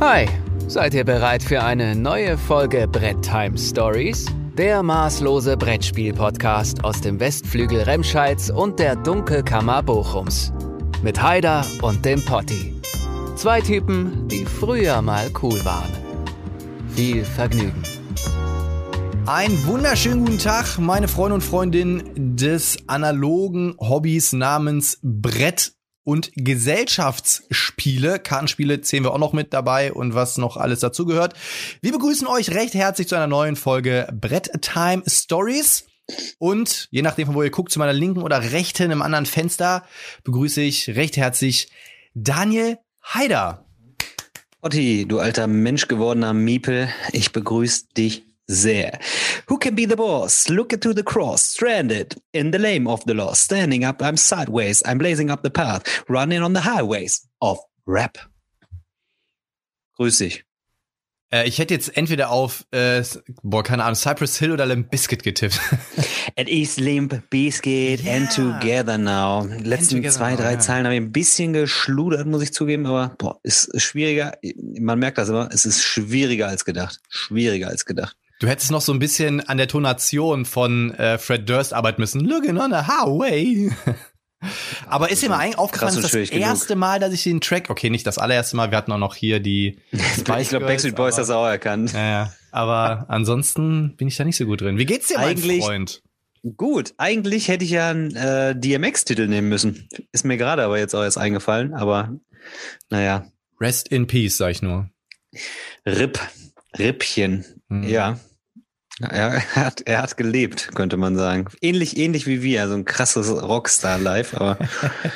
Hi, seid ihr bereit für eine neue Folge Brett Time Stories? Der maßlose Brettspiel-Podcast aus dem Westflügel Remscheids und der Dunkelkammer Bochums. Mit Haider und dem Potti. Zwei Typen, die früher mal cool waren. Viel Vergnügen. Einen wunderschönen guten Tag, meine Freunde und Freundinnen des analogen Hobbys namens Brett und Gesellschaftsspiele. Kartenspiele zählen wir auch noch mit dabei und was noch alles dazugehört. Wir begrüßen euch recht herzlich zu einer neuen Folge Brett Time Stories. Und je nachdem, von wo ihr guckt, zu meiner linken oder rechten im anderen Fenster, begrüße ich recht herzlich Daniel Haider. Otti, du alter Mensch gewordener Miepel, ich begrüße dich sehr. Who can be the boss? Look into the cross, stranded in the lane of the lost. Standing up, I'm sideways, I'm blazing up the path, running on the highways of rap. Grüß dich. Äh, ich hätte jetzt entweder auf, äh, boah, keine Ahnung, Cypress Hill oder Limp Bizkit getippt. It is Limp Bizkit Ja. and Together Now. Letzten Together zwei, Now, drei ja. Zeilen habe ich ein bisschen geschludert, muss ich zugeben, aber boah, ist schwieriger. Man merkt das immer, es ist schwieriger als gedacht. Schwieriger als gedacht. Du hättest noch so ein bisschen an der Tonation von äh, Fred Durst arbeiten müssen. Looking on a highway. Aber ist dir mal eigentlich aufgefallen, das ist das genug. erste Mal, dass ich den Track, okay, nicht das allererste Mal, wir hatten auch noch hier die Spice ich glaube, Backstreet Boys das auch erkannt. Ja, ja. Aber ansonsten bin ich da nicht so gut drin. Wie geht's dir, mein Eigentlich- Freund? Gut, eigentlich hätte ich ja einen äh, DMX-Titel nehmen müssen. Ist mir gerade aber jetzt auch erst eingefallen, aber naja, Rest in Peace, sag ich nur. Ripp, Rippchen, Mhm. ja. Ja, Er hat, er hat gelebt, könnte man sagen. Ähnlich, ähnlich wie wir, so ein krasses Rockstar live, aber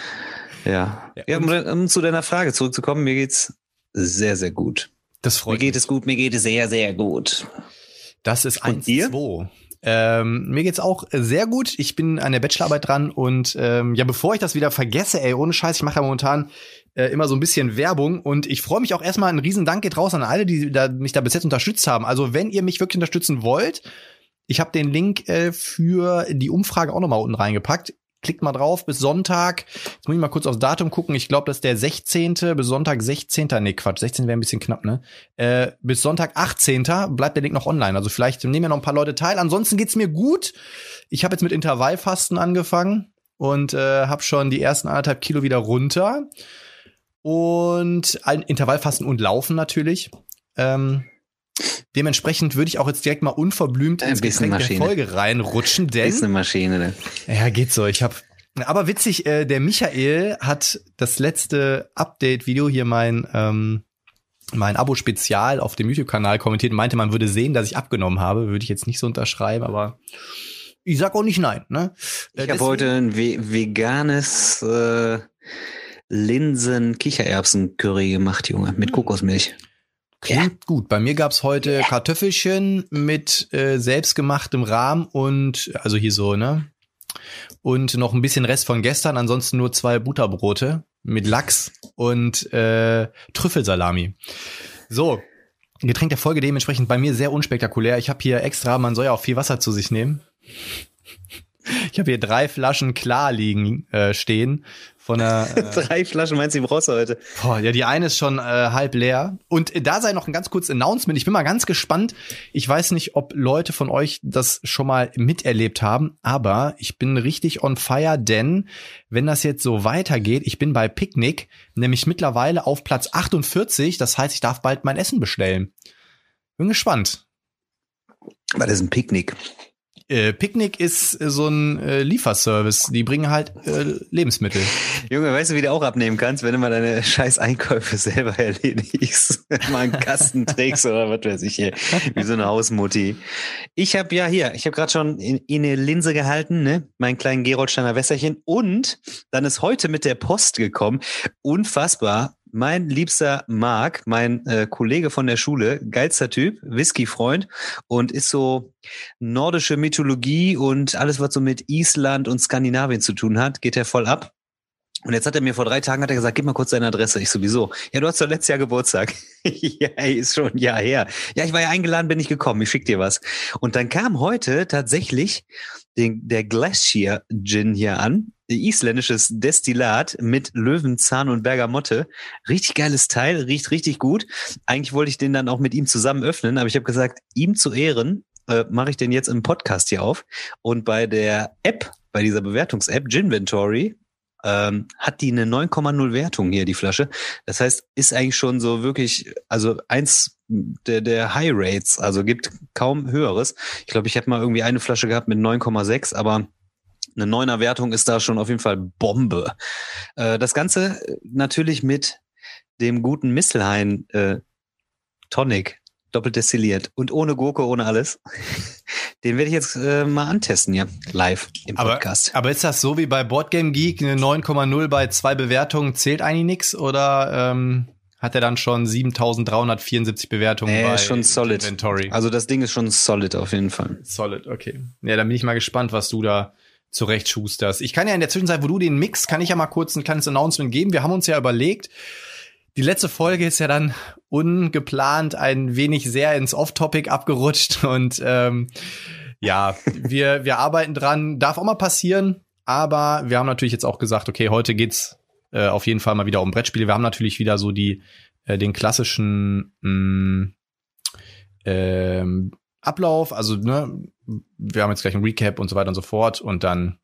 ja. Ja, ja um, um zu deiner Frage zurückzukommen, mir geht's sehr, sehr gut. Das Mir freut geht mich. es gut, mir geht es sehr, sehr gut. Das ist Und eins, dir? zwei. Ähm, mir geht's auch sehr gut. Ich bin an der Bachelorarbeit dran und ähm, ja, bevor ich das wieder vergesse, ey, ohne Scheiß, ich mache da momentan äh, immer so ein bisschen Werbung und ich freue mich auch erstmal, ein riesen Dank geht raus an alle, die da, mich da bis jetzt unterstützt haben. Also wenn ihr mich wirklich unterstützen wollt, ich habe den Link äh, für die Umfrage auch nochmal unten reingepackt. Klickt mal drauf bis Sonntag. Jetzt muss ich mal kurz aufs Datum gucken. Ich glaube, das ist der 16. bis Sonntag 16. Nee, Quatsch, 16 wäre ein bisschen knapp, ne? Äh, bis Sonntag 18. bleibt der Link noch online. Also vielleicht nehmen ja noch ein paar Leute teil. Ansonsten geht's mir gut. Ich habe jetzt mit Intervallfasten angefangen und äh, habe schon die ersten anderthalb Kilo wieder runter. Und ein Intervallfasten und Laufen natürlich. Ähm, dementsprechend würde ich auch jetzt direkt mal unverblümt ins Getränk der. Folge reinrutschen, denn Ist eine Maschine. Ne? ja, geht so. Ich habe aber witzig, äh, der Michael hat das letzte Update-Video hier mein ähm, mein Abo-Spezial auf dem YouTube-Kanal kommentiert und meinte, man würde sehen, dass ich abgenommen habe. Würde ich jetzt nicht so unterschreiben, aber ich sag auch nicht nein. Ne? Äh, Ich habe heute ein ve veganes äh, Linsen-Kichererbsen-Curry gemacht, Junge, mit Kokosmilch. Klingt gut. Bei mir gab's heute Kartoffelchen mit äh, selbstgemachtem Rahm und also hier so, ne? Und noch ein bisschen Rest von gestern, ansonsten nur zwei Butterbrote mit Lachs und äh, Trüffelsalami. So, Getränk der Folge dementsprechend bei mir sehr unspektakulär. Ich habe hier extra, man soll ja auch viel Wasser zu sich nehmen. Ich habe hier drei Flaschen klar liegen äh, stehen von der äh, Drei Flaschen meinst du, die brauchst du heute? Boah, ja, die eine ist schon äh, halb leer. Und äh, da sei noch ein ganz kurzes Announcement. Ich bin mal ganz gespannt. Ich weiß nicht, ob Leute von euch das schon mal miterlebt haben, aber ich bin richtig on fire, denn wenn das jetzt so weitergeht, ich bin bei Picknick, nämlich mittlerweile auf Platz 48. Das heißt, ich darf bald mein Essen bestellen. Bin gespannt. Was ist ein Picknick? Äh, Picknick ist äh, so ein äh, Lieferservice. Die bringen halt äh, Lebensmittel. Junge, weißt du, wie du auch abnehmen kannst, wenn du mal deine scheiß Einkäufe selber erledigst? mal einen Kasten trägst oder was weiß ich hier. Wie so eine Hausmutti. Ich habe ja hier, ich habe gerade schon in, in eine Linse gehalten, ne? Mein kleinen Geroldsteiner Wässerchen. Und dann ist heute mit der Post gekommen. Unfassbar. Mein liebster Marc, mein äh, Kollege von der Schule, geilster Typ, Whisky-Freund und ist so nordische Mythologie und alles, was so mit Island und Skandinavien zu tun hat, geht er voll ab. Und jetzt hat er mir vor drei Tagen hat er gesagt, gib mal kurz deine Adresse. Ich sowieso. Ja, du hast doch letztes Jahr Geburtstag. ja, ist schon ein Jahr her. Ja, ich war ja eingeladen, bin nicht gekommen. Ich schick dir was. Und dann kam heute tatsächlich den, der Glacier Gin hier an. Isländisches Destillat mit Löwenzahn und Bergamotte. Richtig geiles Teil, riecht richtig gut. Eigentlich wollte ich den dann auch mit ihm zusammen öffnen, aber ich habe gesagt, ihm zu Ehren äh, mache ich den jetzt im Podcast hier auf. Und bei der App, bei dieser Bewertungs-App, Ginventory, ähm, hat die eine 9,0 Wertung hier, die Flasche. Das heißt, ist eigentlich schon so wirklich, also eins der, der High Rates, also gibt kaum höheres. Ich glaube, ich habe mal irgendwie eine Flasche gehabt mit 9,6, aber eine neuner Wertung ist da schon auf jeden Fall Bombe. Äh, das Ganze natürlich mit dem guten Mistelhain äh, Tonic, doppelt destilliert und ohne Gurke, ohne alles. Den werde ich jetzt äh, mal antesten hier live im Podcast. Aber, ist das so wie bei Boardgame Geek, eine 9,0 bei zwei Bewertungen zählt eigentlich nichts oder ähm, hat er dann schon 7374 Bewertungen nee, bei schon solid. Inventory? Also das Ding ist schon solid auf jeden Fall. Solid, okay. Ja, dann bin ich mal gespannt, was du da zurecht schusterst. Ich kann ja in der Zwischenzeit, wo du den Mix, kann ich ja mal kurz ein kleines Announcement geben. Wir haben uns ja überlegt, die letzte Folge ist ja dann ungeplant ein wenig sehr ins Off-Topic abgerutscht und ähm, ja, wir, wir arbeiten dran. Darf auch mal passieren, aber wir haben natürlich jetzt auch gesagt, okay, heute geht's äh, auf jeden Fall mal wieder um Brettspiele. Wir haben natürlich wieder so die äh, den klassischen mh, mm, ähm, Ablauf, also ne, wir haben jetzt gleich ein Recap und so weiter und so fort und dann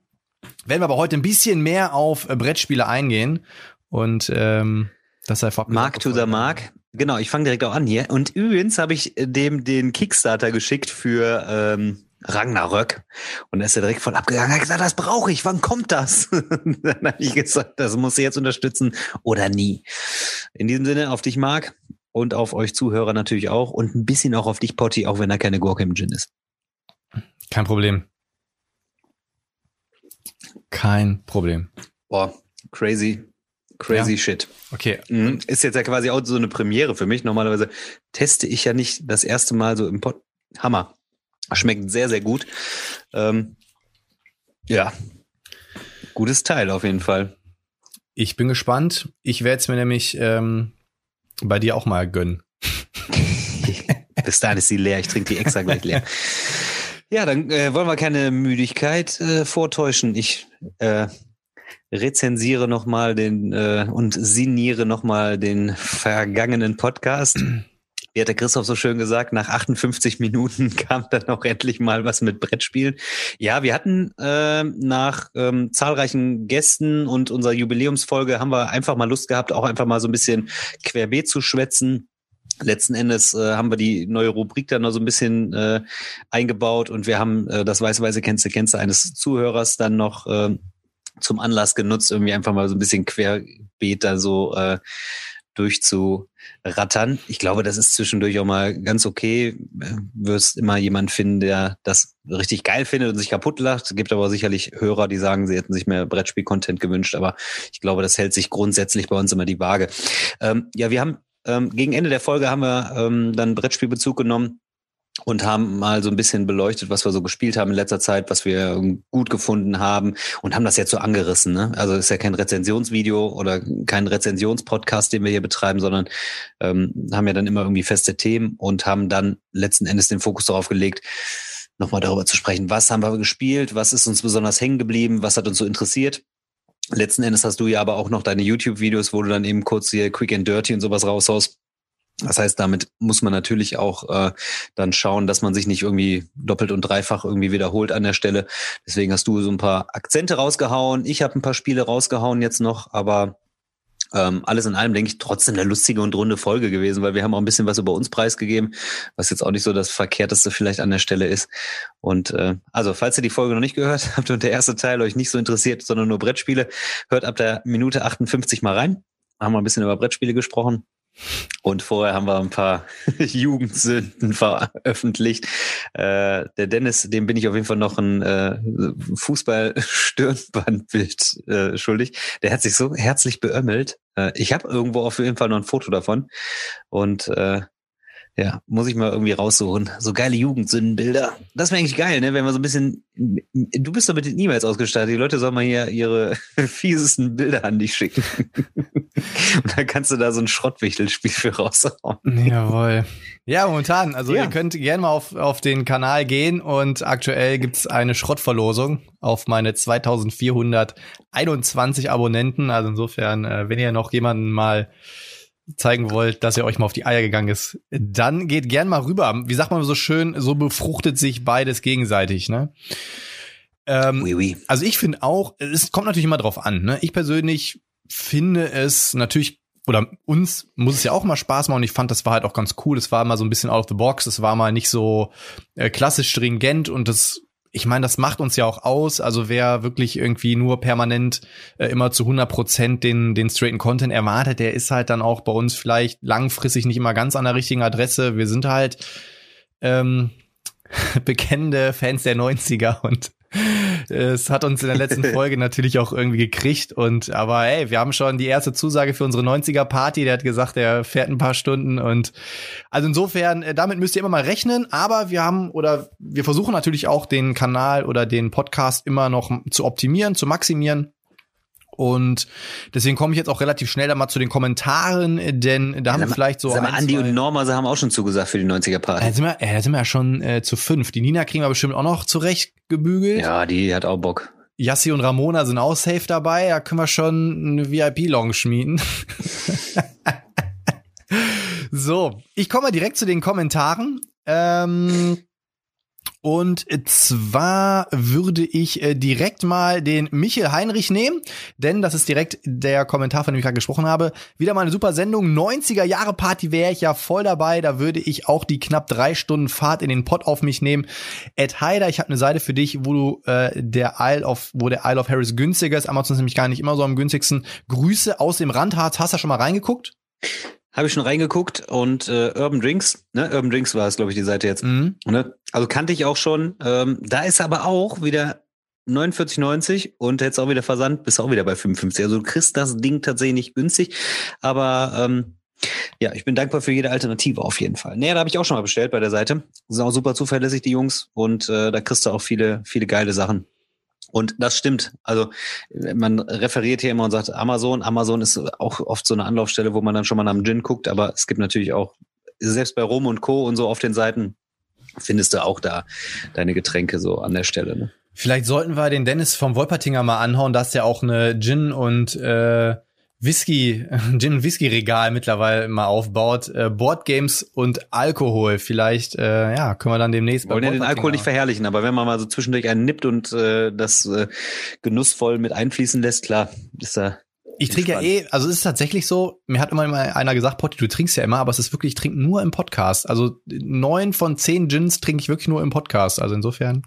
werden wir aber heute ein bisschen mehr auf äh, Brettspiele eingehen und ähm, das sei vorab Mark to the Mark. Genau, ich fange direkt auch an hier. Und übrigens habe ich dem den Kickstarter geschickt für ähm, Ragnarök. Und er ist ja direkt voll abgegangen. Er hat gesagt, das brauche ich. Wann kommt das? dann habe ich gesagt, das muss ich jetzt unterstützen oder nie. In diesem Sinne, auf dich, Marc. Und auf euch Zuhörer natürlich auch. Und ein bisschen auch auf dich, Potti, auch wenn da keine Gurke im Gin ist. Kein Problem. Kein Problem. Boah, crazy. Crazy ja. shit. Okay. Mhm. Ist jetzt ja quasi auch so eine Premiere für mich. Normalerweise teste ich ja nicht das erste Mal so im Pot. Hammer. Schmeckt sehr, sehr gut. Ähm, ja. Gutes Teil auf jeden Fall. Ich bin gespannt. Ich werde es mir nämlich ähm, bei dir auch mal gönnen. Bis dahin ist sie leer. Ich trinke die extra gleich leer. Ja, dann äh, wollen wir keine Müdigkeit äh, vortäuschen. Ich äh, rezensiere nochmal den äh, und signiere nochmal den vergangenen Podcast. Wie hat der Christoph so schön gesagt, nach 58 Minuten kam dann auch endlich mal was mit Brettspielen. Ja, wir hatten äh, nach ähm, zahlreichen Gästen und unserer Jubiläumsfolge haben wir einfach mal Lust gehabt, auch einfach mal so ein bisschen querbeet zu schwätzen. Letzten Endes äh, haben wir die neue Rubrik dann noch so ein bisschen äh, eingebaut und wir haben äh, das weiße-weiße Kennze Kennze eines Zuhörers dann noch äh, zum Anlass genutzt, irgendwie einfach mal so ein bisschen querbeet da so äh, durchzurattern. Ich glaube, das ist zwischendurch auch mal ganz okay. Wirst immer jemand finden, der das richtig geil findet und sich kaputt lacht. Es gibt aber sicherlich Hörer, die sagen, sie hätten sich mehr Brettspiel-Content gewünscht. Aber ich glaube, das hält sich grundsätzlich bei uns immer die Waage. Ähm, ja, wir haben ähm, gegen Ende der Folge haben wir ähm, dann Brettspielbezug genommen und haben mal so ein bisschen beleuchtet, was wir so gespielt haben in letzter Zeit, was wir gut gefunden haben und haben das jetzt so angerissen. Ne? Also ist ja kein Rezensionsvideo oder kein Rezensionspodcast, den wir hier betreiben, sondern ähm, haben ja dann immer irgendwie feste Themen und haben dann letzten Endes den Fokus darauf gelegt, nochmal darüber zu sprechen, was haben wir gespielt, was ist uns besonders hängen geblieben, was hat uns so interessiert. Letzten Endes hast du ja aber auch noch deine YouTube-Videos, wo du dann eben kurz hier Quick and Dirty und sowas raushaust das heißt, damit muss man natürlich auch äh, dann schauen, dass man sich nicht irgendwie doppelt und dreifach irgendwie wiederholt an der Stelle. Deswegen hast du so ein paar Akzente rausgehauen. Ich habe ein paar Spiele rausgehauen jetzt noch, aber ähm, alles in allem denke ich trotzdem eine lustige und runde Folge gewesen, weil wir haben auch ein bisschen was über uns preisgegeben, was jetzt auch nicht so das Verkehrteste vielleicht an der Stelle ist. Und äh, also, falls ihr die Folge noch nicht gehört habt und der erste Teil euch nicht so interessiert, sondern nur Brettspiele, hört ab der Minute 58 mal rein. Haben wir ein bisschen über Brettspiele gesprochen. Und vorher haben wir ein paar Jugendsünden veröffentlicht. Äh, der Dennis, dem bin ich auf jeden Fall noch ein äh, Fußball-Stirnbandbild äh, schuldig. Der hat sich so herzlich beömmelt. Äh, ich habe irgendwo auf jeden Fall noch ein Foto davon. Und äh, Ja, muss ich mal irgendwie raussuchen. So geile Jugendsündenbilder. Das wäre eigentlich geil, ne? Wenn man so ein bisschen. Du bist doch mit den E-Mails ausgestattet. Die Leute sollen mal hier ihre fiesesten Bilder an dich schicken. Und dann kannst du da so ein Schrottwichtelspiel für raushauen. Jawohl. Ja, momentan. Also ja. ihr könnt gerne mal auf, auf den Kanal gehen und aktuell gibt's eine Schrottverlosung auf meine 2421 Abonnenten. Also insofern, äh, wenn ihr noch jemanden mal zeigen wollt, dass ihr euch mal auf die Eier gegangen ist, dann geht gern mal rüber. Wie sagt man so schön, so befruchtet sich beides gegenseitig, ne? Ähm, oui, oui. Also ich finde auch, es kommt natürlich immer drauf an. Ne? Ich persönlich finde es natürlich, oder uns muss es ja auch mal Spaß machen und ich fand, das war halt auch ganz cool. Es war mal so ein bisschen out of the box, es war mal nicht so äh, klassisch stringent und das ich meine, das macht uns ja auch aus. Also wer wirklich irgendwie nur permanent äh, immer zu 100 Prozent den, den straighten Content erwartet, der ist halt dann auch bei uns vielleicht langfristig nicht immer ganz an der richtigen Adresse. Wir sind halt ähm, bekennende Fans der 90er und es hat uns in der letzten Folge natürlich auch irgendwie gekriegt und aber ey, wir haben schon die erste Zusage für unsere 90er Party. Der hat gesagt, er fährt ein paar Stunden und also insofern, äh, damit müsst ihr immer mal rechnen, aber wir haben oder wir versuchen natürlich auch den Kanal oder den Podcast immer noch zu optimieren, zu maximieren. Und deswegen komme ich jetzt auch relativ schnell da mal zu den Kommentaren, denn da haben wir vielleicht so. Sag mal, Andi und Norma haben auch schon zugesagt für die 90er Party. Da sind wir, äh, da sind wir ja schon äh, zu fünf. Die Nina kriegen wir bestimmt auch noch zurecht gebügelt. Ja, die hat auch Bock. Yassi und Ramona sind auch safe dabei. Da können wir schon eine VIP-Lounge schmieden. so, ich komme mal direkt zu den Kommentaren. Ähm, und zwar würde ich äh, direkt mal den Michael Heinrich nehmen, denn das ist direkt der Kommentar, von dem ich gerade gesprochen habe. Wieder mal eine super Sendung. 90er Jahre Party wäre ich ja voll dabei. Da würde ich auch die knapp drei Stunden Fahrt in den Pott auf mich nehmen. Ed Heider, ich habe eine Seite für dich, wo du äh, der Isle of, wo der Isle of Harris günstiger ist. Amazon ist nämlich gar nicht immer so am günstigsten. Grüße aus dem Randharz. Hast du schon mal reingeguckt? Habe ich schon reingeguckt und äh, Urban Drinks, ne? Urban Drinks war es, glaube ich, die Seite jetzt. Mhm. Ne? Also kannte ich auch schon. Ähm, da ist aber auch wieder 49,90 und jetzt auch wieder Versand, bist auch wieder bei 55. Also du kriegst das Ding tatsächlich nicht günstig. Aber ähm, ja, ich bin dankbar für jede Alternative auf jeden Fall. Naja, da habe ich auch schon mal bestellt bei der Seite. Sind auch super zuverlässig, die Jungs. Und äh, da kriegst du auch viele, viele geile Sachen. Und das stimmt. Also man referiert hier immer und sagt Amazon. Amazon ist auch oft so eine Anlaufstelle, wo man dann schon mal nach dem Gin guckt, aber es gibt natürlich auch, selbst bei Rum und Co. und so auf den Seiten, findest du auch da deine Getränke so an der Stelle. Ne? Vielleicht sollten wir den Dennis vom Wolpertinger mal anhauen, da ist ja auch eine Gin und äh, Whisky, Gin Whisky Regal mittlerweile mal aufbaut, äh, Boardgames und Alkohol. Vielleicht, äh, ja, können wir dann demnächst. Wollen ja den Alkohol nicht verherrlichen, aber wenn man mal so zwischendurch einen nippt und äh, das äh, genussvoll mit einfließen lässt, klar, ist da ich trinke ja eh, also es ist tatsächlich so, mir hat immer einer gesagt, Potti, du trinkst ja immer, aber es ist wirklich, ich trinke nur im Podcast. Also neun von zehn Gins trinke ich wirklich nur im Podcast. Also insofern.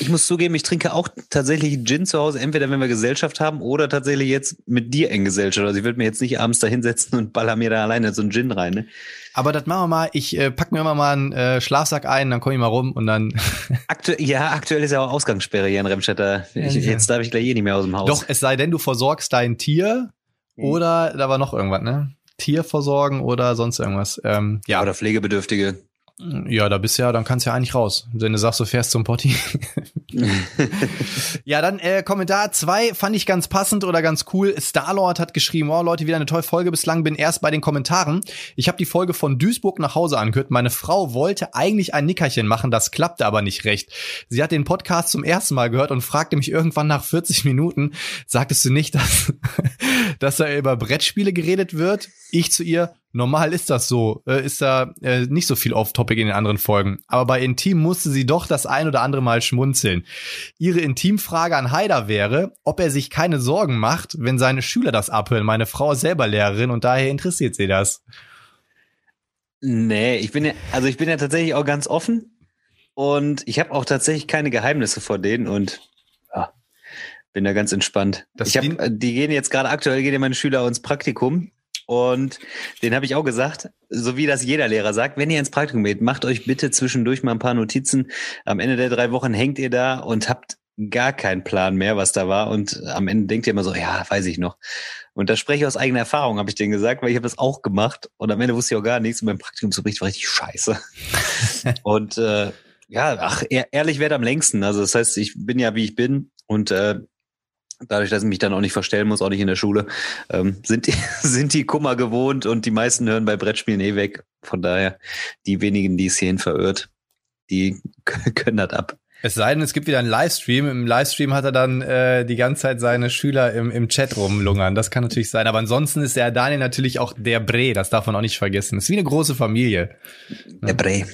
Ich muss zugeben, ich trinke auch tatsächlich Gin zu Hause, entweder wenn wir Gesellschaft haben oder tatsächlich jetzt mit dir in Gesellschaft. Also ich würde mir jetzt nicht abends da hinsetzen und baller mir da alleine so einen Gin rein. Ne? Aber das machen wir mal. Ich äh, pack mir immer mal einen äh, Schlafsack ein, dann komme ich mal rum und dann. Aktu ja, aktuell ist ja auch Ausgangssperre hier in Remstetter. Ich, jetzt darf ich gleich eh nicht mehr aus dem Haus. Doch, es sei denn, du versorgst dein Tier mhm. oder da war noch irgendwas, ne? Tier versorgen oder sonst irgendwas. Ähm, ja. Oder Pflegebedürftige. Ja, da bist du ja, dann kannst du ja eigentlich raus. Wenn du sagst, du fährst zum Potti. ja, dann äh, Kommentar zwei fand ich ganz passend oder ganz cool. Starlord hat geschrieben, oh Leute, wieder eine tolle Folge. Bislang bin erst bei den Kommentaren. Ich habe die Folge von Duisburg nach Hause angehört. Meine Frau wollte eigentlich ein Nickerchen machen, das klappte aber nicht recht. Sie hat den Podcast zum ersten Mal gehört und fragte mich irgendwann nach 40 Minuten, sagtest du nicht, dass, dass da über Brettspiele geredet wird? Ich zu ihr, Normal ist das so, äh, ist da äh, nicht so viel Off-Topic in den anderen Folgen. Aber bei Intim musste sie doch das ein oder andere Mal schmunzeln. Ihre Intimfrage an Haider wäre, ob er sich keine Sorgen macht, wenn seine Schüler das abhören. Meine Frau ist selber Lehrerin und daher interessiert sie das. Nee, ich bin ja, also ich bin ja tatsächlich auch ganz offen und ich habe auch tatsächlich keine Geheimnisse vor denen und ja, bin da ganz entspannt. Das ich hab, die gehen jetzt gerade aktuell gehen ja meine Schüler ins Praktikum und den habe ich auch gesagt, so wie das jeder Lehrer sagt, wenn ihr ins Praktikum geht, macht euch bitte zwischendurch mal ein paar Notizen. Am Ende der drei Wochen hängt ihr da und habt gar keinen Plan mehr, was da war. Und am Ende denkt ihr immer so, ja, weiß ich noch. Und da spreche ich aus eigener Erfahrung, habe ich denen gesagt, weil ich habe das auch gemacht. Und am Ende wusste ich auch gar nichts. Und mein Praktikumsbericht war richtig scheiße. und äh, ja, ach, ehrlich wert am längsten. Also das heißt, ich bin ja, wie ich bin. Und äh, dadurch, dass ich mich dann auch nicht verstellen muss, auch nicht in der Schule, ähm, sind, die, sind die Kummer gewohnt und die meisten hören bei Brettspielen eh weg. Von daher, die wenigen, die es hierhin verirrt, die können das ab. Es sei denn, es gibt wieder einen Livestream. Im Livestream hat er dann äh, die ganze Zeit seine Schüler im, im Chat rumlungern. Das kann natürlich sein. Aber ansonsten ist der Daniel natürlich auch der Bre. Das darf man auch nicht vergessen. ist wie eine große Familie. Der Bre.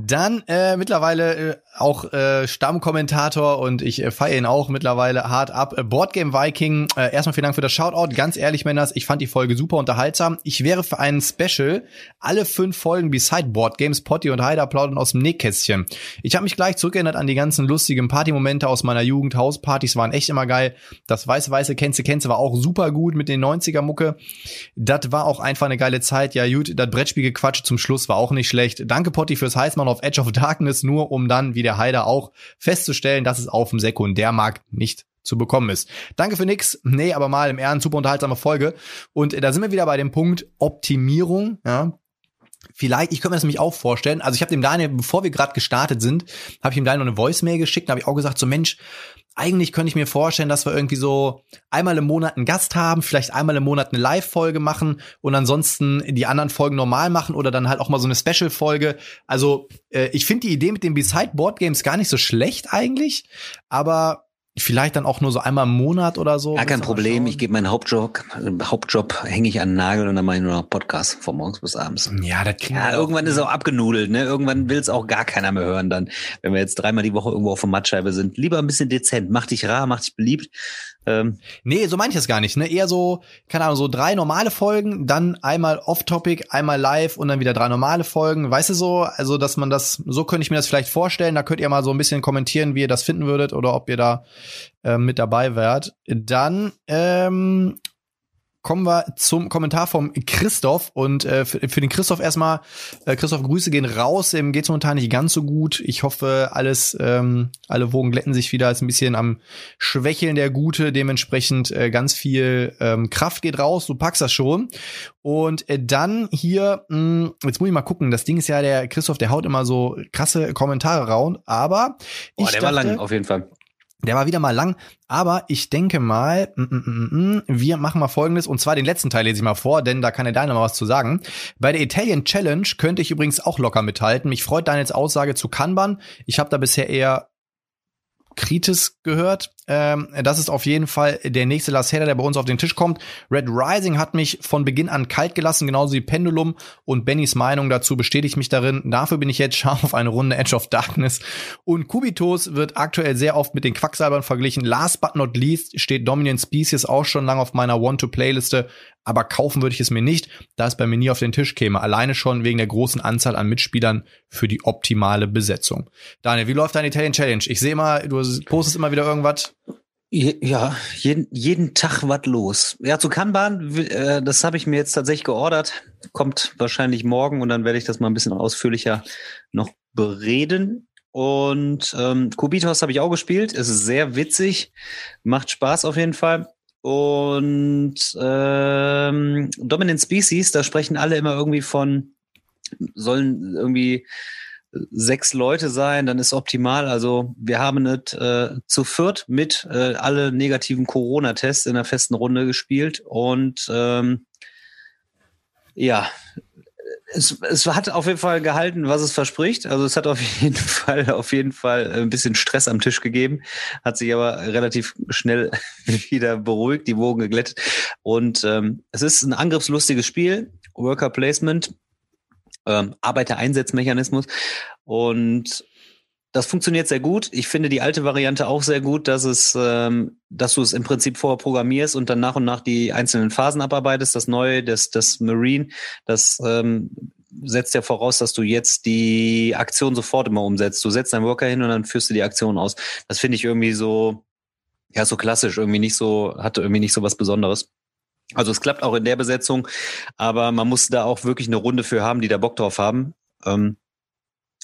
Dann äh, mittlerweile äh, auch äh, Stammkommentator und ich äh, feiere ihn auch mittlerweile hart ab. Äh, Boardgame Viking, äh, erstmal vielen Dank für das Shoutout. Ganz ehrlich, Männers, ich fand die Folge super unterhaltsam. Ich wäre für einen Special alle fünf Folgen Beside Boardgames, Potty und Heider plaudern aus dem Nähkästchen. Ich habe mich gleich zurückerinnert an die ganzen lustigen Partymomente aus meiner Jugend. Hauspartys waren echt immer geil. Das weiße-weiße Kenze Kenze war auch super gut mit den 90er-Mucke. Das war auch einfach eine geile Zeit. Ja gut, das Brettspielgequatsche zum Schluss war auch nicht schlecht. Danke Potty fürs Heißmann auf Edge of Darkness, nur um dann, wie der Heider auch, festzustellen, dass es auf dem Sekundärmarkt nicht zu bekommen ist. Danke für nix. Nee, aber mal im Ernst, super unterhaltsame Folge. Und äh, da sind wir wieder bei dem Punkt Optimierung. Ja, Vielleicht, ich könnte mir das nämlich auch vorstellen. Also ich habe dem Daniel, bevor wir gerade gestartet sind, habe ich ihm Daniel eine Voicemail geschickt. Da habe ich auch gesagt, so Mensch, eigentlich könnte ich mir vorstellen, dass wir irgendwie so einmal im Monat einen Gast haben, vielleicht einmal im Monat eine Live-Folge machen und ansonsten die anderen Folgen normal machen oder dann halt auch mal so eine Special-Folge. Also äh, ich finde die Idee mit den Beside Board Games gar nicht so schlecht eigentlich, aber Vielleicht dann auch nur so einmal im Monat oder so. Gar kein Problem. Ich gebe meinen Hauptjob, Hauptjob hänge ich an den Nagel und dann mache ich nur noch Podcast von morgens bis abends. Ja, das kriegen ja, irgendwann ist auch abgenudelt, ne? Irgendwann will es auch gar keiner mehr hören dann, wenn wir jetzt dreimal die Woche irgendwo auf der Mattscheibe sind. Lieber ein bisschen dezent. Mach dich rar, mach dich beliebt. Ähm, nee, so meine ich das gar nicht. Ne? Eher so, keine Ahnung, so drei normale Folgen, dann einmal off-topic, einmal live und dann wieder drei normale Folgen. Weißt du so? Also, dass man das, so könnte ich mir das vielleicht vorstellen. Da könnt ihr mal so ein bisschen kommentieren, wie ihr das finden würdet oder ob ihr da äh, mit dabei wärt. Dann ähm, kommen wir zum Kommentar vom Christoph. Und äh, für, für den Christoph erstmal, äh, Christoph, Grüße gehen raus. Ihm geht's momentan nicht ganz so gut. Ich hoffe, alles, ähm, alle Wogen glätten sich wieder. Ist ein bisschen am Schwächeln der Gute. Dementsprechend äh, ganz viel ähm, Kraft geht raus. Du packst das schon. Und äh, dann hier, mh, hm, jetzt muss ich mal gucken. Das Ding ist ja, der Christoph, der haut immer so krasse Kommentare raus. Aber Boah, ich der dachte, war lang auf jeden Fall. Der war wieder mal lang, aber ich denke mal, mm, mm, mm, wir machen mal folgendes, und zwar den letzten Teil lese ich mal vor, denn da kann der Daniel mal was zu sagen. Bei der Italian Challenge könnte ich übrigens auch locker mithalten. Mich freut Daniels Aussage zu Kanban. Ich habe da bisher eher Kritis gehört. Ähm, das ist auf jeden Fall der nächste Last Header, der bei uns auf den Tisch kommt. Red Rising hat mich von Beginn an kalt gelassen, genauso wie Pendulum und Bennys Meinung dazu bestätigt mich darin. Dafür bin ich jetzt scharf auf eine Runde Edge of Darkness. Und Kubitos wird aktuell sehr oft mit den Quacksalbern verglichen. Last but not least steht Dominant Species auch schon lange auf meiner Want-to-Playliste aber kaufen würde ich es mir nicht, da es bei mir nie auf den Tisch käme. Alleine schon wegen der großen Anzahl an Mitspielern für die optimale Besetzung. Daniel, wie läuft deine Italian Challenge? Ich sehe mal, du postest immer wieder irgendwas. Ja, jeden, jeden Tag was los. Ja, zu Kanban, äh, das habe ich mir jetzt tatsächlich geordert. Kommt wahrscheinlich morgen und dann werde ich das mal ein bisschen ausführlicher noch bereden. Und ähm, Kubitos habe ich auch gespielt. Es ist sehr witzig, macht Spaß auf jeden Fall. Und ähm, Dominant Species, da sprechen alle immer irgendwie von, sollen irgendwie sechs Leute sein, dann ist optimal. Also wir haben es äh, zu viert mit äh, alle negativen Corona-Tests in der festen Runde gespielt und ähm, ja, es, es hat auf jeden Fall gehalten, was es verspricht. Also es hat auf jeden Fall, auf jeden Fall ein bisschen Stress am Tisch gegeben, hat sich aber relativ schnell wieder beruhigt, die Wogen geglättet. Und ähm, es ist ein angriffslustiges Spiel, Worker Placement, ähm, Arbeitereinsatzmechanismus. Und das funktioniert sehr gut. Ich finde die alte Variante auch sehr gut, dass es, ähm, dass du es im Prinzip vorher programmierst und dann nach und nach die einzelnen Phasen abarbeitest. Das Neue, das, das Marine, das ähm, setzt ja voraus, dass du jetzt die Aktion sofort immer umsetzt. Du setzt deinen Worker hin und dann führst du die Aktion aus. Das finde ich irgendwie so, ja, so klassisch, irgendwie nicht so, hatte irgendwie nicht so was Besonderes. Also es klappt auch in der Besetzung, aber man muss da auch wirklich eine Runde für haben, die da Bock drauf haben. Ähm,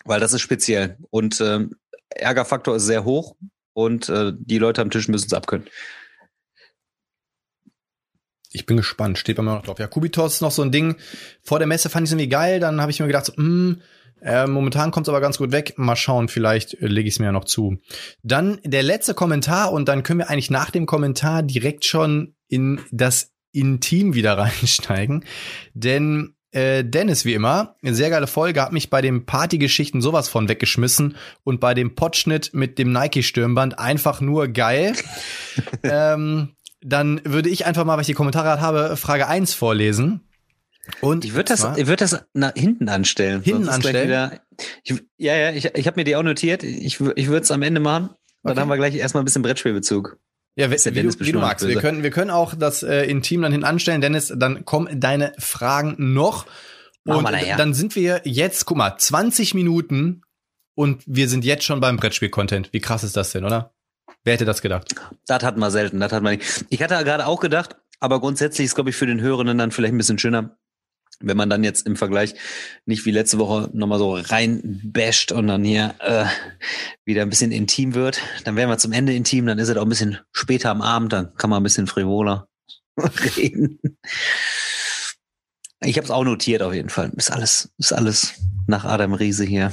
weil das ist speziell. Und ähm, Ärgerfaktor ist sehr hoch. und äh, die Leute am Tisch müssen es abkönnen. Ich bin gespannt, steht bei mir noch drauf. Ja, Kubitos ist noch so ein Ding. Vor der Messe fand ich es irgendwie geil, dann habe ich mir gedacht, so, mh, äh, momentan kommt es aber ganz gut weg. Mal schauen, vielleicht äh, lege ich es mir ja noch zu. Dann der letzte Kommentar und dann können wir eigentlich nach dem Kommentar direkt schon in das Intim wieder reinsteigen. Denn äh, Dennis, wie immer, eine sehr geile Folge, hat mich bei den Partygeschichten sowas von weggeschmissen und bei dem Potschnitt mit dem Nike-Stürmband einfach nur geil. ähm, dann würde ich einfach mal, weil ich die Kommentare habe, Frage 1 vorlesen. Und ich würde das, ich würde das nach hinten anstellen. Hinten anstellen. Wieder, ich, ja, ja, ich, ich habe mir die auch notiert. Ich, ich würde es am Ende machen. Dann okay. haben wir gleich erstmal ein bisschen Brettspielbezug. Ja, wie, wie, du, wie du magst. Wir können, wir können auch das äh, Intim dann hinten anstellen. Dennis, dann kommen deine Fragen noch. Und dann sind wir jetzt, guck mal, 20 Minuten und wir sind jetzt schon beim Brettspiel-Content. Wie krass ist das denn, oder? Wer hätte das gedacht? Das hat man selten, das hat man nicht. Ich hatte gerade auch gedacht, aber grundsätzlich ist, glaube ich, für den Hörenden dann vielleicht ein bisschen schöner, wenn man dann jetzt im Vergleich nicht wie letzte Woche nochmal so reinbasht und dann hier äh, wieder ein bisschen intim wird, dann wären wir zum Ende intim, dann ist es auch ein bisschen später am Abend, dann kann man ein bisschen frivoler reden. Ich habe es auch notiert auf jeden Fall. Ist alles, ist alles nach Adam Riese hier.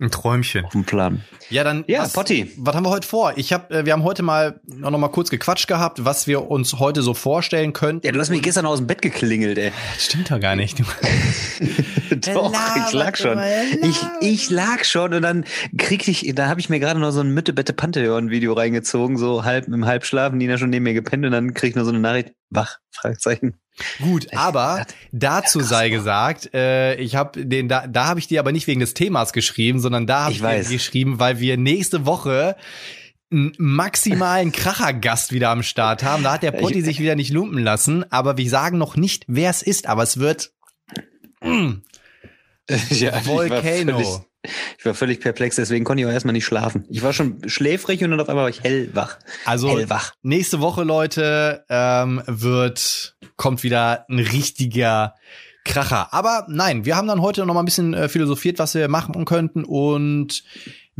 Ein Träumchen. Auf dem Plan. Ja, dann. Ja, was, Potti. Was haben wir heute vor? Ich hab, äh, wir haben heute mal noch mal kurz gequatscht gehabt, was wir uns heute so vorstellen könnten. Ja, du hast mich gestern aus dem Bett geklingelt, ey. Das stimmt doch gar nicht. doch, ich lag schon. Ich, ich lag schon und dann krieg ich, da habe ich mir gerade noch so ein Mütte Bette Pantheon Video reingezogen, so halb im Halbschlaf, Nina schon neben mir gepennt und dann krieg ich nur so eine Nachricht, wach, Fragezeichen. Gut, aber dazu sei gesagt, äh, ich habe den da, da habe ich dir aber nicht wegen des Themas geschrieben, sondern da habe ich, ich dir geschrieben, weil wir nächste Woche einen maximalen Krachergast wieder am Start haben. Da hat der Potti sich wieder nicht lumpen lassen, aber wir sagen noch nicht, wer es ist, aber es wird mm, ja, Volcano. Ich war völlig perplex, deswegen konnte ich auch erstmal nicht schlafen. Ich war schon schläfrig und dann auf einmal war ich hellwach. Also hellwach. nächste Woche, Leute, ähm, wird, kommt wieder ein richtiger Kracher. Aber nein, wir haben dann heute noch mal ein bisschen äh, philosophiert, was wir machen könnten und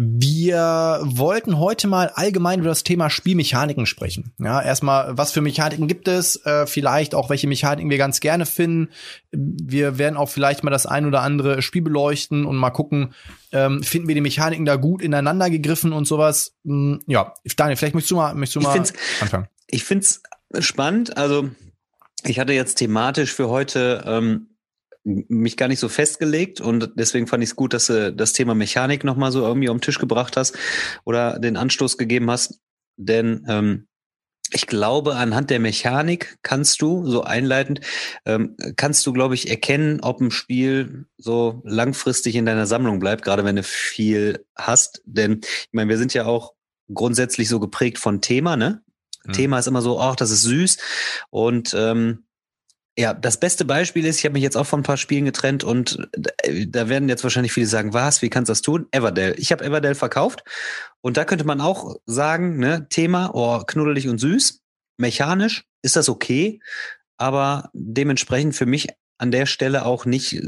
wir wollten heute mal allgemein über das Thema Spielmechaniken sprechen. Ja, erstmal, was für Mechaniken gibt es? Äh, vielleicht auch, welche Mechaniken wir ganz gerne finden. Wir werden auch vielleicht mal das ein oder andere Spiel beleuchten und mal gucken, ähm, finden wir die Mechaniken da gut ineinander gegriffen und sowas. Hm, ja, Daniel, vielleicht möchtest du mal, möchtest du mal anfangen. Ich find's spannend. Also, ich hatte jetzt thematisch für heute ähm, mich gar nicht so festgelegt und deswegen fand ich es gut, dass du das Thema Mechanik nochmal so irgendwie am Tisch gebracht hast oder den Anstoß gegeben hast. Denn ähm, ich glaube, anhand der Mechanik kannst du, so einleitend, ähm, kannst du, glaube ich, erkennen, ob ein Spiel so langfristig in deiner Sammlung bleibt, gerade wenn du viel hast. Denn ich meine, wir sind ja auch grundsätzlich so geprägt von Thema, ne? Mhm. Thema ist immer so, ach, das ist süß. Und ähm, ja, das beste Beispiel ist, ich habe mich jetzt auch von ein paar Spielen getrennt und äh, da werden jetzt wahrscheinlich viele sagen, was, wie kannst du das tun? Everdell. Ich habe Everdell verkauft und da könnte man auch sagen, ne, Thema, oh, knuddelig und süß, mechanisch ist das okay, aber dementsprechend für mich an der Stelle auch nicht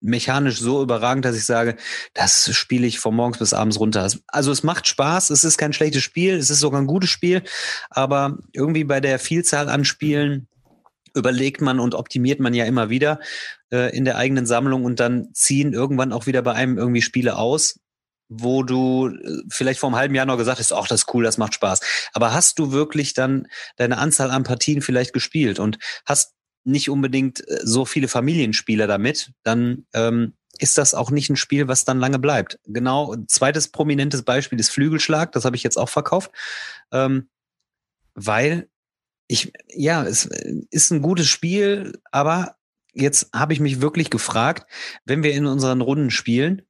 mechanisch so überragend, dass ich sage, das spiele ich von morgens bis abends runter. Also es macht Spaß, es ist kein schlechtes Spiel, es ist sogar ein gutes Spiel, aber irgendwie bei der Vielzahl an Spielen überlegt man und optimiert man ja immer wieder äh, in der eigenen Sammlung und dann ziehen irgendwann auch wieder bei einem irgendwie Spiele aus, wo du äh, vielleicht vor einem halben Jahr noch gesagt hast, ach, das ist cool, das macht Spaß. Aber hast du wirklich dann deine Anzahl an Partien vielleicht gespielt und hast nicht unbedingt äh, so viele Familienspieler damit, dann ähm, ist das auch nicht ein Spiel, was dann lange bleibt. Genau, zweites prominentes Beispiel ist Flügelschlag, das habe ich jetzt auch verkauft, ähm, weil ich, ja, es ist ein gutes Spiel, aber jetzt habe ich mich wirklich gefragt, wenn wir in unseren Runden spielen,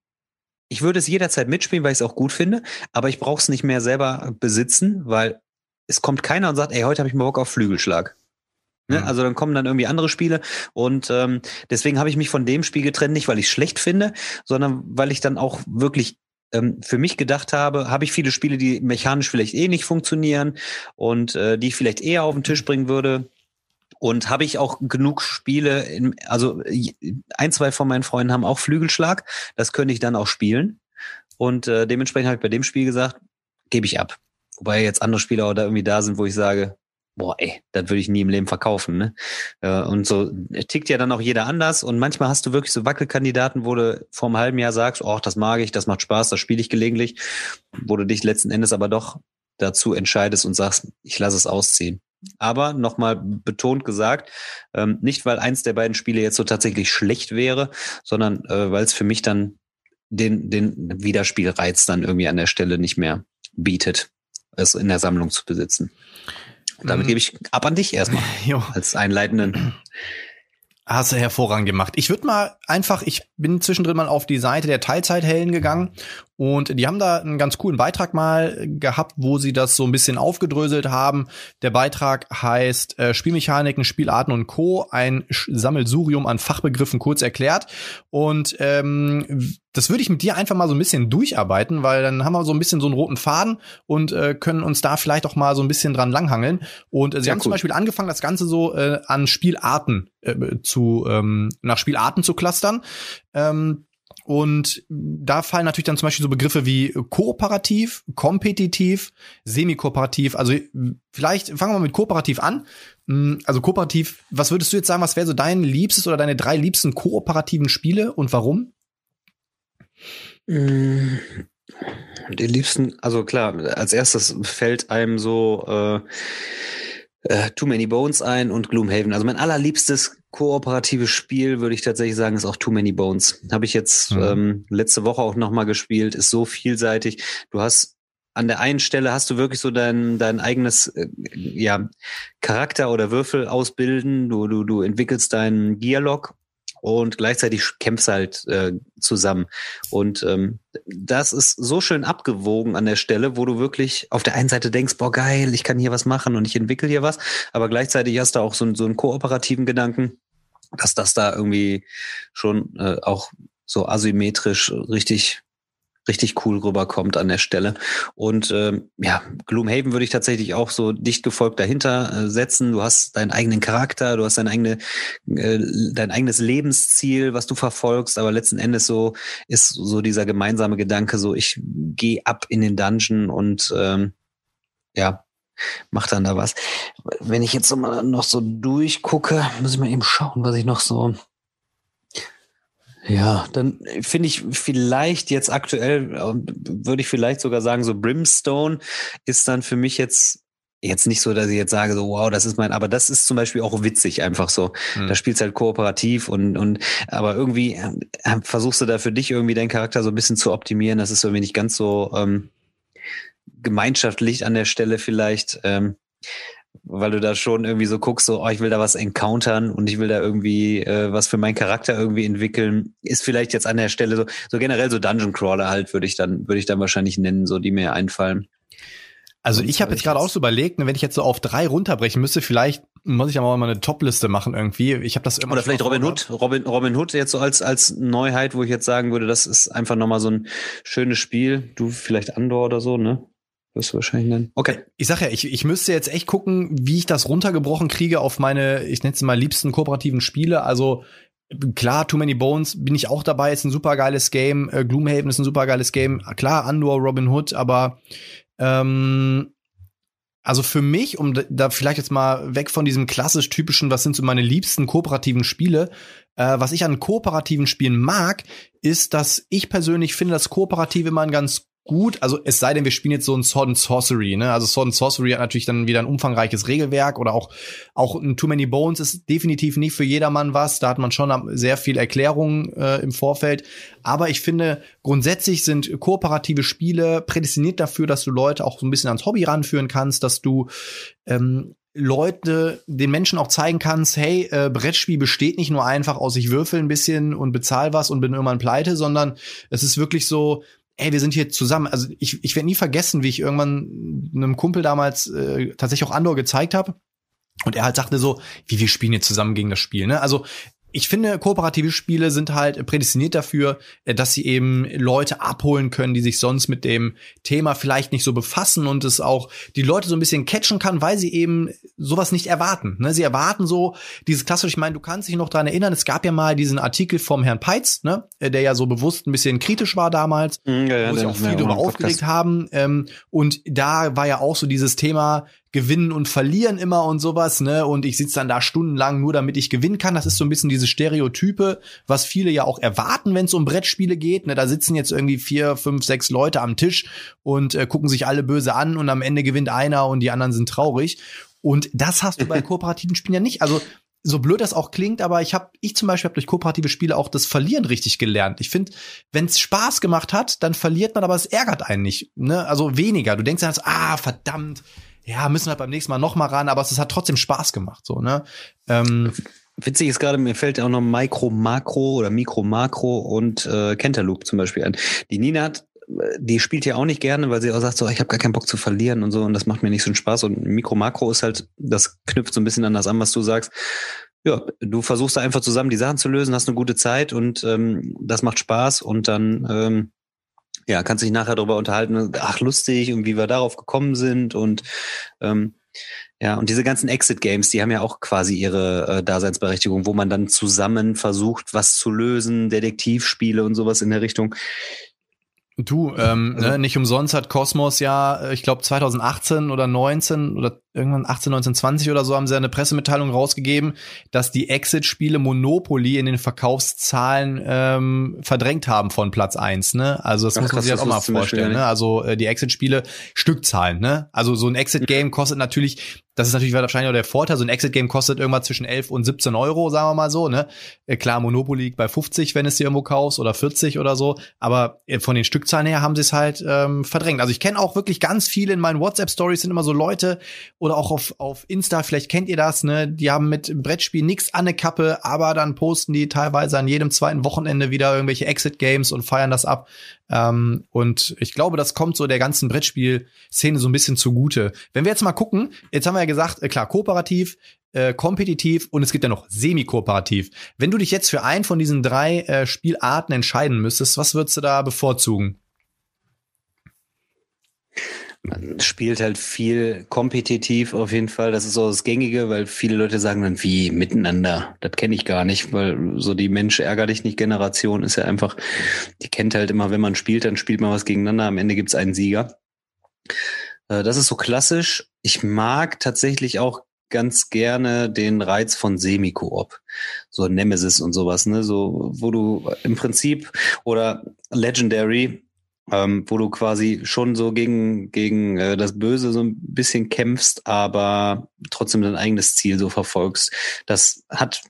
ich würde es jederzeit mitspielen, weil ich es auch gut finde, aber ich brauche es nicht mehr selber besitzen, weil es kommt keiner und sagt, ey, heute habe ich mal Bock auf Flügelschlag. Ne? Mhm. Also dann kommen dann irgendwie andere Spiele und ähm, deswegen habe ich mich von dem Spiel getrennt, nicht weil ich es schlecht finde, sondern weil ich dann auch wirklich ähm, für mich gedacht habe, habe ich viele Spiele, die mechanisch vielleicht eh nicht funktionieren und äh, die ich vielleicht eher auf den Tisch bringen würde. Und habe ich auch genug Spiele, in, also ein, zwei von meinen Freunden haben auch Flügelschlag, das könnte ich dann auch spielen. Und äh, dementsprechend habe ich bei dem Spiel gesagt, gebe ich ab. Wobei jetzt andere Spieler auch da irgendwie da sind, wo ich sage, boah, ey, das würde ich nie im Leben verkaufen. Ne? Äh, und so tickt ja dann auch jeder anders. Und manchmal hast du wirklich so Wackelkandidaten, wo du vor einem halben Jahr sagst, oh, das mag ich, das macht Spaß, das spiele ich gelegentlich, wo du dich letzten Endes aber doch dazu entscheidest und sagst, ich lasse es ausziehen. Aber nochmal betont gesagt, ähm, nicht weil eins der beiden Spiele jetzt so tatsächlich schlecht wäre, sondern äh, weil es für mich dann den, den Wiederspielreiz dann irgendwie an der Stelle nicht mehr bietet, es in der Sammlung zu besitzen. Damit mhm. gebe ich ab an dich erstmal jo. als einleitenden. Hast du hervorragend gemacht. Ich würde mal einfach, ich bin zwischendrin mal auf die Seite der Teilzeithelden gegangen und die haben da einen ganz coolen Beitrag mal gehabt, wo sie das so ein bisschen aufgedröselt haben. Der Beitrag heißt äh, Spielmechaniken, Spielarten und Co. Ein Sammelsurium an Fachbegriffen kurz erklärt. Und ähm, das würde ich mit dir einfach mal so ein bisschen durcharbeiten, weil dann haben wir so ein bisschen so einen roten Faden und äh, können uns da vielleicht auch mal so ein bisschen dran langhangeln. Und äh, sie ja, haben cool. zum Beispiel angefangen, das Ganze so äh, an Spielarten äh, zu ähm, nach Spielarten zu clustern. Ähm, und da fallen natürlich dann zum Beispiel so Begriffe wie kooperativ, kompetitiv, semi-kooperativ. Also vielleicht fangen wir mit kooperativ an. Hm, also kooperativ, was würdest du jetzt sagen, was wäre so dein liebstes oder deine drei liebsten kooperativen Spiele und warum? Hm, die liebsten, also klar, als erstes fällt einem so äh, äh, Too Many Bones ein und Gloomhaven. Also mein allerliebstes kooperatives Spiel, würde ich tatsächlich sagen, ist auch Too Many Bones. Habe ich jetzt mhm. ähm, letzte Woche auch nochmal gespielt, ist so vielseitig. Du hast an der einen Stelle hast du wirklich so dein, dein eigenes äh, ja, Charakter oder Würfel ausbilden. Du, du, du entwickelst deinen Gearlock und gleichzeitig kämpfst halt äh, zusammen. Und ähm, das ist so schön abgewogen an der Stelle, wo du wirklich auf der einen Seite denkst, boah, geil, ich kann hier was machen und ich entwickle hier was, aber gleichzeitig hast du auch so, so einen kooperativen Gedanken, dass das da irgendwie schon äh, auch so asymmetrisch richtig richtig cool rüberkommt an der Stelle. Und ähm, ja, Gloomhaven würde ich tatsächlich auch so dicht gefolgt dahinter äh, setzen. Du hast deinen eigenen Charakter, du hast dein, eigene, äh, dein eigenes Lebensziel, was du verfolgst, aber letzten Endes so ist so dieser gemeinsame Gedanke, so ich gehe ab in den Dungeon und ähm, ja, mach dann da was. Wenn ich jetzt noch so durchgucke, muss ich mal eben schauen, was ich noch so ja, dann finde ich vielleicht jetzt aktuell, würde ich vielleicht sogar sagen, so Brimstone ist dann für mich jetzt jetzt nicht so, dass ich jetzt sage, so wow, das ist mein, aber das ist zum Beispiel auch witzig einfach so. Mhm. Da spielst halt kooperativ und und aber irgendwie äh, versuchst du da für dich irgendwie deinen Charakter so ein bisschen zu optimieren. Das ist irgendwie nicht ganz so ähm, gemeinschaftlich an der Stelle vielleicht. Ähm, weil du da schon irgendwie so guckst, so, oh, ich will da was encountern und ich will da irgendwie äh, was für meinen Charakter irgendwie entwickeln, ist vielleicht jetzt an der Stelle so, so generell so Dungeon Crawler halt, würde ich dann, würde ich dann wahrscheinlich nennen, so die mir einfallen. Also ich habe jetzt gerade auch so überlegt, ne, wenn ich jetzt so auf drei runterbrechen müsste, vielleicht muss ich aber mal eine Top-Liste machen irgendwie. Ich habe das immer oder vielleicht Robin Hood, Robin Robin Hood jetzt so als als Neuheit, wo ich jetzt sagen würde, das ist einfach noch mal so ein schönes Spiel. Du vielleicht Andor oder so, ne? Wirst du wahrscheinlich nennen. Okay. Ich sag ja, ich, ich müsste jetzt echt gucken, wie ich das runtergebrochen kriege auf meine, ich nenne es mal liebsten kooperativen Spiele. Also klar, Too Many Bones bin ich auch dabei, ist ein super geiles Game. Äh, Gloomhaven ist ein super geiles Game. Klar, Andor, Robin Hood, aber ähm, also für mich, um da vielleicht jetzt mal weg von diesem klassisch typischen, was sind so meine liebsten kooperativen Spiele, äh, was ich an kooperativen Spielen mag, ist, dass ich persönlich finde, dass Kooperative immer ein ganz gut. Also es sei denn, wir spielen jetzt so ein Sword and Sorcery, ne? Also Sword and Sorcery hat natürlich dann wieder ein umfangreiches Regelwerk oder auch auch ein Too Many Bones ist definitiv nicht für jedermann was. Da hat man schon sehr viel Erklärung äh, im Vorfeld. Aber ich finde grundsätzlich sind kooperative Spiele prädestiniert dafür, dass du Leute auch so ein bisschen ans Hobby ranführen kannst, dass du ähm, Leute, den Menschen auch zeigen kannst, hey, äh, Brettspiel besteht nicht nur einfach aus ich würfel ein bisschen und bezahl was und bin irgendwann pleite, sondern es ist wirklich so, ey, wir sind hier zusammen. Also ich, ich werde nie vergessen, wie ich irgendwann einem Kumpel damals äh, tatsächlich auch Andor gezeigt habe. Und er halt sagte so, wie wir spielen jetzt zusammen gegen das Spiel. Ne? Also ich finde, kooperative Spiele sind halt prädestiniert dafür, äh, dass sie eben Leute abholen können, die sich sonst mit dem Thema vielleicht nicht so befassen und es auch die Leute so ein bisschen catchen kann, weil sie eben sowas nicht erwarten. Ne? Sie erwarten so dieses klassische, ich meine, du kannst dich noch dran erinnern, es gab ja mal diesen Artikel vom Herrn Peitz, ne? Äh, der ja so bewusst ein bisschen kritisch war damals, Mhm, ja, ja, wo sich auch viel darüber aufgeregt haben. Ähm, und da war ja auch so dieses Thema Gewinnen und Verlieren immer und sowas, ne? Und ich sitze dann da stundenlang nur, damit ich gewinnen kann. Das ist so ein bisschen diese Stereotype, was viele ja auch erwarten, wenn es um Brettspiele geht. Ne? Da sitzen jetzt irgendwie vier, fünf, sechs Leute am Tisch und äh, gucken sich alle böse an und am Ende gewinnt einer und die anderen sind traurig. Und das hast du bei kooperativen Spielen ja nicht. Also so blöd das auch klingt, aber ich habe, ich zum Beispiel habe durch kooperative Spiele auch das Verlieren richtig gelernt. Ich finde, wenn es Spaß gemacht hat, dann verliert man, aber es ärgert einen nicht. Ne? Also weniger. Du denkst dann, ah, verdammt, ja, müssen wir beim nächsten Mal noch mal ran, aber es hat trotzdem Spaß gemacht. So, ne? Ähm, Witzig ist gerade, mir fällt auch noch Micro Makro oder Mikro Makro und äh, Cantaloupe zum Beispiel ein. Die Nina hat, äh, die spielt ja auch nicht gerne, weil sie auch sagt so, ich habe gar keinen Bock zu verlieren und so und das macht mir nicht so einen Spaß. Und Mikro Makro ist halt, das knüpft so ein bisschen an das an, was du sagst. Ja, du versuchst da einfach zusammen die Sachen zu lösen, hast eine gute Zeit und ähm, das macht Spaß und dann ähm, ja, kannst dich nachher darüber unterhalten, ach lustig und wie wir darauf gekommen sind und ähm, ja, und diese ganzen Exit-Games, die haben ja auch quasi ihre äh, Daseinsberechtigung, wo man dann zusammen versucht, was zu lösen, Detektivspiele und sowas in der Richtung. Du, ähm, Also- ne, nicht umsonst hat Cosmos ja, äh, ich glaube 2018 oder 19 oder irgendwann 18, 19, 20 oder so haben sie eine Pressemitteilung rausgegeben, dass die Exit-Spiele Monopoly in den Verkaufszahlen ähm, verdrängt haben von Platz eins. Ne? Also das Ach, muss man sich das auch mal vorstellen. Ne? Also äh, die Exit-Spiele Stückzahlen. Ne? Also so ein Exit-Game kostet natürlich, das ist natürlich wahrscheinlich auch der Vorteil, so ein Exit-Game kostet irgendwas zwischen 11 und 17 Euro, sagen wir mal so. Ne? Äh, Klar, Monopoly liegt bei 50, wenn es dir irgendwo kaufst, oder 40 oder so. Aber äh, von den Stückzahlen her haben sie es halt ähm, verdrängt. Also ich kenne auch wirklich ganz viele in meinen WhatsApp-Stories sind immer so Leute oder auch auf, auf Insta, vielleicht kennt ihr das, ne? Die haben mit Brettspiel nix an der Kappe, aber dann posten die teilweise an jedem zweiten Wochenende wieder irgendwelche Exit-Games und feiern das ab. Ähm, und ich glaube, das kommt so der ganzen Brettspiel-Szene so ein bisschen zugute. Wenn wir jetzt mal gucken, jetzt haben wir ja gesagt, äh, klar, kooperativ, äh, kompetitiv und es gibt ja noch semi-kooperativ. Wenn du dich jetzt für einen von diesen drei äh, Spielarten entscheiden müsstest, was würdest du da bevorzugen? Man spielt halt viel kompetitiv auf jeden Fall. Das ist so das Gängige, weil viele Leute sagen dann, wie miteinander. Das kenne ich gar nicht, weil so die Mensch ärger dich nicht Generation ist ja einfach, die kennt halt immer, wenn man spielt, dann spielt man was gegeneinander. Am Ende gibt's einen Sieger. Äh, Das ist so klassisch. Ich mag tatsächlich auch ganz gerne den Reiz von Semi-Koop. So Nemesis und sowas, ne? So, wo du im Prinzip oder Legendary, ähm, wo du quasi schon so gegen, gegen äh, das Böse so ein bisschen kämpfst, aber trotzdem dein eigenes Ziel so verfolgst. Das hat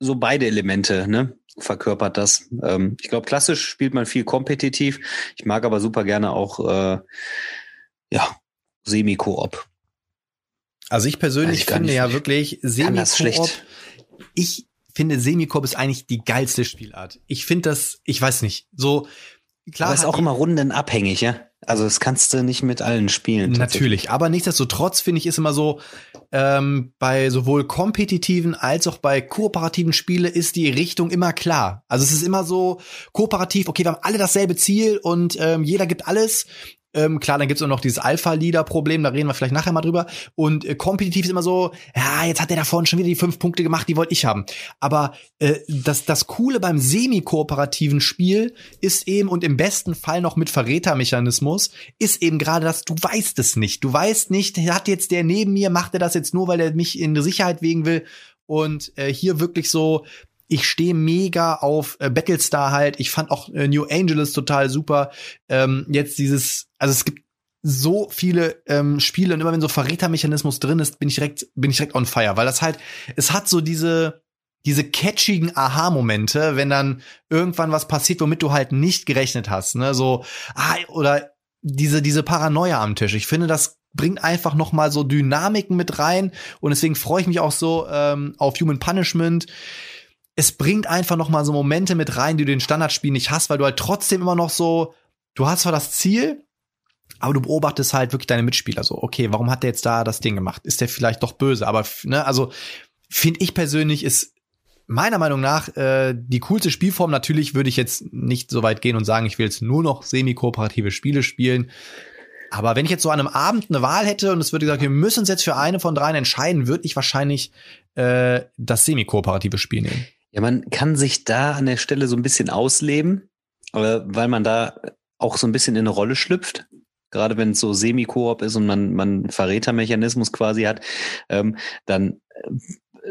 so beide Elemente, ne? Verkörpert das. Ähm, ich glaube, klassisch spielt man viel kompetitiv. Ich mag aber super gerne auch äh, ja, Semi-Koop. Also ich persönlich ich finde ja wirklich Semi-Koop. schlecht. Ich finde Semi-Koop ist eigentlich die geilste Spielart. Ich finde das, ich weiß nicht, so klar aber ist auch immer rundenabhängig, ja? Also das kannst du nicht mit allen spielen. Natürlich, aber nichtsdestotrotz finde ich ist immer so, ähm, bei sowohl kompetitiven als auch bei kooperativen Spiele ist die Richtung immer klar. Also es ist immer so kooperativ, okay, wir haben alle dasselbe Ziel und ähm, jeder gibt alles. Ähm, klar, dann gibt's auch noch dieses Alpha-Leader-Problem, da reden wir vielleicht nachher mal drüber. Und äh, kompetitiv ist immer so, ja, jetzt hat der da vorne schon wieder die fünf Punkte gemacht, die wollte ich haben. Aber äh, das, das Coole beim semi-kooperativen Spiel ist eben, und im besten Fall noch mit Verrätermechanismus, ist eben gerade das, du weißt es nicht. Du weißt nicht, hat jetzt der neben mir, macht er das jetzt nur, weil er mich in Sicherheit wegen will. Und äh, hier wirklich so, ich stehe mega auf äh, Battlestar halt. Ich fand auch äh, New Angeles total super. Ähm, jetzt dieses, also es gibt so viele ähm, Spiele und immer wenn so Verrätermechanismus drin ist, bin ich direkt, bin ich direkt on fire, weil das halt, es hat so diese, diese catchigen Aha-Momente, wenn dann irgendwann was passiert, womit du halt nicht gerechnet hast, ne, so, ah, oder diese, diese Paranoia am Tisch. Ich finde, das bringt einfach noch mal so Dynamiken mit rein und deswegen freue ich mich auch so ähm, auf Human Punishment es bringt einfach noch mal so Momente mit rein, die du den Standardspielen nicht hast, weil du halt trotzdem immer noch so, du hast zwar das Ziel, aber du beobachtest halt wirklich deine Mitspieler so, okay, warum hat der jetzt da das Ding gemacht? Ist der vielleicht doch böse? Aber ne, also finde ich persönlich ist meiner Meinung nach äh, die coolste Spielform. Natürlich würde ich jetzt nicht so weit gehen und sagen, ich will jetzt nur noch semi-kooperative Spiele spielen. Aber wenn ich jetzt so an einem Abend eine Wahl hätte und es würde gesagt, wir müssen uns jetzt für eine von dreien entscheiden, würde ich wahrscheinlich äh, das semi-kooperative Spiel nehmen. Ja, man kann sich da an der Stelle so ein bisschen ausleben, äh, weil man da auch so ein bisschen in eine Rolle schlüpft. Gerade wenn es so Semi-Koop ist und man, man Verrätermechanismus quasi hat, ähm, dann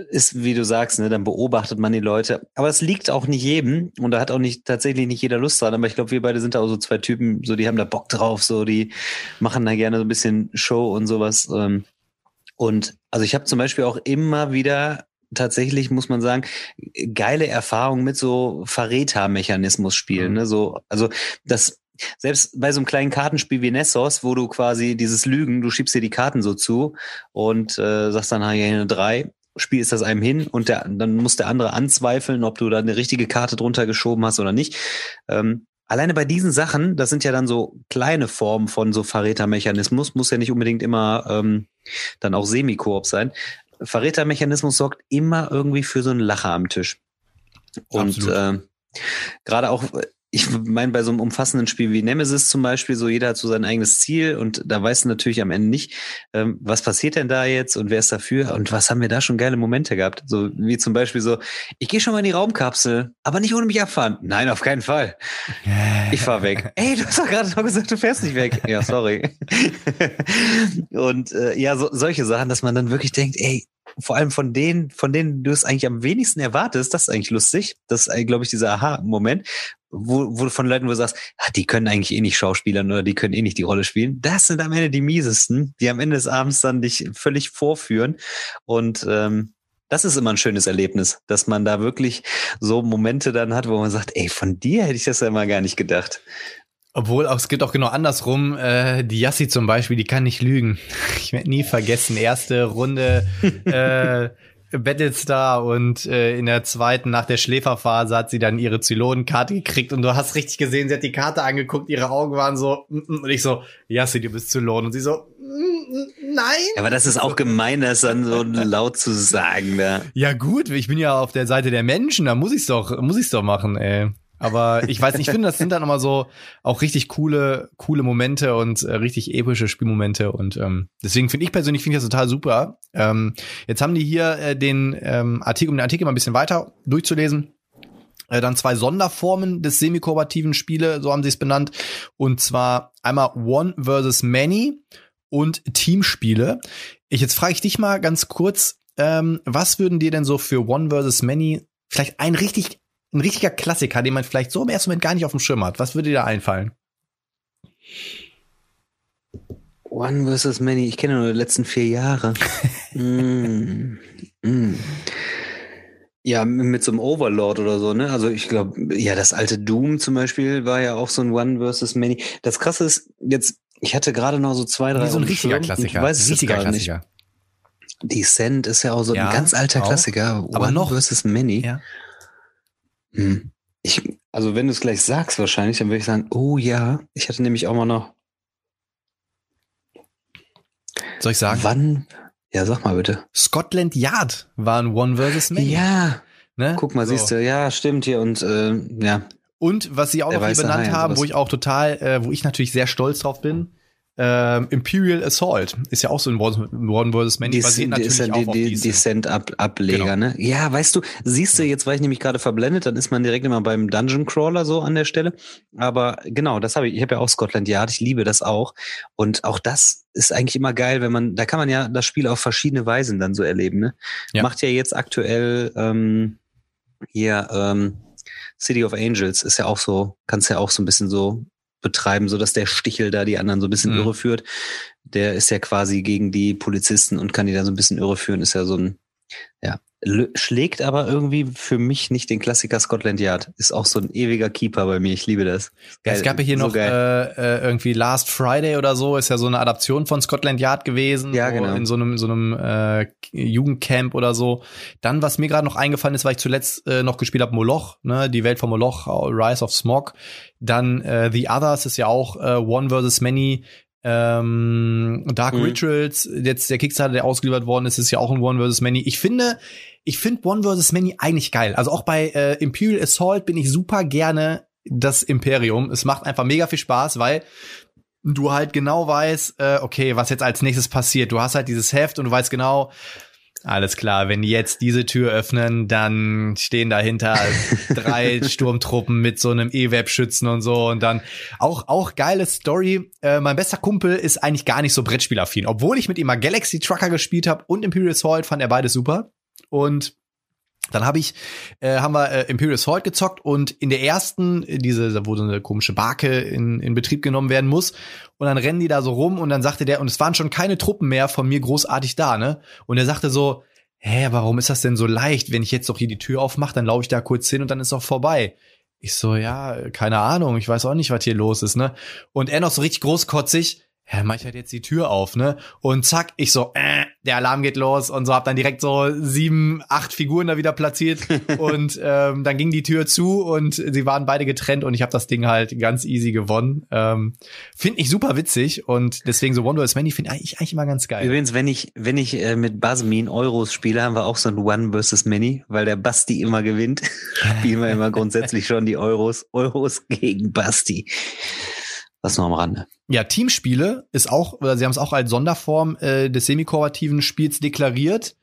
ist, wie du sagst, ne, dann beobachtet man die Leute. Aber es liegt auch nicht jedem und da hat auch nicht tatsächlich nicht jeder Lust dran. Aber ich glaube, wir beide sind da auch so zwei Typen, so die haben da Bock drauf, so die machen da gerne so ein bisschen Show und sowas. Ähm. Und also ich habe zum Beispiel auch immer wieder tatsächlich, muss man sagen, geile Erfahrungen mit so Verrätermechanismus spielen. Ne? So, also das selbst bei so einem kleinen Kartenspiel wie Nessos, wo du quasi dieses Lügen, du schiebst dir die Karten so zu und äh, sagst dann, hier eine drei Spiel ist das einem hin und der, dann muss der andere anzweifeln, ob du da eine richtige Karte drunter geschoben hast oder nicht. Ähm, alleine bei diesen Sachen, das sind ja dann so kleine Formen von so Verrätermechanismus, muss ja nicht unbedingt immer ähm, dann auch Semi-Koop sein. Verrätermechanismus sorgt immer irgendwie für so einen Lacher am Tisch. Und äh, gerade auch ich meine, bei so einem umfassenden Spiel wie Nemesis zum Beispiel, so jeder hat so sein eigenes Ziel und da weißt du natürlich am Ende nicht, ähm, was passiert denn da jetzt und wer ist dafür und was haben wir da schon geile Momente gehabt. So wie zum Beispiel so, ich gehe schon mal in die Raumkapsel, aber nicht ohne mich abfahren. Nein, auf keinen Fall. Ich fahr weg. Ey, du hast doch gerade noch gesagt, du fährst nicht weg. Ja, sorry. und äh, ja, so, solche Sachen, dass man dann wirklich denkt, ey, vor allem von denen, von denen du es eigentlich am wenigsten erwartest, das ist eigentlich lustig. Das ist, glaube ich, dieser Aha-Moment, wo, wo von Leuten, wo du sagst, ah, die können eigentlich eh nicht Schauspielern oder die können eh nicht die Rolle spielen. Das sind am Ende die miesesten, die am Ende des Abends dann dich völlig vorführen. Und ähm, das ist immer ein schönes Erlebnis, dass man da wirklich so Momente dann hat, wo man sagt, ey, von dir hätte ich das ja mal gar nicht gedacht. Obwohl, auch, es geht auch genau andersrum. Äh, die Yassi zum Beispiel, die kann nicht lügen. Ich werde nie vergessen, erste Runde äh, Battlestar und äh, in der zweiten, nach der Schläferphase, hat sie dann ihre Zylonenkarte gekriegt und du hast richtig gesehen, sie hat die Karte angeguckt, ihre Augen waren so, mm, mm, und ich so, Yassi, du bist Zylon. Und sie so, mm, nein. Ja, aber das ist auch gemein, das dann so laut zu sagen. Da. Ja gut, ich bin ja auf der Seite der Menschen, da muss ich's doch, muss ich's doch machen, ey. Aber ich weiß nicht, ich finde, das sind dann immer so auch richtig coole, coole Momente und äh, richtig epische Spielmomente. Und ähm, deswegen finde ich persönlich finde ich das total super. Ähm, jetzt haben die hier äh, den ähm, Artikel, um den Artikel mal ein bisschen weiter durchzulesen. Äh, dann zwei Sonderformen des semi-kooperativen Spiele, so haben sie es benannt. Und zwar einmal One versus Many und Teamspiele. Ich jetzt frage ich dich mal ganz kurz, ähm, was würden dir denn so für One versus Many vielleicht ein richtig ein richtiger Klassiker, den man vielleicht so im ersten Moment gar nicht auf dem Schirm hat. Was würde dir da einfallen? One versus Many, ich kenne nur die letzten vier Jahre. mm, mm. Ja, mit so einem Overlord oder so, ne? Also ich glaube, ja, das alte Doom zum Beispiel war ja auch so ein One versus Many. Das krasse ist, jetzt, ich hatte gerade noch so zwei, drei. Wie so ein richtiger Klassiker. Ich weiß es richtiger Klassiker. Nicht. Descent ist ja auch so ja, ein ganz alter auch. Klassiker. Aber One noch. versus Many. Ja. Hm. Ich, also wenn du es gleich sagst wahrscheinlich, dann würde ich sagen, oh ja, ich hatte nämlich auch mal noch. Soll ich sagen? Wann? Ja, sag mal bitte. Scotland Yard war ein One versus Many. Ja. Ne? Guck mal, so. siehst du, ja, stimmt hier und äh, ja. Und was sie auch Der noch hier benannt haben, wo ich auch total, äh, wo ich natürlich sehr stolz drauf bin, ähm, Imperial Assault ist ja auch so ein One vs. Many, basiert natürlich ist ja die, auch die, die Descent-Ableger, genau. ne? Ja, weißt du, siehst du, jetzt war ich nämlich gerade verblendet, dann ist man direkt immer beim Dungeon Crawler so an der Stelle. Aber genau, das habe ich, ich habe ja auch Scotland Yard, ich liebe das auch. Und auch das ist eigentlich immer geil, wenn man, da kann man ja das Spiel auf verschiedene Weisen dann so erleben, ne? Ja. Macht ja jetzt aktuell ähm, hier ähm, City of Angels ist ja auch so, kannst ja auch so ein bisschen so betreiben, so dass der Stichel da die anderen so ein bisschen mhm. irre führt. Der ist ja quasi gegen die Polizisten und kann die da so ein bisschen irre führen, ist ja so ein, ja, schlägt aber irgendwie für mich nicht den Klassiker Scotland Yard. Ist auch so ein ewiger Keeper bei mir. Ich liebe das. Geil. Es gab ja hier so noch äh, äh, irgendwie Last Friday oder so, ist ja so eine Adaption von Scotland Yard gewesen. Ja, genau. In so einem, so einem äh, Jugendcamp oder so. Dann, was mir gerade noch eingefallen ist, weil ich zuletzt äh, noch gespielt habe, Moloch, ne, die Welt von Moloch, Rise of Smog. Dann äh, The Others ist ja auch äh, One versus Many ähm, Dark mhm. Rituals, jetzt der Kickstarter, der ausgeliefert worden ist, ist ja auch ein One versus Many. Ich finde, ich finde One vs. Many eigentlich geil. Also auch bei äh, Imperial Assault bin ich super gerne das Imperium. Es macht einfach mega viel Spaß, weil du halt genau weißt, äh, okay, was jetzt als nächstes passiert. Du hast halt dieses Heft und du weißt genau, alles klar, wenn die jetzt diese Tür öffnen, dann stehen dahinter drei Sturmtruppen mit so einem E-Web-Schützen und so und dann auch, auch geile Story. Äh, mein bester Kumpel ist eigentlich gar nicht so Brettspielaffin. Obwohl ich mit ihm mal Galaxy Trucker gespielt habe und Imperial Assault, fand er beides super. Und dann habe ich, äh, haben wir äh, Imperial Assault gezockt und in der ersten, diese, wo so eine komische Barke in, in Betrieb genommen werden muss. Und dann rennen die da so rum und dann sagte der, und es waren schon keine Truppen mehr von mir großartig da, ne? Und er sagte so, hä, warum ist das denn so leicht? Wenn ich jetzt doch hier die Tür aufmache, dann laufe ich da kurz hin und dann ist auch vorbei. Ich so, ja, keine Ahnung, ich weiß auch nicht, was hier los ist, ne? Und er noch so richtig großkotzig, ja, mach ich halt jetzt die Tür auf, ne? Und zack, ich so, äh, der Alarm geht los und so hab dann direkt so sieben, acht Figuren da wieder platziert und ähm, dann ging die Tür zu und sie waren beide getrennt und ich habe das Ding halt ganz easy gewonnen. Ähm, finde ich super witzig und deswegen so One vs. Many finde ich eigentlich immer ganz geil. Übrigens, wenn ich wenn ich äh, mit Basmin Euros spiele, haben wir auch so ein One vs. Many, weil der Basti immer gewinnt. Spielen wir immer grundsätzlich schon die Euros Euros gegen Basti. Das nur am Rande. Ja, Teamspiele ist auch, oder sie haben es auch als Sonderform äh, des semi-kooperativen Spiels deklariert.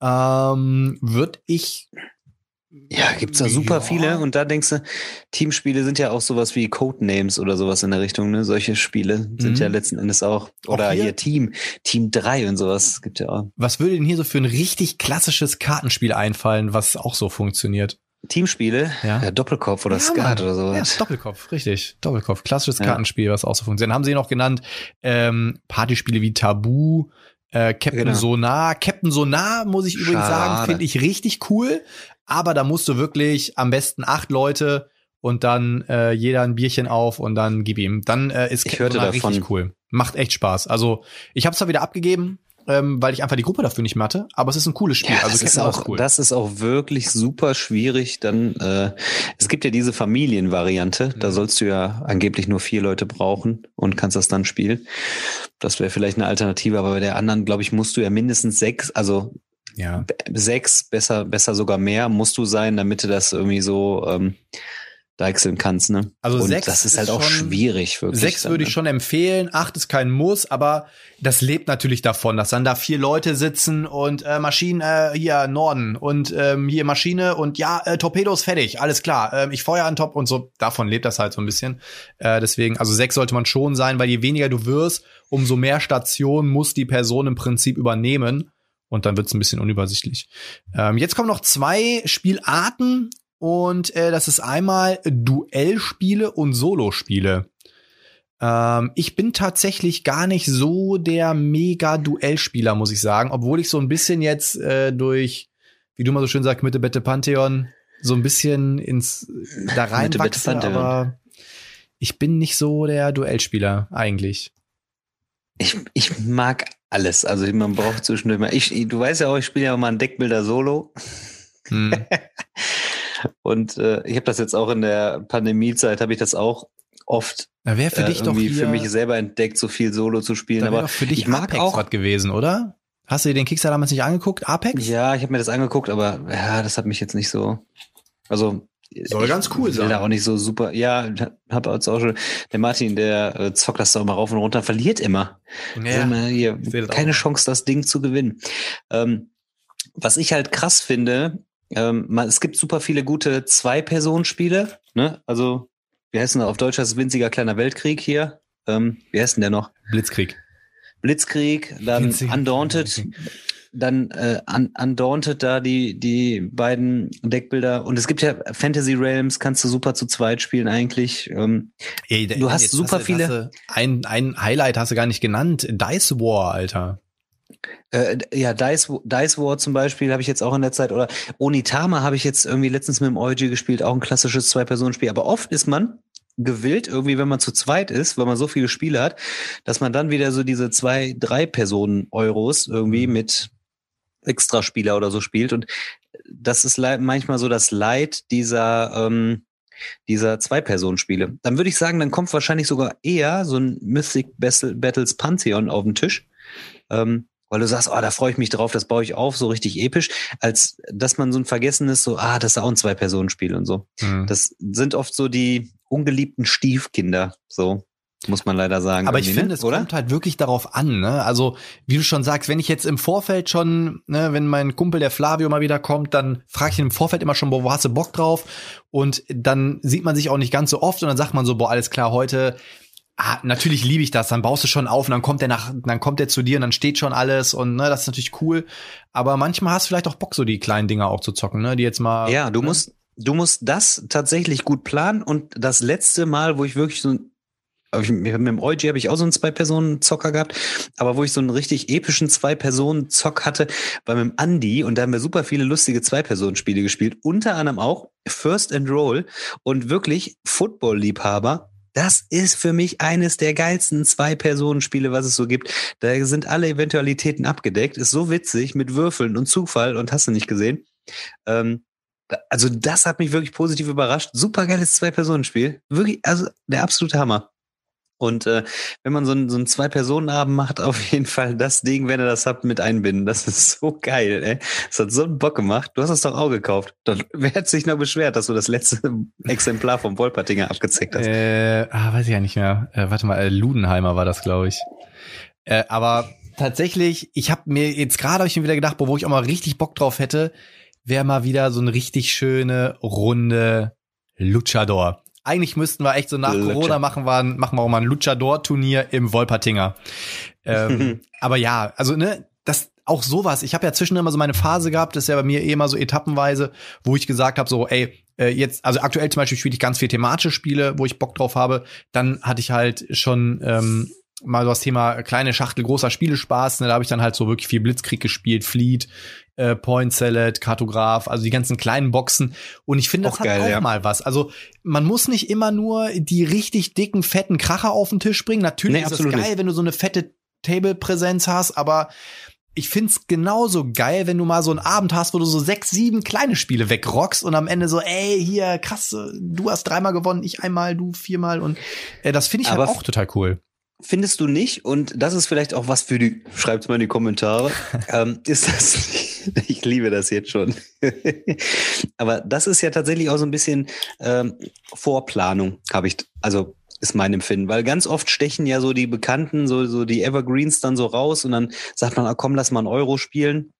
Ähm, Würde ich ja, gibt's da super ja. viele und da denkst du, Teamspiele sind ja auch sowas wie Codenames oder sowas in der Richtung, ne? Solche Spiele sind mhm. ja letzten Endes auch oder auch hier? hier? Team, Team 3 und sowas gibt ja auch. Was würde denn hier so für ein richtig klassisches Kartenspiel einfallen, was auch so funktioniert? Teamspiele, ja. Doppelkopf oder ja, Skat oder sowas. Ja, Doppelkopf, richtig. Doppelkopf. Klassisches ja. Kartenspiel, was auch so funktioniert. Dann haben sie noch genannt, ähm, Partyspiele wie Tabu, äh, Captain genau. Sonar. Captain Sonar, muss ich übrigens Schade. sagen, finde ich richtig cool. Aber da musst du wirklich am besten acht Leute und dann äh, jeder ein Bierchen auf und dann gib ihm. Dann äh, ist Captain Sonar richtig cool. Macht echt Spaß. Also ich habe es zwar wieder abgegeben, ähm, weil ich einfach die Gruppe dafür nicht mehr hatte. Aber es ist ein cooles Spiel. Ja, also das, ist auch, cool. das ist auch wirklich super schwierig. Dann äh, es gibt ja diese Familienvariante. Mhm. Da sollst du ja angeblich nur vier Leute brauchen und kannst das dann spielen. Das wäre vielleicht eine Alternative. Aber bei der anderen, glaube ich, musst du ja mindestens sechs, also ja. sechs, besser, besser sogar mehr, musst du sein, damit du das irgendwie so ähm, deichseln kannst, ne? Also und sechs das ist halt ist auch schwierig, wirklich. Sechs würde ich ne? schon empfehlen, acht ist kein Muss, aber das lebt natürlich davon, dass dann da vier Leute sitzen und äh, Maschinen äh, hier Norden und ähm, hier Maschine und ja, äh, Torpedos fertig, alles klar, äh, ich feuer an Top und so, davon lebt das halt so ein bisschen. Äh, deswegen, also sechs sollte man schon sein, weil je weniger du wirst, umso mehr Stationen muss die Person im Prinzip übernehmen und dann wird es ein bisschen unübersichtlich. Ähm, jetzt kommen noch zwei Spielarten und äh, das ist einmal Duellspiele und Solospiele. Ähm, ich bin tatsächlich gar nicht so der Mega-Duellspieler, muss ich sagen, obwohl ich so ein bisschen jetzt äh, durch, wie du mal so schön sagst, Mitte Bette Pantheon so ein bisschen ins da reinwachse, aber ich bin nicht so der Duellspieler eigentlich. Ich, ich mag alles. Also man braucht zwischendurch mal. Ich, du weißt ja auch, ich spiele ja auch mal ein Deckbilder solo. Hm. Und äh, ich habe das jetzt auch in der Pandemiezeit, habe ich das auch oft da wäre für äh, dich doch hier, für mich selber entdeckt, so viel Solo zu spielen. Aber für dich ich mag Apex auch was gewesen, oder? Hast du dir den Kickstarter damals nicht angeguckt, Apex? Ja, ich habe mir das angeguckt, aber ja, das hat mich jetzt nicht so. Also soll ganz cool sein. Da auch nicht so super. Ja, hab jetzt auch schon. Der Martin, der äh, zockt das doch immer rauf und runter, verliert immer. Ja, immer hier, keine Chance, das Ding zu gewinnen. Ähm, was ich halt krass finde, ähm, man, es gibt super viele gute Zwei-Personen-Spiele. Ne? Also, wie heißt denn auf Deutsch das winziger kleiner Weltkrieg hier? Ähm, wie heißt denn der noch? Blitzkrieg. Blitzkrieg, dann Winziger Undaunted, dann äh, Undaunted da die die beiden Deckbilder und es gibt ja Fantasy Realms, kannst du super zu zweit spielen eigentlich. Ähm, Ey, du hast super hast, viele. Hast ein ein Highlight hast du gar nicht genannt, Dice War, Alter. Äh, ja, Dice, Dice War zum Beispiel habe ich jetzt auch in der Zeit, oder Onitama habe ich jetzt irgendwie letztens mit dem Euji gespielt, auch ein klassisches Zwei-Personen-Spiel. Aber oft ist man gewillt, irgendwie, wenn man zu zweit ist, weil man so viele Spiele hat, dass man dann wieder so diese zwei, drei Personen Euros irgendwie mhm. mit Extraspieler oder so spielt. Und das ist manchmal so das Leid dieser, ähm, dieser Zwei-Personen-Spiele. Dann würde ich sagen, dann kommt wahrscheinlich sogar eher so ein Mythic Battles Pantheon auf den Tisch. Ähm, weil du sagst, oh, da freue ich mich drauf, das baue ich auf, so richtig episch, als dass man so ein Vergessenes so, ah, das ist auch ein Zwei-Personen-Spiel und so. Mhm. Das sind oft so die ungeliebten Stiefkinder, so muss man leider sagen. Aber ich finde, ne? es oder? kommt halt wirklich darauf an. Ne? Also wie du schon sagst, wenn ich jetzt im Vorfeld schon, ne, wenn mein Kumpel der Flavio mal wieder kommt, dann frage ich ihn im Vorfeld immer schon, boah, wo hast du Bock drauf? Und dann sieht man sich auch nicht ganz so oft und dann sagt man so, boah, alles klar, heute Ah, natürlich liebe ich das. Dann baust du schon auf und dann kommt der nach, dann kommt der zu dir und dann steht schon alles und ne, das ist natürlich cool. Aber manchmal hast du vielleicht auch Bock, so die kleinen Dinger auch zu zocken, ne, die jetzt mal. Ja, du ne? musst, du musst das tatsächlich gut planen und das letzte Mal, wo ich wirklich so ein mit dem Eugi habe ich auch so einen Zwei-Personen-Zocker gehabt, aber wo ich so einen richtig epischen Zwei-Personen-Zock hatte, war mit dem Andi und da haben wir super viele lustige Zwei-Personen-Spiele gespielt, unter anderem auch First and Roll und wirklich Football-Liebhaber. Das ist für mich eines der geilsten Zwei-Personen-Spiele, was es so gibt. Da sind alle Eventualitäten abgedeckt, ist so witzig mit Würfeln und Zufall und hast du nicht gesehen. Ähm, also das hat mich wirklich positiv überrascht. Super geiles Zwei-Personen-Spiel. Wirklich, also der absolute Hammer. Und äh, wenn man so einen, so einen Zwei-Personen-Abend macht, auf jeden Fall das Ding, wenn ihr das habt, mit einbinden. Das ist so geil, ey. Das hat so einen Bock gemacht. Du hast es doch auch gekauft. Dann, wer hat sich noch beschwert, dass du das letzte Exemplar vom Wolpertinger abgezeckt hast? Äh, ah, weiß ich ja nicht mehr. Äh, warte mal, äh, Ludenheimer war das, glaube ich. Äh, aber tatsächlich, ich habe mir jetzt gerade habe ich mir wieder gedacht, wo ich auch mal richtig Bock drauf hätte, wäre mal wieder so eine richtig schöne Runde Luchador. Eigentlich müssten wir echt so nach Lucha. Corona machen wir, machen wir auch mal ein Luchador-Turnier im Wolpertinger. Ähm, aber ja, also ne, das auch sowas. Ich habe ja zwischendurch immer so meine Phase gehabt, das ist ja bei mir eh immer so etappenweise, wo ich gesagt habe, so, ey, äh, jetzt, also aktuell zum Beispiel spiele ich ganz viel thematische Spiele, wo ich Bock drauf habe. Dann hatte ich halt schon ähm, mal so das Thema kleine Schachtel großer Spielespaß. Ne, da habe ich dann halt so wirklich viel Blitzkrieg gespielt, Fleet, äh, Point Salad, Kartograf, also die ganzen kleinen Boxen. Und ich finde, das auch hat geil, auch ja. mal was. Also man muss nicht immer nur die richtig dicken, fetten Kracher auf den Tisch bringen. Natürlich nee, ist es geil, nicht. wenn du so eine fette Table-Präsenz hast, aber ich find's genauso geil, wenn du mal so einen Abend hast, wo du so sechs, sieben kleine Spiele wegrockst und am Ende so, ey, hier, krass, du hast dreimal gewonnen, ich einmal, du viermal und äh, das finde ich halt auch total cool findest du nicht, und das ist vielleicht auch was für die, schreibt's mal in die Kommentare, ähm, ist das, ich liebe das jetzt schon. Aber das ist ja tatsächlich auch so ein bisschen ähm, Vorplanung, habe ich, also ist mein Empfinden, weil ganz oft stechen ja so die Bekannten, so, so die Evergreens dann so raus und dann sagt man, ah, komm, lass mal einen Euro spielen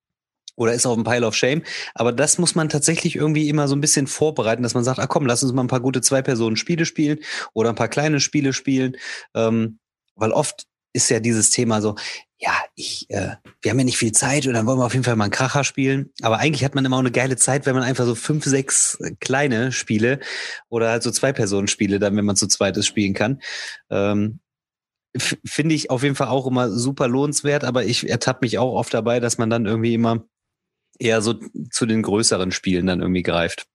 oder ist auf dem Pile of Shame. Aber das muss man tatsächlich irgendwie immer so ein bisschen vorbereiten, dass man sagt, ah komm, lass uns mal ein paar gute Zwei-Personen-Spiele spielen oder ein paar kleine Spiele spielen. Ähm, weil oft ist ja dieses Thema so, ja, ich, äh, wir haben ja nicht viel Zeit und dann wollen wir auf jeden Fall mal einen Kracher spielen. Aber eigentlich hat man immer auch eine geile Zeit, wenn man einfach so fünf, sechs kleine Spiele oder halt so Zwei-Personen-Spiele dann, wenn man zu zweites spielen kann. Ähm, Finde ich auf jeden Fall auch immer super lohnenswert, aber ich ertappe mich auch oft dabei, dass man dann irgendwie immer eher so zu den größeren Spielen dann irgendwie greift.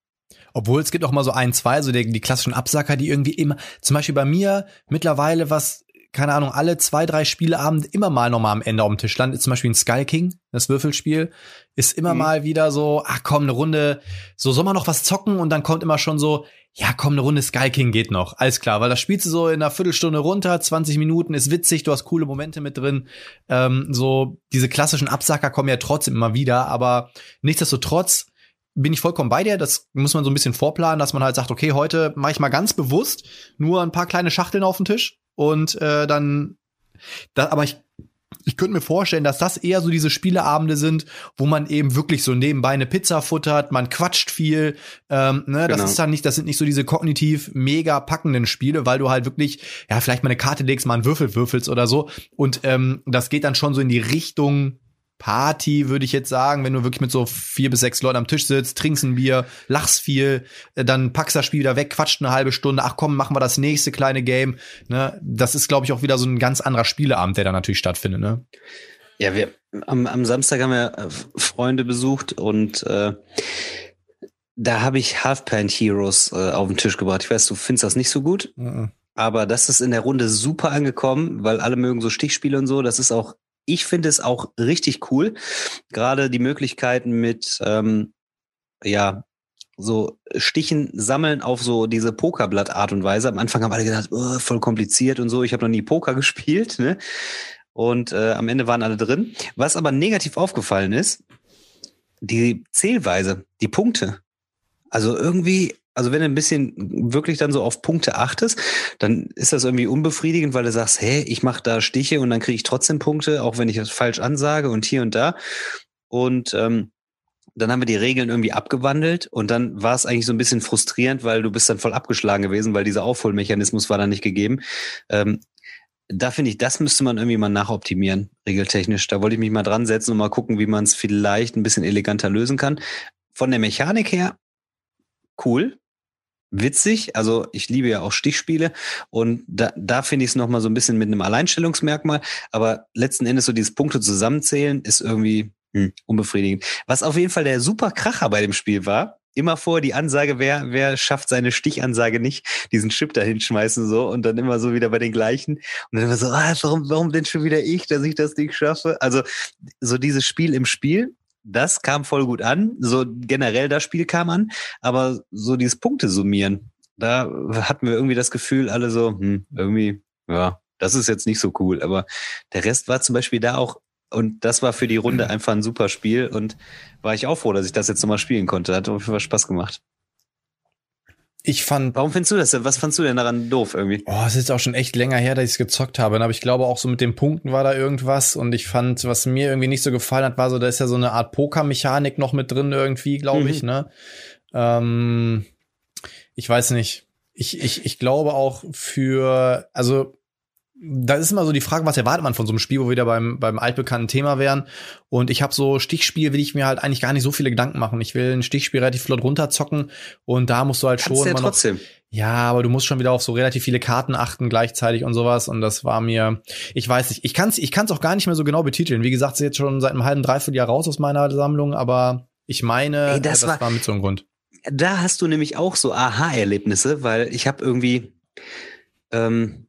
Obwohl es gibt auch mal so ein, zwei, so die, die klassischen Absacker, die irgendwie immer, zum Beispiel bei mir mittlerweile, was keine Ahnung, alle zwei, drei Spieleabende immer mal nochmal am Ende auf dem Tisch landet. Zum Beispiel ein Sky King, das Würfelspiel, ist immer mhm. mal wieder so, ach komm, eine Runde, so soll man noch was zocken und dann kommt immer schon so, ja komm, eine Runde Sky King geht noch. Alles klar, weil das spielst du so in einer Viertelstunde runter, 20 Minuten, ist witzig, du hast coole Momente mit drin. Ähm, so, diese klassischen Absacker kommen ja trotzdem immer wieder, aber nichtsdestotrotz bin ich vollkommen bei dir. Das muss man so ein bisschen vorplanen, dass man halt sagt, okay, heute mache ich mal ganz bewusst nur ein paar kleine Schachteln auf den Tisch und äh, dann, da, aber ich ich könnte mir vorstellen, dass das eher so diese Spieleabende sind, wo man eben wirklich so nebenbei eine Pizza futtert, man quatscht viel. Ähm, ne? Das genau. ist dann nicht, das sind nicht so diese kognitiv mega packenden Spiele, weil du halt wirklich, ja, vielleicht mal eine Karte legst, mal einen Würfel würfelst oder so. Und ähm, das geht dann schon so in die Richtung Party, würde ich jetzt sagen, wenn du wirklich mit so vier bis sechs Leuten am Tisch sitzt, trinkst ein Bier, lachst viel, äh, dann packst das Spiel wieder weg, quatscht eine halbe Stunde, ach komm, machen wir das nächste kleine Game. Ne? Das ist, glaube ich, auch wieder so ein ganz anderer Spieleabend, der da natürlich stattfindet. Ne? Ja, wir am, am Samstag haben wir äh, Freunde besucht und äh, da habe ich Half-Pant Heroes äh, auf den Tisch gebracht. Ich weiß, du findest das nicht so gut. Mhm. Aber das ist in der Runde super angekommen, weil alle mögen so Stichspiele und so. Das ist auch ich finde es auch richtig cool. Gerade die Möglichkeiten mit, ähm, ja, so Stichen sammeln auf so diese Pokerblatt-Art und Weise. Am Anfang haben alle gedacht, oh, voll kompliziert und so. Ich habe noch nie Poker gespielt, ne? Und äh, am Ende waren alle drin. Was aber negativ aufgefallen ist, die Zählweise, die Punkte. Also irgendwie, also wenn du ein bisschen wirklich dann so auf Punkte achtest, dann ist das irgendwie unbefriedigend, weil du sagst, hey, ich mache da Stiche und dann kriege ich trotzdem Punkte, auch wenn ich das falsch ansage und hier und da. Und ähm, dann haben wir die Regeln irgendwie abgewandelt und dann war es eigentlich so ein bisschen frustrierend, weil du bist dann voll abgeschlagen gewesen, weil dieser Aufholmechanismus war dann nicht gegeben. Ähm, da finde ich, das müsste man irgendwie mal nachoptimieren, regeltechnisch. Da wollte ich mich mal dran setzen und mal gucken, wie man es vielleicht ein bisschen eleganter lösen kann. Von der Mechanik her, cool, witzig. Also ich liebe ja auch Stichspiele und da, da finde ich es nochmal so ein bisschen mit einem Alleinstellungsmerkmal. Aber letzten Endes so dieses Punkte zusammenzählen ist irgendwie hm, unbefriedigend. Was auf jeden Fall der super Kracher bei dem Spiel war, immer vor die Ansage, wer, wer schafft seine Stichansage nicht, diesen Chip da hinschmeißen so und dann immer so wieder bei den gleichen und dann immer so, ah, warum, warum denn schon wieder ich, dass ich das nicht schaffe? Also so dieses Spiel im Spiel, das kam voll gut an. So generell das Spiel kam an, aber so dieses Punkte summieren, da hatten wir irgendwie das Gefühl, alle so, hm, irgendwie, ja, das ist jetzt nicht so cool. Aber der Rest war zum Beispiel da auch und das war für die Runde einfach ein super Spiel und war ich auch froh, dass ich das jetzt nochmal spielen konnte. Hat auf jeden Fall Spaß gemacht. Ich fand. Warum findest du das denn? Was fandst du denn daran doof irgendwie? Oh, es ist auch schon echt länger her, dass ich es gezockt habe. Aber ich glaube auch so mit den Punkten war da irgendwas. Und ich fand, was mir irgendwie nicht so gefallen hat, war so, da ist ja so eine Art Poker-Mechanik noch mit drin irgendwie, glaube mhm. ich, ne? Ähm, ich weiß nicht. Ich, ich, ich glaube auch für, also da ist immer so die Frage, was erwartet man von so einem Spiel, wo wir wieder beim, beim altbekannten Thema wären. Und ich habe so Stichspiel, will ich mir halt eigentlich gar nicht so viele Gedanken machen. Ich will ein Stichspiel relativ flott runterzocken und da musst du halt Kannst schon. Ja, trotzdem. Noch, ja, aber du musst schon wieder auf so relativ viele Karten achten gleichzeitig und sowas. Und das war mir, ich weiß nicht, ich kann es ich kann's auch gar nicht mehr so genau betiteln. Wie gesagt, es ist jetzt schon seit einem halben, dreiviertel Jahr raus aus meiner Sammlung, aber ich meine, Ey, das, das war, war mit so einem Grund. Da hast du nämlich auch so Aha-Erlebnisse, weil ich habe irgendwie ähm,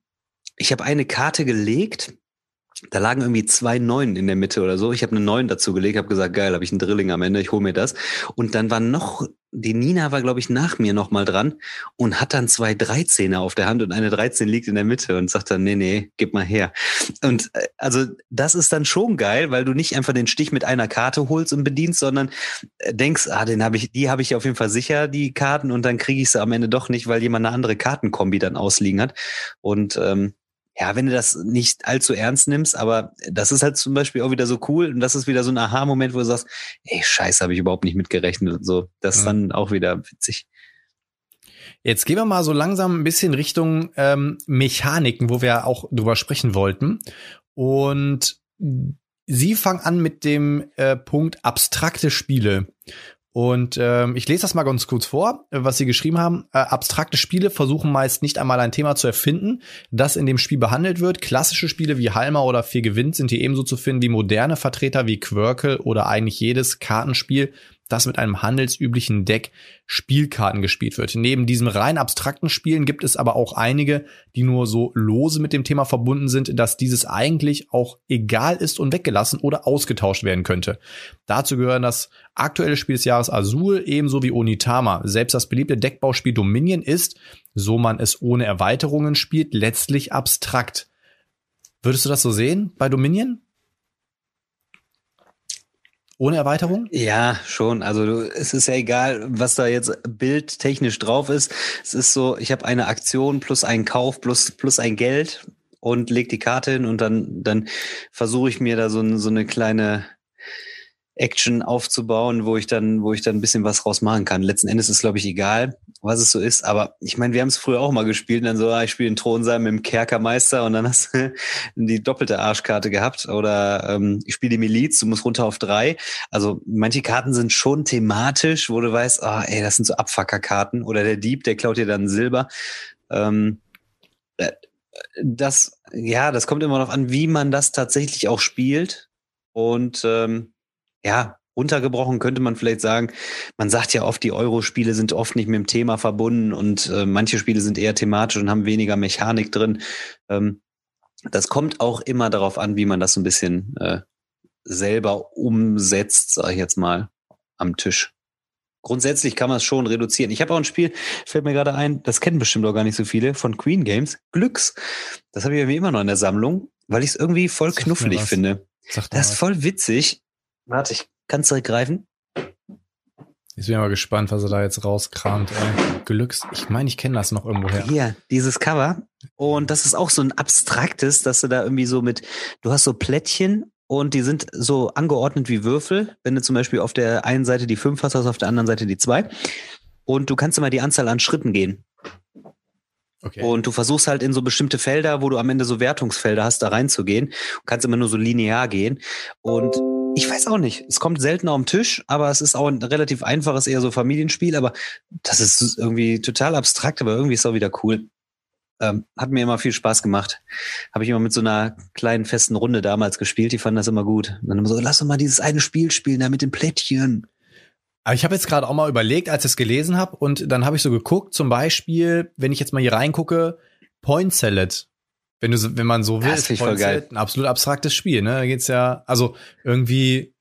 ich habe eine Karte gelegt. Da lagen irgendwie zwei Neunen in der Mitte oder so. Ich habe eine Neun dazu gelegt, habe gesagt, geil, habe ich einen Drilling am Ende, ich hole mir das. Und dann war noch, die Nina war, glaube ich, nach mir noch mal dran und hat dann zwei Dreizehner auf der Hand und eine Dreizehn liegt in der Mitte und sagt dann, nee, nee, gib mal her. Und äh, also das ist dann schon geil, weil du nicht einfach den Stich mit einer Karte holst und bedienst, sondern äh, denkst, ah, den habe ich, die habe ich auf jeden Fall sicher, die Karten, und dann kriege ich sie am Ende doch nicht, weil jemand eine andere Kartenkombi dann ausliegen hat. Und ähm, ja, wenn du das nicht allzu ernst nimmst, aber das ist halt zum Beispiel auch wieder so cool und das ist wieder so ein Aha-Moment, wo du sagst, ey, scheiße, habe ich überhaupt nicht mitgerechnet und so. Das ist dann auch wieder witzig. Jetzt gehen wir mal so langsam ein bisschen Richtung ähm, Mechaniken, wo wir auch drüber sprechen wollten. Und Sie fangen an mit dem äh, Punkt abstrakte Spiele. Und ähm, ich lese das mal ganz kurz vor, was Sie geschrieben haben. Äh, abstrakte Spiele versuchen meist nicht einmal ein Thema zu erfinden, das in dem Spiel behandelt wird. Klassische Spiele wie Halma oder Vier gewinnt sind hier ebenso zu finden wie moderne Vertreter wie Quirkel oder eigentlich jedes Kartenspiel, das mit einem handelsüblichen Deck Spielkarten gespielt wird. Neben diesem rein abstrakten Spielen gibt es aber auch einige, die nur so lose mit dem Thema verbunden sind, dass dieses eigentlich auch egal ist und weggelassen oder ausgetauscht werden könnte. Dazu gehören das aktuelle Spiel des Jahres Azul ebenso wie Onitama. Selbst das beliebte Deckbauspiel Dominion ist, so man es ohne Erweiterungen spielt, letztlich abstrakt. Würdest du das so sehen bei Dominion? Ohne Erweiterung? Ja, schon. Also es ist ja egal, was da jetzt bildtechnisch drauf ist. Es ist so, ich habe eine Aktion plus einen Kauf plus, plus ein Geld und leg die Karte hin und dann, dann versuche ich mir da so, so eine kleine Action aufzubauen, wo ich dann, wo ich dann ein bisschen was raus machen kann. Letzten Endes ist, glaube ich, egal, was es so ist. Aber ich meine, wir haben es früher auch mal gespielt und dann so, ah, ich spiele einen Thronsaal mit dem Kerkermeister und dann hast du die doppelte Arschkarte gehabt. Oder ähm, ich spiele die Miliz, du musst runter auf drei. Also manche Karten sind schon thematisch, wo du weißt, ah, ey, das sind so Abfackerkarten. Oder der Dieb, der klaut dir dann Silber. Ähm, äh, das, ja, das kommt immer darauf an, wie man das tatsächlich auch spielt. Und ähm, ja, runtergebrochen könnte man vielleicht sagen, man sagt ja oft, die Euro-Spiele sind oft nicht mit dem Thema verbunden und äh, manche Spiele sind eher thematisch und haben weniger Mechanik drin. Ähm, das kommt auch immer darauf an, wie man das so ein bisschen äh, selber umsetzt, sage ich jetzt mal, am Tisch. Grundsätzlich kann man es schon reduzieren. Ich habe auch ein Spiel, fällt mir gerade ein, das kennen bestimmt auch gar nicht so viele, von Queen Games, Glücks. Das habe ich irgendwie immer noch in der Sammlung weil ich es irgendwie voll Sag knuffelig finde. Das ist voll witzig. Warte, ich kann es direkt greifen. Jetzt bin ich mal gespannt, was er da jetzt rauskramt. Ey. Glücks. Ich meine, ich kenne das noch irgendwoher. Hier, dieses Cover. Und das ist auch so ein abstraktes, dass du da irgendwie so mit, du hast so Plättchen und die sind so angeordnet wie Würfel. Wenn du zum Beispiel auf der einen Seite die 5 hast, hast du auf der anderen Seite die 2. Und du kannst immer die Anzahl an Schritten gehen. Okay. Und du versuchst halt in so bestimmte Felder, wo du am Ende so Wertungsfelder hast, da reinzugehen. Du kannst immer nur so linear gehen. Und ich weiß auch nicht. Es kommt selten auf den Tisch, aber es ist auch ein relativ einfaches, eher so Familienspiel. Aber das ist irgendwie total abstrakt, aber irgendwie ist es auch wieder cool. Ähm, hat mir immer viel Spaß gemacht. Habe ich immer mit so einer kleinen festen Runde damals gespielt. Die fanden das immer gut. Und dann immer so, lass doch mal dieses eine Spiel spielen, da mit den Plättchen. Aber ich habe jetzt gerade auch mal überlegt, als ich es gelesen habe, und dann habe ich so geguckt, zum Beispiel, wenn ich jetzt mal hier reingucke, Point Salad. Wenn du, so- wenn man so will, Das ist voll geil. Ein absolut abstraktes Spiel, ne? Da geht's ja, also irgendwie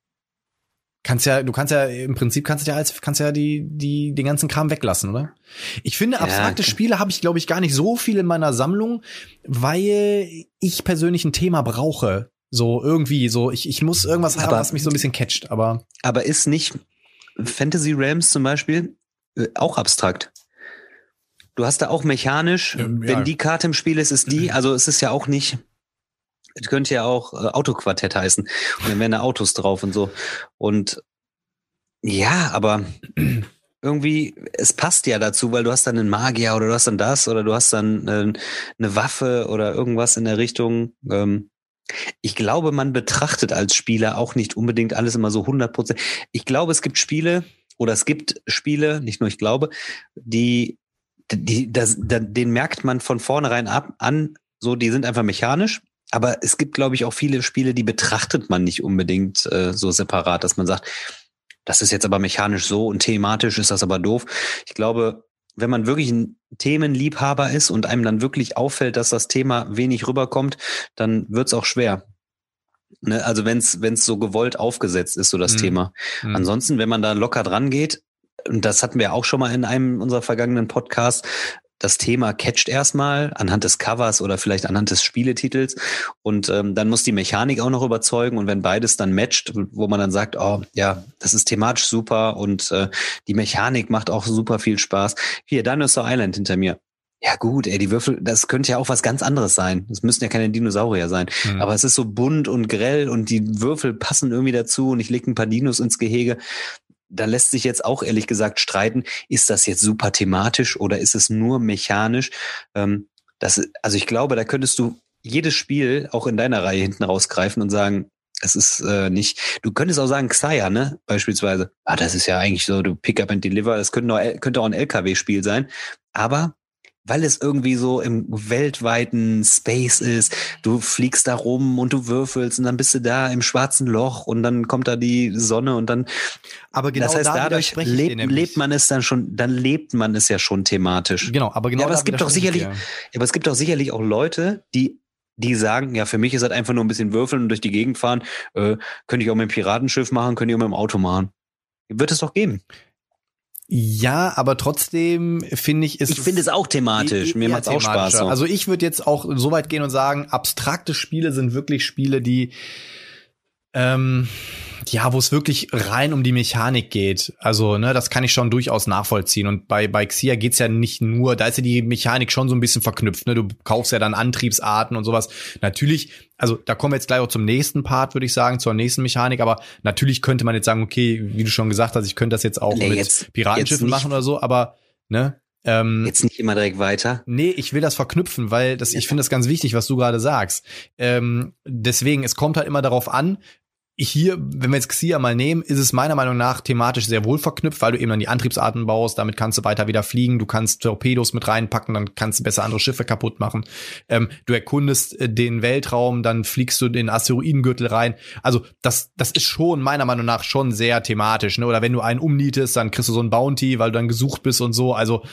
kannst ja, du kannst ja im Prinzip kannst du ja als kannst ja die die den ganzen Kram weglassen, oder? Ich finde Ja, abstrakte okay. Spiele habe ich glaube ich gar nicht so viel in meiner Sammlung, weil ich persönlich ein Thema brauche. So irgendwie so ich ich muss irgendwas haben, was mich so ein bisschen catcht, aber Aber ist nicht Fantasy Realms zum Beispiel äh, auch abstrakt? Du hast da auch mechanisch, Ähm, ja. wenn die Karte im Spiel ist, ist die, also es ist ja auch nicht, es könnte ja auch äh, Autoquartett heißen. Und dann wären da Autos drauf und so. Und ja, aber irgendwie, es passt ja dazu, weil du hast dann einen Magier oder du hast dann das oder du hast dann äh, eine Waffe oder irgendwas in der Richtung. Ähm, ich glaube, man betrachtet als Spieler auch nicht unbedingt alles immer so 100 Prozent. Ich glaube, es gibt Spiele oder es gibt Spiele, nicht nur ich glaube, die, die das, da, den merkt man von vornherein ab an, so die sind einfach mechanisch. Aber es gibt, glaube ich, auch viele Spiele, die betrachtet man nicht unbedingt äh, so separat, dass man sagt, das ist jetzt aber mechanisch so und thematisch ist das aber doof. Ich glaube, wenn man wirklich ein Themenliebhaber ist und einem dann wirklich auffällt, dass das Thema wenig rüberkommt, dann wird's auch schwer. Ne? Also wenn es so gewollt aufgesetzt ist, so das Mhm. Thema. hm. Ansonsten, wenn man da locker dran geht, und das hatten wir auch schon mal in einem unserer vergangenen Podcasts, das Thema catcht erstmal anhand des Covers oder vielleicht anhand des Spieletitels und ähm, dann muss die Mechanik auch noch überzeugen und wenn beides dann matcht, wo man dann sagt, oh ja, das ist thematisch super und äh, die Mechanik macht auch super viel Spaß. Hier, Dinosaur Island hinter mir. Ja gut, ey, die Würfel, das könnte ja auch was ganz anderes sein. Das müssten ja keine Dinosaurier sein. Hm. Aber es ist so bunt und grell und die Würfel passen irgendwie dazu und ich lege ein paar Dinos ins Gehege. Da lässt sich jetzt auch ehrlich gesagt streiten, ist das jetzt super thematisch oder ist es nur mechanisch? Ähm, das, also ich glaube, da könntest du jedes Spiel auch in deiner Reihe hinten rausgreifen und sagen, es ist äh, nicht, du könntest auch sagen Xayah, ne, beispielsweise. Ah, das ist ja eigentlich so, du pick up and deliver, das könnte, könnte auch ein LKW-Spiel sein. Aber weil es irgendwie so im weltweiten Space ist. Du fliegst da rum und du würfelst und dann bist du da im schwarzen Loch und dann kommt da die Sonne und dann. aber genau das heißt, da dadurch lebt, lebt man es dann schon, dann lebt man es ja schon thematisch. Genau, aber genau Ja, aber es gibt doch sicherlich- dir. Aber es gibt auch sicherlich auch Leute, die die sagen, ja, für mich ist das einfach nur ein bisschen würfeln und durch die Gegend fahren. Äh, könnte ich auch mit dem Piratenschiff machen, könnte ich auch mit dem Auto machen. Wird es doch geben. Ja, aber trotzdem finde ich, ist Ich finde es auch thematisch. Mir macht es auch Spaß. So. Also ich würde jetzt auch so weit gehen und sagen, abstrakte Spiele sind wirklich Spiele, die ähm, ja, wo es wirklich rein um die Mechanik geht. Also, ne, das kann ich schon durchaus nachvollziehen. Und bei, bei Xia geht's ja nicht nur, da ist ja die Mechanik schon so ein bisschen verknüpft. Ne? Du kaufst ja dann Antriebsarten und sowas. Natürlich, also da kommen wir jetzt gleich auch zum nächsten Part, würde ich sagen, zur nächsten Mechanik. Aber natürlich könnte man jetzt sagen, okay, wie du schon gesagt hast, ich könnte das jetzt auch Nee, mit jetzt- Piratenschiffen jetzt machen oder so, aber ne, ähm, Jetzt nicht immer direkt weiter. Nee, ich will das verknüpfen, weil das, ich finde das ganz wichtig, was du gerade sagst. Ähm, deswegen, es kommt halt immer darauf an, hier, wenn wir jetzt Xia mal nehmen, ist es meiner Meinung nach thematisch sehr wohl verknüpft, weil du eben dann die Antriebsarten baust, damit kannst du weiter wieder fliegen, du kannst Torpedos mit reinpacken, dann kannst du besser andere Schiffe kaputt machen. Ähm, du erkundest äh, den Weltraum, dann fliegst du den Asteroidengürtel rein. Also das, das ist schon meiner Meinung nach schon sehr thematisch. Ne? Oder wenn du einen umnietest, dann kriegst du so ein Bounty, weil du dann gesucht bist und so. Also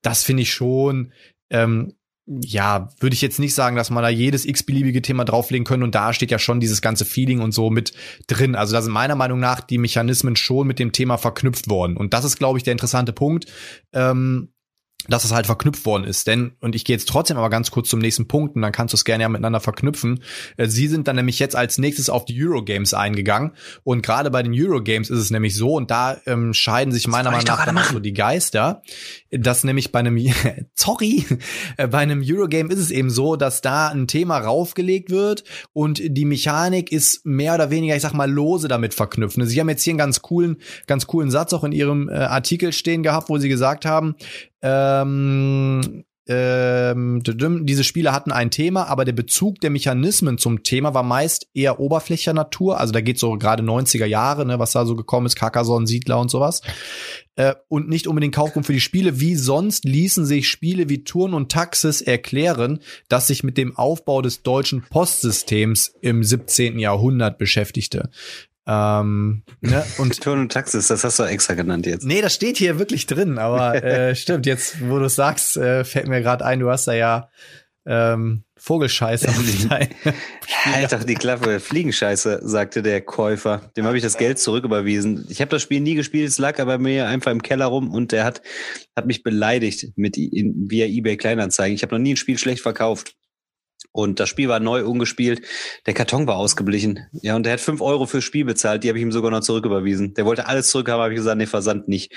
das finde ich schon ähm, ja, würde ich jetzt nicht sagen, dass man da jedes x-beliebige Thema drauflegen können und da steht ja schon dieses ganze Feeling und so mit drin. Also da sind meiner Meinung nach die Mechanismen schon mit dem Thema verknüpft worden und das ist, glaube ich, der interessante Punkt. Ähm, dass es halt verknüpft worden ist. Denn, und ich gehe jetzt trotzdem aber ganz kurz zum nächsten Punkt und dann kannst du es gerne ja miteinander verknüpfen. Äh, sie sind dann nämlich jetzt als nächstes auf die Eurogames eingegangen. Und gerade bei den Eurogames ist es nämlich so, und da ähm, scheiden sich meiner Meinung nach dann so die Geister, dass nämlich bei einem, sorry, äh, bei einem Eurogame ist es eben so, dass da ein Thema raufgelegt wird und die Mechanik ist mehr oder weniger, ich sag mal, lose damit verknüpft. Sie haben jetzt hier einen ganz coolen, ganz coolen Satz auch in ihrem äh, Artikel stehen gehabt, wo sie gesagt haben, ähm, ähm, diese Spiele hatten ein Thema, aber der Bezug der Mechanismen zum Thema war meist eher oberflächlicher Natur. Also da geht so gerade 90er Jahre, ne, was da so gekommen ist, Carcassonne, Siedler und sowas. Äh, und nicht unbedingt Kaufgrund für die Spiele. Wie sonst ließen sich Spiele wie Turn und Taxis erklären, dass sich mit dem Aufbau des deutschen Postsystems im 17. Jahrhundert beschäftigte. Ähm, ne? und Turn und Taxis, das hast du extra genannt jetzt. Nee, das steht hier wirklich drin, aber äh, stimmt, jetzt, wo du es sagst, äh, fällt mir gerade ein, du hast da ja ähm, Vogelscheiße Halt doch die Klappe, Fliegenscheiße, sagte der Käufer. Dem habe ich das Geld zurücküberwiesen. Ich habe das Spiel nie gespielt, es lag aber mir einfach im Keller rum und der hat, hat mich beleidigt mit via eBay Kleinanzeigen. Ich habe noch nie ein Spiel schlecht verkauft. Und das Spiel war neu ungespielt. Der Karton war ausgeblichen. Ja, und der hat fünf Euro fürs Spiel bezahlt. Die habe ich ihm sogar noch zurücküberwiesen. Der wollte alles zurückhaben, habe ich gesagt, nee, Versand nicht.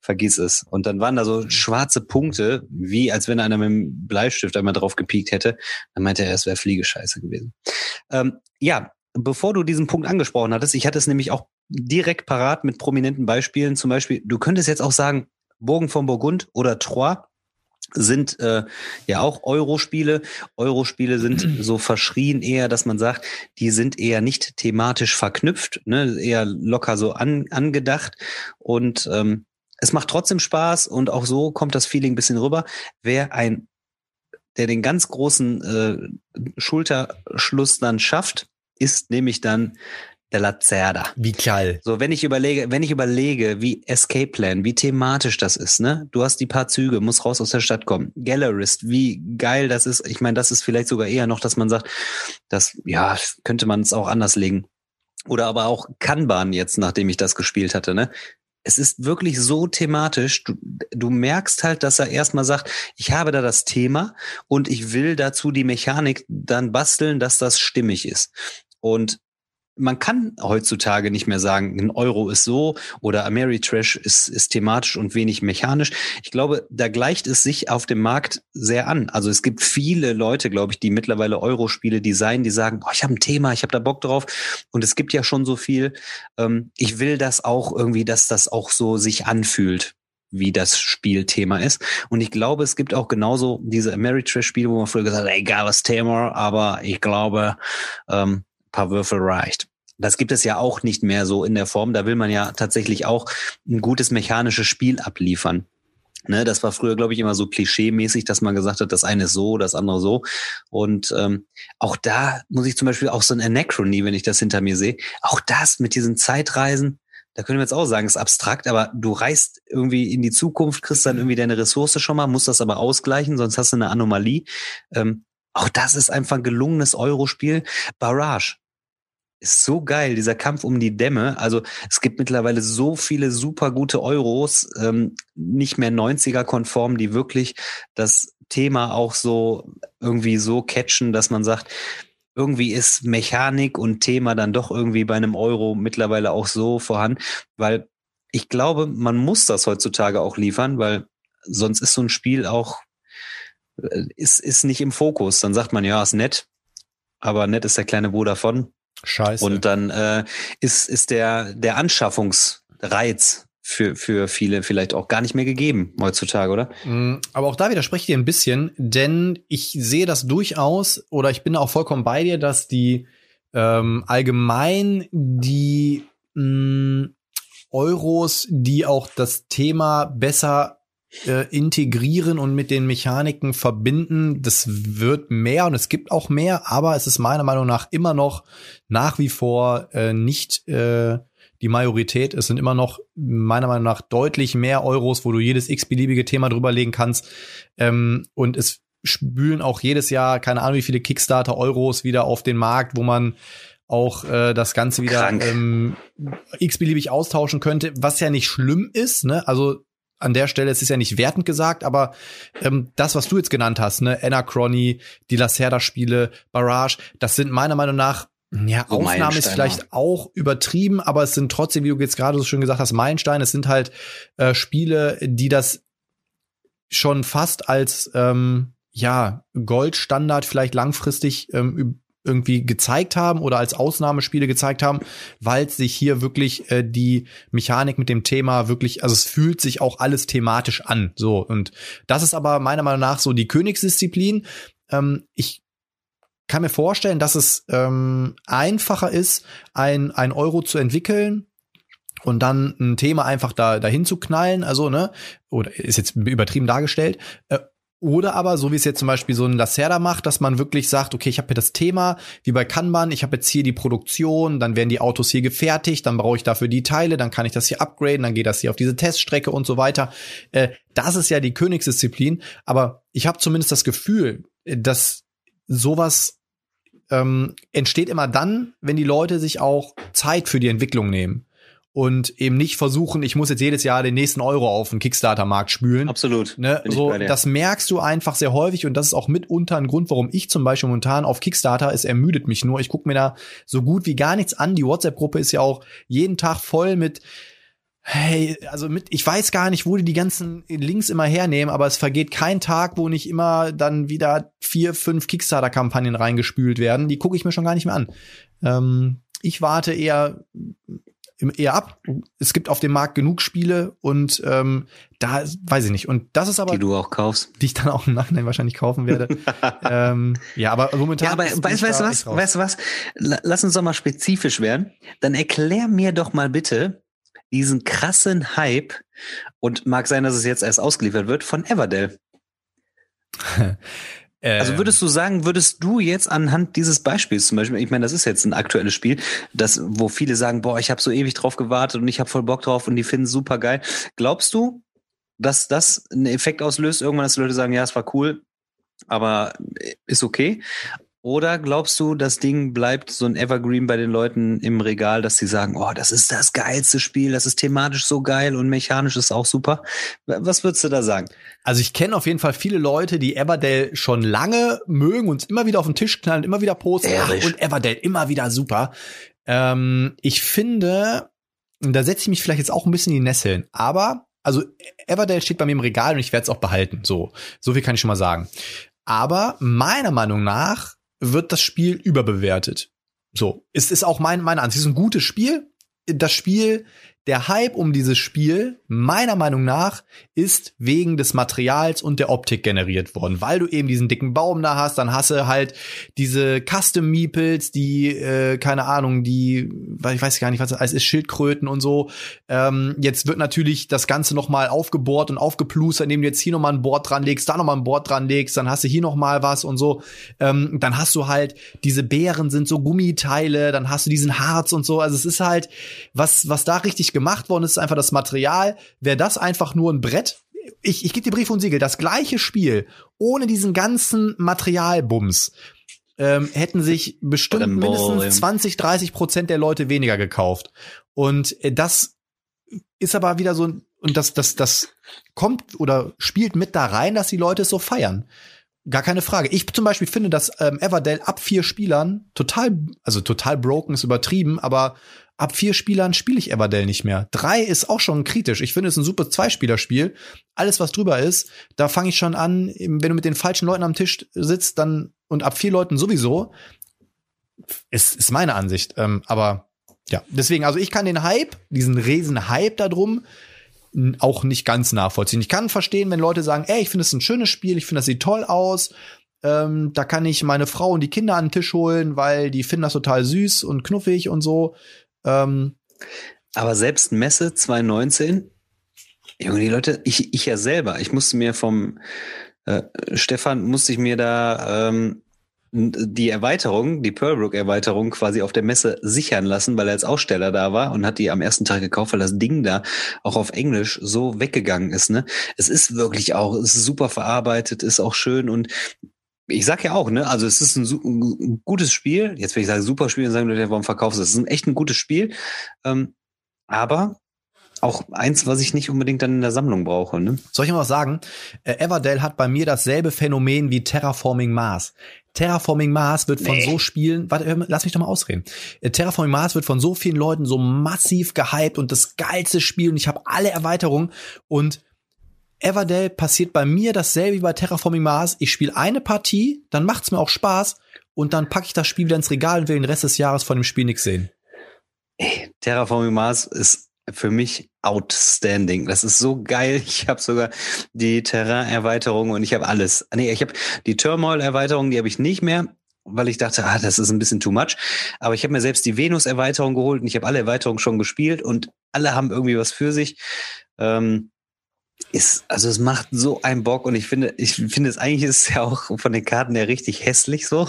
Vergiss es. Und dann waren da so schwarze Punkte, wie als wenn einer mit dem Bleistift einmal drauf gepiekt hätte. Dann meinte er, es wäre Fliegescheiße gewesen. Ähm, ja, bevor du diesen Punkt angesprochen hattest, ich hatte es nämlich auch direkt parat mit prominenten Beispielen. Zum Beispiel, du könntest jetzt auch sagen, Bogen von Burgund oder Troyes sind äh, ja auch Eurospiele. Eurospiele sind so verschrien eher, dass man sagt, die sind eher nicht thematisch verknüpft, ne, eher locker so an, angedacht und ähm, es macht trotzdem Spaß und auch so kommt das Feeling ein bisschen rüber. Wer ein, der den ganz großen äh, Schulterschluss dann schafft, ist nämlich dann der Lacerda. Wie geil. So, wenn ich überlege, wenn ich überlege, wie Escape Plan, wie thematisch das ist, ne? Du hast die paar Züge, muss raus aus der Stadt kommen. Gallerist, wie geil das ist. Ich meine, das ist vielleicht sogar eher noch, dass man sagt, das, ja, könnte man es auch anders legen. Oder aber auch Kanban jetzt, nachdem ich das gespielt hatte, ne? es ist wirklich so thematisch. Du, du merkst halt, dass er erstmal sagt, ich habe da das Thema und ich will dazu die Mechanik dann basteln, dass das stimmig ist. Und man kann heutzutage nicht mehr sagen, ein Euro ist so oder Ameritrash ist, ist thematisch und wenig mechanisch. Ich glaube, da gleicht es sich auf dem Markt sehr an. Also es gibt viele Leute, glaube ich, die mittlerweile Euro-Spiele designen, die sagen, oh, ich habe ein Thema, ich habe da Bock drauf. Und es gibt ja schon so viel. Ähm, ich will das auch irgendwie, dass das auch so sich anfühlt wie das Spielthema ist. Und ich glaube, es gibt auch genauso diese Ameritrash-Spiele, wo man früher gesagt hat, egal was Thema, aber ich glaube, ähm, paar Würfel reicht. Das gibt es ja auch nicht mehr so in der Form. Da will man ja tatsächlich auch ein gutes mechanisches Spiel abliefern. Ne, das war früher, glaube ich, immer so klischee-mäßig, dass man gesagt hat, das eine ist so, das andere so. Und ähm, auch da muss ich zum Beispiel auch so ein Anachrony, wenn ich das hinter mir sehe, auch das mit diesen Zeitreisen, da können wir jetzt auch sagen, ist abstrakt, aber du reist irgendwie in die Zukunft, kriegst dann irgendwie deine Ressource schon mal, musst das aber ausgleichen, sonst hast du eine Anomalie. Ähm, auch das ist einfach ein gelungenes Eurospiel. Barrage, ist so geil, dieser Kampf um die Dämme. Also es gibt mittlerweile so viele super gute Euros, ähm, nicht mehr 90er-konform, die wirklich das Thema auch so irgendwie so catchen, dass man sagt, irgendwie ist Mechanik und Thema dann doch irgendwie bei einem Euro mittlerweile auch so vorhanden, weil ich glaube, man muss das heutzutage auch liefern, weil sonst ist so ein Spiel auch äh, ist, ist nicht im Fokus. Dann sagt man, ja, ist nett, aber nett ist der kleine Bruder davon. Scheiße. Und dann äh, ist, ist der, der Anschaffungsreiz für, für viele vielleicht auch gar nicht mehr gegeben heutzutage, oder? Mm, aber auch da widerspreche ich dir ein bisschen, denn ich sehe das durchaus oder ich bin auch vollkommen bei dir, dass die ähm, allgemein die mh, mm, Euros, die auch das Thema besser äh, integrieren und mit den Mechaniken verbinden. Das wird mehr und es gibt auch mehr, aber es ist meiner Meinung nach immer noch nach wie vor äh, nicht äh, die Majorität. Es sind immer noch meiner Meinung nach deutlich mehr Euros, wo du jedes x-beliebige Thema drüberlegen kannst. Ähm, und es spülen auch jedes Jahr, keine Ahnung, wie viele Kickstarter-Euros wieder auf den Markt, wo man auch äh, das Ganze wieder ähm, x-beliebig austauschen könnte, was ja nicht schlimm ist. Ne? Also an der Stelle, es ist ja nicht wertend gesagt, aber ähm, das, was du jetzt genannt hast, ne, Anachrony, die Lacerda-Spiele, Barrage, das sind meiner Meinung nach ja, so Aufnahme ist vielleicht auch übertrieben, aber es sind trotzdem, wie du jetzt gerade so schön gesagt hast, Meilensteine. Es sind halt äh, Spiele, die das schon fast als ähm, ja Goldstandard vielleicht langfristig ähm, irgendwie gezeigt haben oder als Ausnahmespiele gezeigt haben, weil sich hier wirklich äh, die Mechanik mit dem Thema wirklich, also es fühlt sich auch alles thematisch an. So und das ist aber meiner Meinung nach so die Königsdisziplin. Ähm, ich kann mir vorstellen, dass es ähm, einfacher ist, ein, ein Euro zu entwickeln und dann ein Thema einfach da dahin zu knallen, also ne, oder ist jetzt übertrieben dargestellt, äh, oder aber, so wie es jetzt zum Beispiel so ein Lacerda macht, dass man wirklich sagt, okay, ich habe hier das Thema, wie bei Kanban, ich habe jetzt hier die Produktion, dann werden die Autos hier gefertigt, dann brauche ich dafür die Teile, dann kann ich das hier upgraden, dann geht das hier auf diese Teststrecke und so weiter. Äh, das ist ja die Königsdisziplin, aber ich habe zumindest das Gefühl, dass sowas ähm, entsteht immer dann, wenn die Leute sich auch Zeit für die Entwicklung nehmen und eben nicht versuchen, ich muss jetzt jedes Jahr den nächsten Euro auf den Kickstarter-Markt spülen. Absolut. Ne? So, das merkst du einfach sehr häufig und das ist auch mitunter ein Grund, warum ich zum Beispiel momentan auf Kickstarter, es ermüdet mich nur. Ich gucke mir da so gut wie gar nichts an. Die WhatsApp-Gruppe ist ja auch jeden Tag voll mit Hey, also mit, ich weiß gar nicht, wo die die ganzen Links immer hernehmen, aber es vergeht kein Tag, wo nicht immer dann wieder vier, fünf Kickstarter-Kampagnen reingespült werden. Die gucke ich mir schon gar nicht mehr an. Ähm, ich warte eher eher ab. Es gibt auf dem Markt genug Spiele und ähm, da weiß ich nicht. Und das ist aber die du auch kaufst, die ich dann auch im Nachhinein wahrscheinlich kaufen werde. ähm, ja, aber momentan. Ja, aber weißt, weißt du was? Weißt du was? Lass uns doch mal spezifisch werden. Dann erklär mir doch mal bitte diesen krassen Hype und mag sein, dass es jetzt erst ausgeliefert wird von Everdell. Also ähm. würdest du sagen, würdest du jetzt anhand dieses Beispiels zum Beispiel, ich meine, das ist jetzt ein aktuelles Spiel, das, wo viele sagen, boah, ich habe so ewig drauf gewartet und ich habe voll Bock drauf und die finden super geil. Glaubst du, dass das einen Effekt auslöst, irgendwann, dass die Leute sagen, ja, es war cool, aber ist okay? Oder glaubst du, das Ding bleibt so ein Evergreen bei den Leuten im Regal, dass sie sagen, oh, das ist das geilste Spiel, das ist thematisch so geil und mechanisch ist auch super? Was würdest du da sagen? Also ich kenne auf jeden Fall viele Leute, die Everdell schon lange mögen und immer wieder auf den Tisch knallen, immer wieder posten Ach, und Everdell immer wieder super. Ähm, ich finde, da setze ich mich vielleicht jetzt auch ein bisschen in die Nesseln, aber also Everdell steht bei mir im Regal und ich werde es auch behalten. So, so viel kann ich schon mal sagen. Aber meiner Meinung nach wird das Spiel überbewertet. So, es ist auch mein, meine Ansicht. Es ist ein gutes Spiel. Das Spiel der Hype um dieses Spiel, meiner Meinung nach, ist wegen des Materials und der Optik generiert worden, weil du eben diesen dicken Baum da hast, dann hast du halt diese Custom Meeples, die äh, keine Ahnung, die ich weiß gar nicht, was alles ist, Schildkröten und so. Ähm, jetzt wird natürlich das Ganze noch mal aufgebohrt und aufgeplustert, indem du jetzt hier noch mal ein Board dran legst, da noch mal ein Board dran legst, dann hast du hier noch mal was und so. Ähm, dann hast du halt diese Beeren sind so Gummiteile, dann hast du diesen Harz und so. Also es ist halt was was da richtig gemacht worden ist, ist einfach das Material. Wäre das einfach nur ein Brett, ich, ich gebe dir Brief und Siegel, das gleiche Spiel, ohne diesen ganzen Materialbums, ähm, hätten sich bestimmt mindestens 20, 30 Prozent der Leute weniger gekauft. Und äh, das ist aber wieder so, und das, das, das kommt oder spielt mit da rein, dass die Leute es so feiern. Gar keine Frage. Ich zum Beispiel finde, dass ähm, Everdell ab vier Spielern total, also total broken ist übertrieben, aber ab vier Spielern spiele ich Everdell nicht mehr. Drei ist auch schon kritisch. Ich finde es ein super Zweispielerspiel. Alles, was drüber ist, da fange ich schon an, wenn du mit den falschen Leuten am Tisch sitzt, dann und ab vier Leuten sowieso. Ist, ist meine Ansicht. Ähm, aber ja, deswegen, also ich kann den Hype, diesen riesen Hype da drum, auch nicht ganz nachvollziehen. Ich kann verstehen, wenn Leute sagen, ey, ich finde es ein schönes Spiel, ich finde das sieht toll aus, ähm, da kann ich meine Frau und die Kinder an den Tisch holen, weil die finden das total süß und knuffig und so. Ähm, aber selbst Messe 2019, Junge, die Leute, ich, ich ja selber, ich musste mir vom äh, Stefan, musste ich mir da ähm, die Erweiterung, die Pearlbrook-Erweiterung quasi auf der Messe sichern lassen, weil er als Aussteller da war und hat die am ersten Tag gekauft, weil das Ding da auch auf Englisch so weggegangen ist. Ne? Es ist wirklich auch, ist super verarbeitet, ist auch schön und ich sag ja auch, ne, also es ist ein, ein gutes Spiel. Jetzt will ich sagen, super Spiel und sagen Leute, warum verkaufst du es? Es ist ein echt ein gutes Spiel. Ähm, aber auch eins, was ich nicht unbedingt dann in der Sammlung brauche. Ne? Soll ich mal was sagen? Äh, Everdell hat bei mir dasselbe Phänomen wie Terraforming Mars. Terraforming Mars wird von Nee. so Spielen, warte, lass mich doch mal ausreden. Äh, Terraforming Mars wird von so vielen Leuten so massiv gehypt und das geilste Spiel und ich habe alle Erweiterungen und Everdell passiert bei mir dasselbe wie bei Terraforming Mars. Ich spiele eine Partie, dann macht's mir auch Spaß und dann packe ich das Spiel wieder ins Regal und will den Rest des Jahres von dem Spiel nichts sehen. Ey, Terraforming Mars ist für mich outstanding. Das ist so geil. Ich habe sogar die Terrain-Erweiterung und ich habe alles. Nee, ich habe die Turmoil-Erweiterung, die habe ich nicht mehr, weil ich dachte, ah, das ist ein bisschen too much. Aber ich habe mir selbst die Venus-Erweiterung geholt und ich habe alle Erweiterungen schon gespielt und alle haben irgendwie was für sich. Ähm, ist, also es macht so einen Bock und ich finde, ich finde es eigentlich ist es ja auch von den Karten her richtig hässlich so.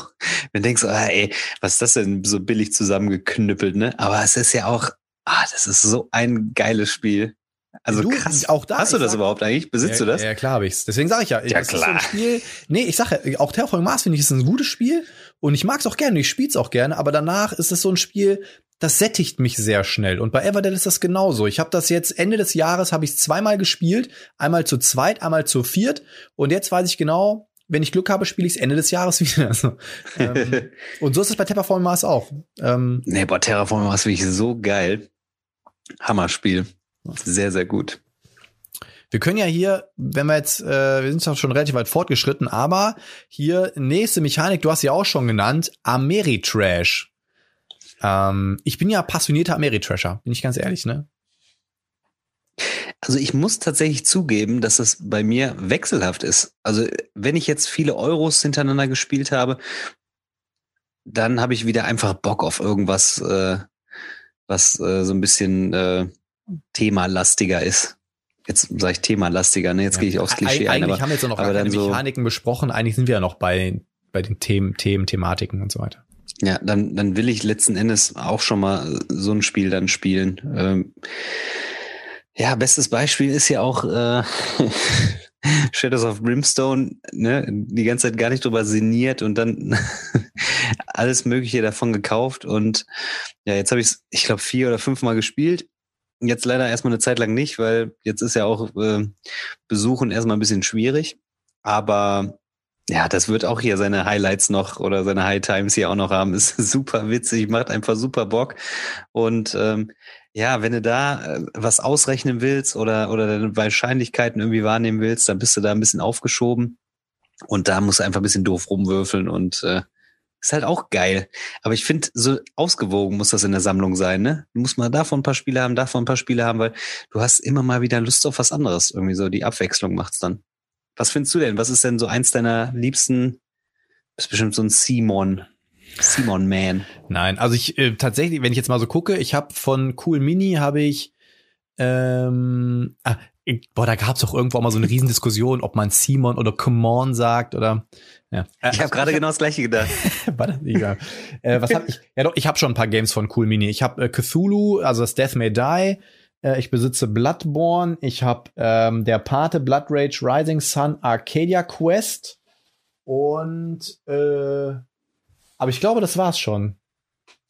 Wenn du denkst, ah, ey, was ist das denn so billig zusammengeknüppelt, ne? Aber es ist ja auch, ah, das ist so ein geiles Spiel. Also Du, krass. auch da, Hast du ich das sag- überhaupt eigentlich? Besitzt ja, du das? Ja, klar habe ich's. Deswegen sage ich ja, Ja, das ist so ein klar. Spiel. Nee, ich sage ja, auch Terraforming Mars finde ich ist ein gutes Spiel und ich mag es auch gerne, ich spiele es auch gerne, aber danach ist es so ein Spiel, das sättigt mich sehr schnell und bei Everdell ist das genauso. Ich habe das jetzt Ende des Jahres habe ich zweimal gespielt, einmal zu zweit, einmal zu viert und jetzt weiß ich genau, wenn ich Glück habe, spiele ich es Ende des Jahres wieder. Also, ähm, und so ist es bei Terraforming Mars auch. Ähm, nee, boah, Terraforming Mars finde ich so geil. Hammerspiel. Sehr, sehr gut. Wir können ja hier, wenn wir jetzt, äh, wir sind zwar schon relativ weit fortgeschritten, aber hier nächste Mechanik, du hast sie auch schon genannt, Ameritrash. Ähm, ich bin ja passionierter Ameritrasher, bin ich ganz ehrlich, ne? Also ich muss tatsächlich zugeben, dass es bei mir wechselhaft ist. Also wenn ich jetzt viele Euros hintereinander gespielt habe, dann habe ich wieder einfach Bock auf irgendwas, äh, was äh, so ein bisschen äh, themalastiger ist. Jetzt sage ich themalastiger, ne? Jetzt gehe ich aufs Klischee Eig ein, Eigentlich aber haben wir jetzt noch aber keine dann so- Mechaniken besprochen, eigentlich sind wir ja noch bei, bei den Themen, Themen, Thematiken und so weiter. Ja, dann, dann will ich letzten Endes auch schon mal so ein Spiel dann spielen. Ähm, ja, bestes Beispiel ist ja auch äh, Shadows of Brimstone, ne, die ganze Zeit gar nicht drüber sinniert und dann alles Mögliche davon gekauft. Und ja, jetzt habe ich es, ich glaube, vier oder fünfmal gespielt. Jetzt leider erstmal eine Zeit lang nicht, weil jetzt ist ja auch äh, Besuchen erstmal ein bisschen schwierig. Aber ja, das wird auch hier seine Highlights noch oder seine High Times hier auch noch haben. Ist super witzig, macht einfach super Bock. Und ähm, ja, wenn du da äh, was ausrechnen willst oder, oder deine Wahrscheinlichkeiten irgendwie wahrnehmen willst, dann bist du da ein bisschen aufgeschoben. Und da musst du einfach ein bisschen doof rumwürfeln und äh, ist halt auch geil. Aber ich finde, so ausgewogen muss das in der Sammlung sein, ne? Du musst mal davon ein paar Spiele haben, davon ein paar Spiele haben, weil du hast immer mal wieder Lust auf was anderes. Irgendwie so die Abwechslung macht's dann. Was findest du denn? Was ist denn so eins deiner liebsten? Bist bestimmt so ein Simon. Simon Man. Nein, also ich äh, tatsächlich, wenn ich jetzt mal so gucke, ich habe von Cool Mini habe ich ähm, ah, ich, boah, da gab's doch irgendwo auch mal so eine Riesendiskussion, ob man Simon oder Come on sagt oder ja. Äh, Ich habe gerade genau das gleiche gedacht. War das egal. äh, was hab ich? Ja doch, ich habe schon ein paar Games von Cool Mini. Ich habe äh, Cthulhu, also das Death May Die. Äh, ich besitze Bloodborne. Ich habe ähm, der Pate, Blood Rage, Rising Sun, Arcadia Quest und äh, aber ich glaube, das war's schon.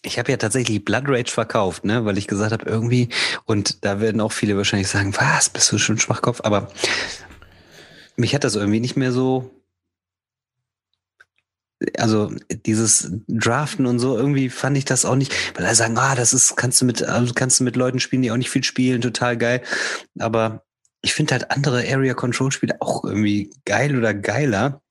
Ich habe ja tatsächlich Blood Rage verkauft, ne, weil ich gesagt habe, irgendwie, und da werden auch viele wahrscheinlich sagen, was, bist du schon Schwachkopf? Aber mich hat das irgendwie nicht mehr so. Also dieses Draften und so, irgendwie fand ich das auch nicht, weil alle sagen, ah, das ist, kannst du mit, also kannst du mit Leuten spielen, die auch nicht viel spielen, total geil. Aber ich finde halt andere Area Control Spiele auch irgendwie geil oder geiler.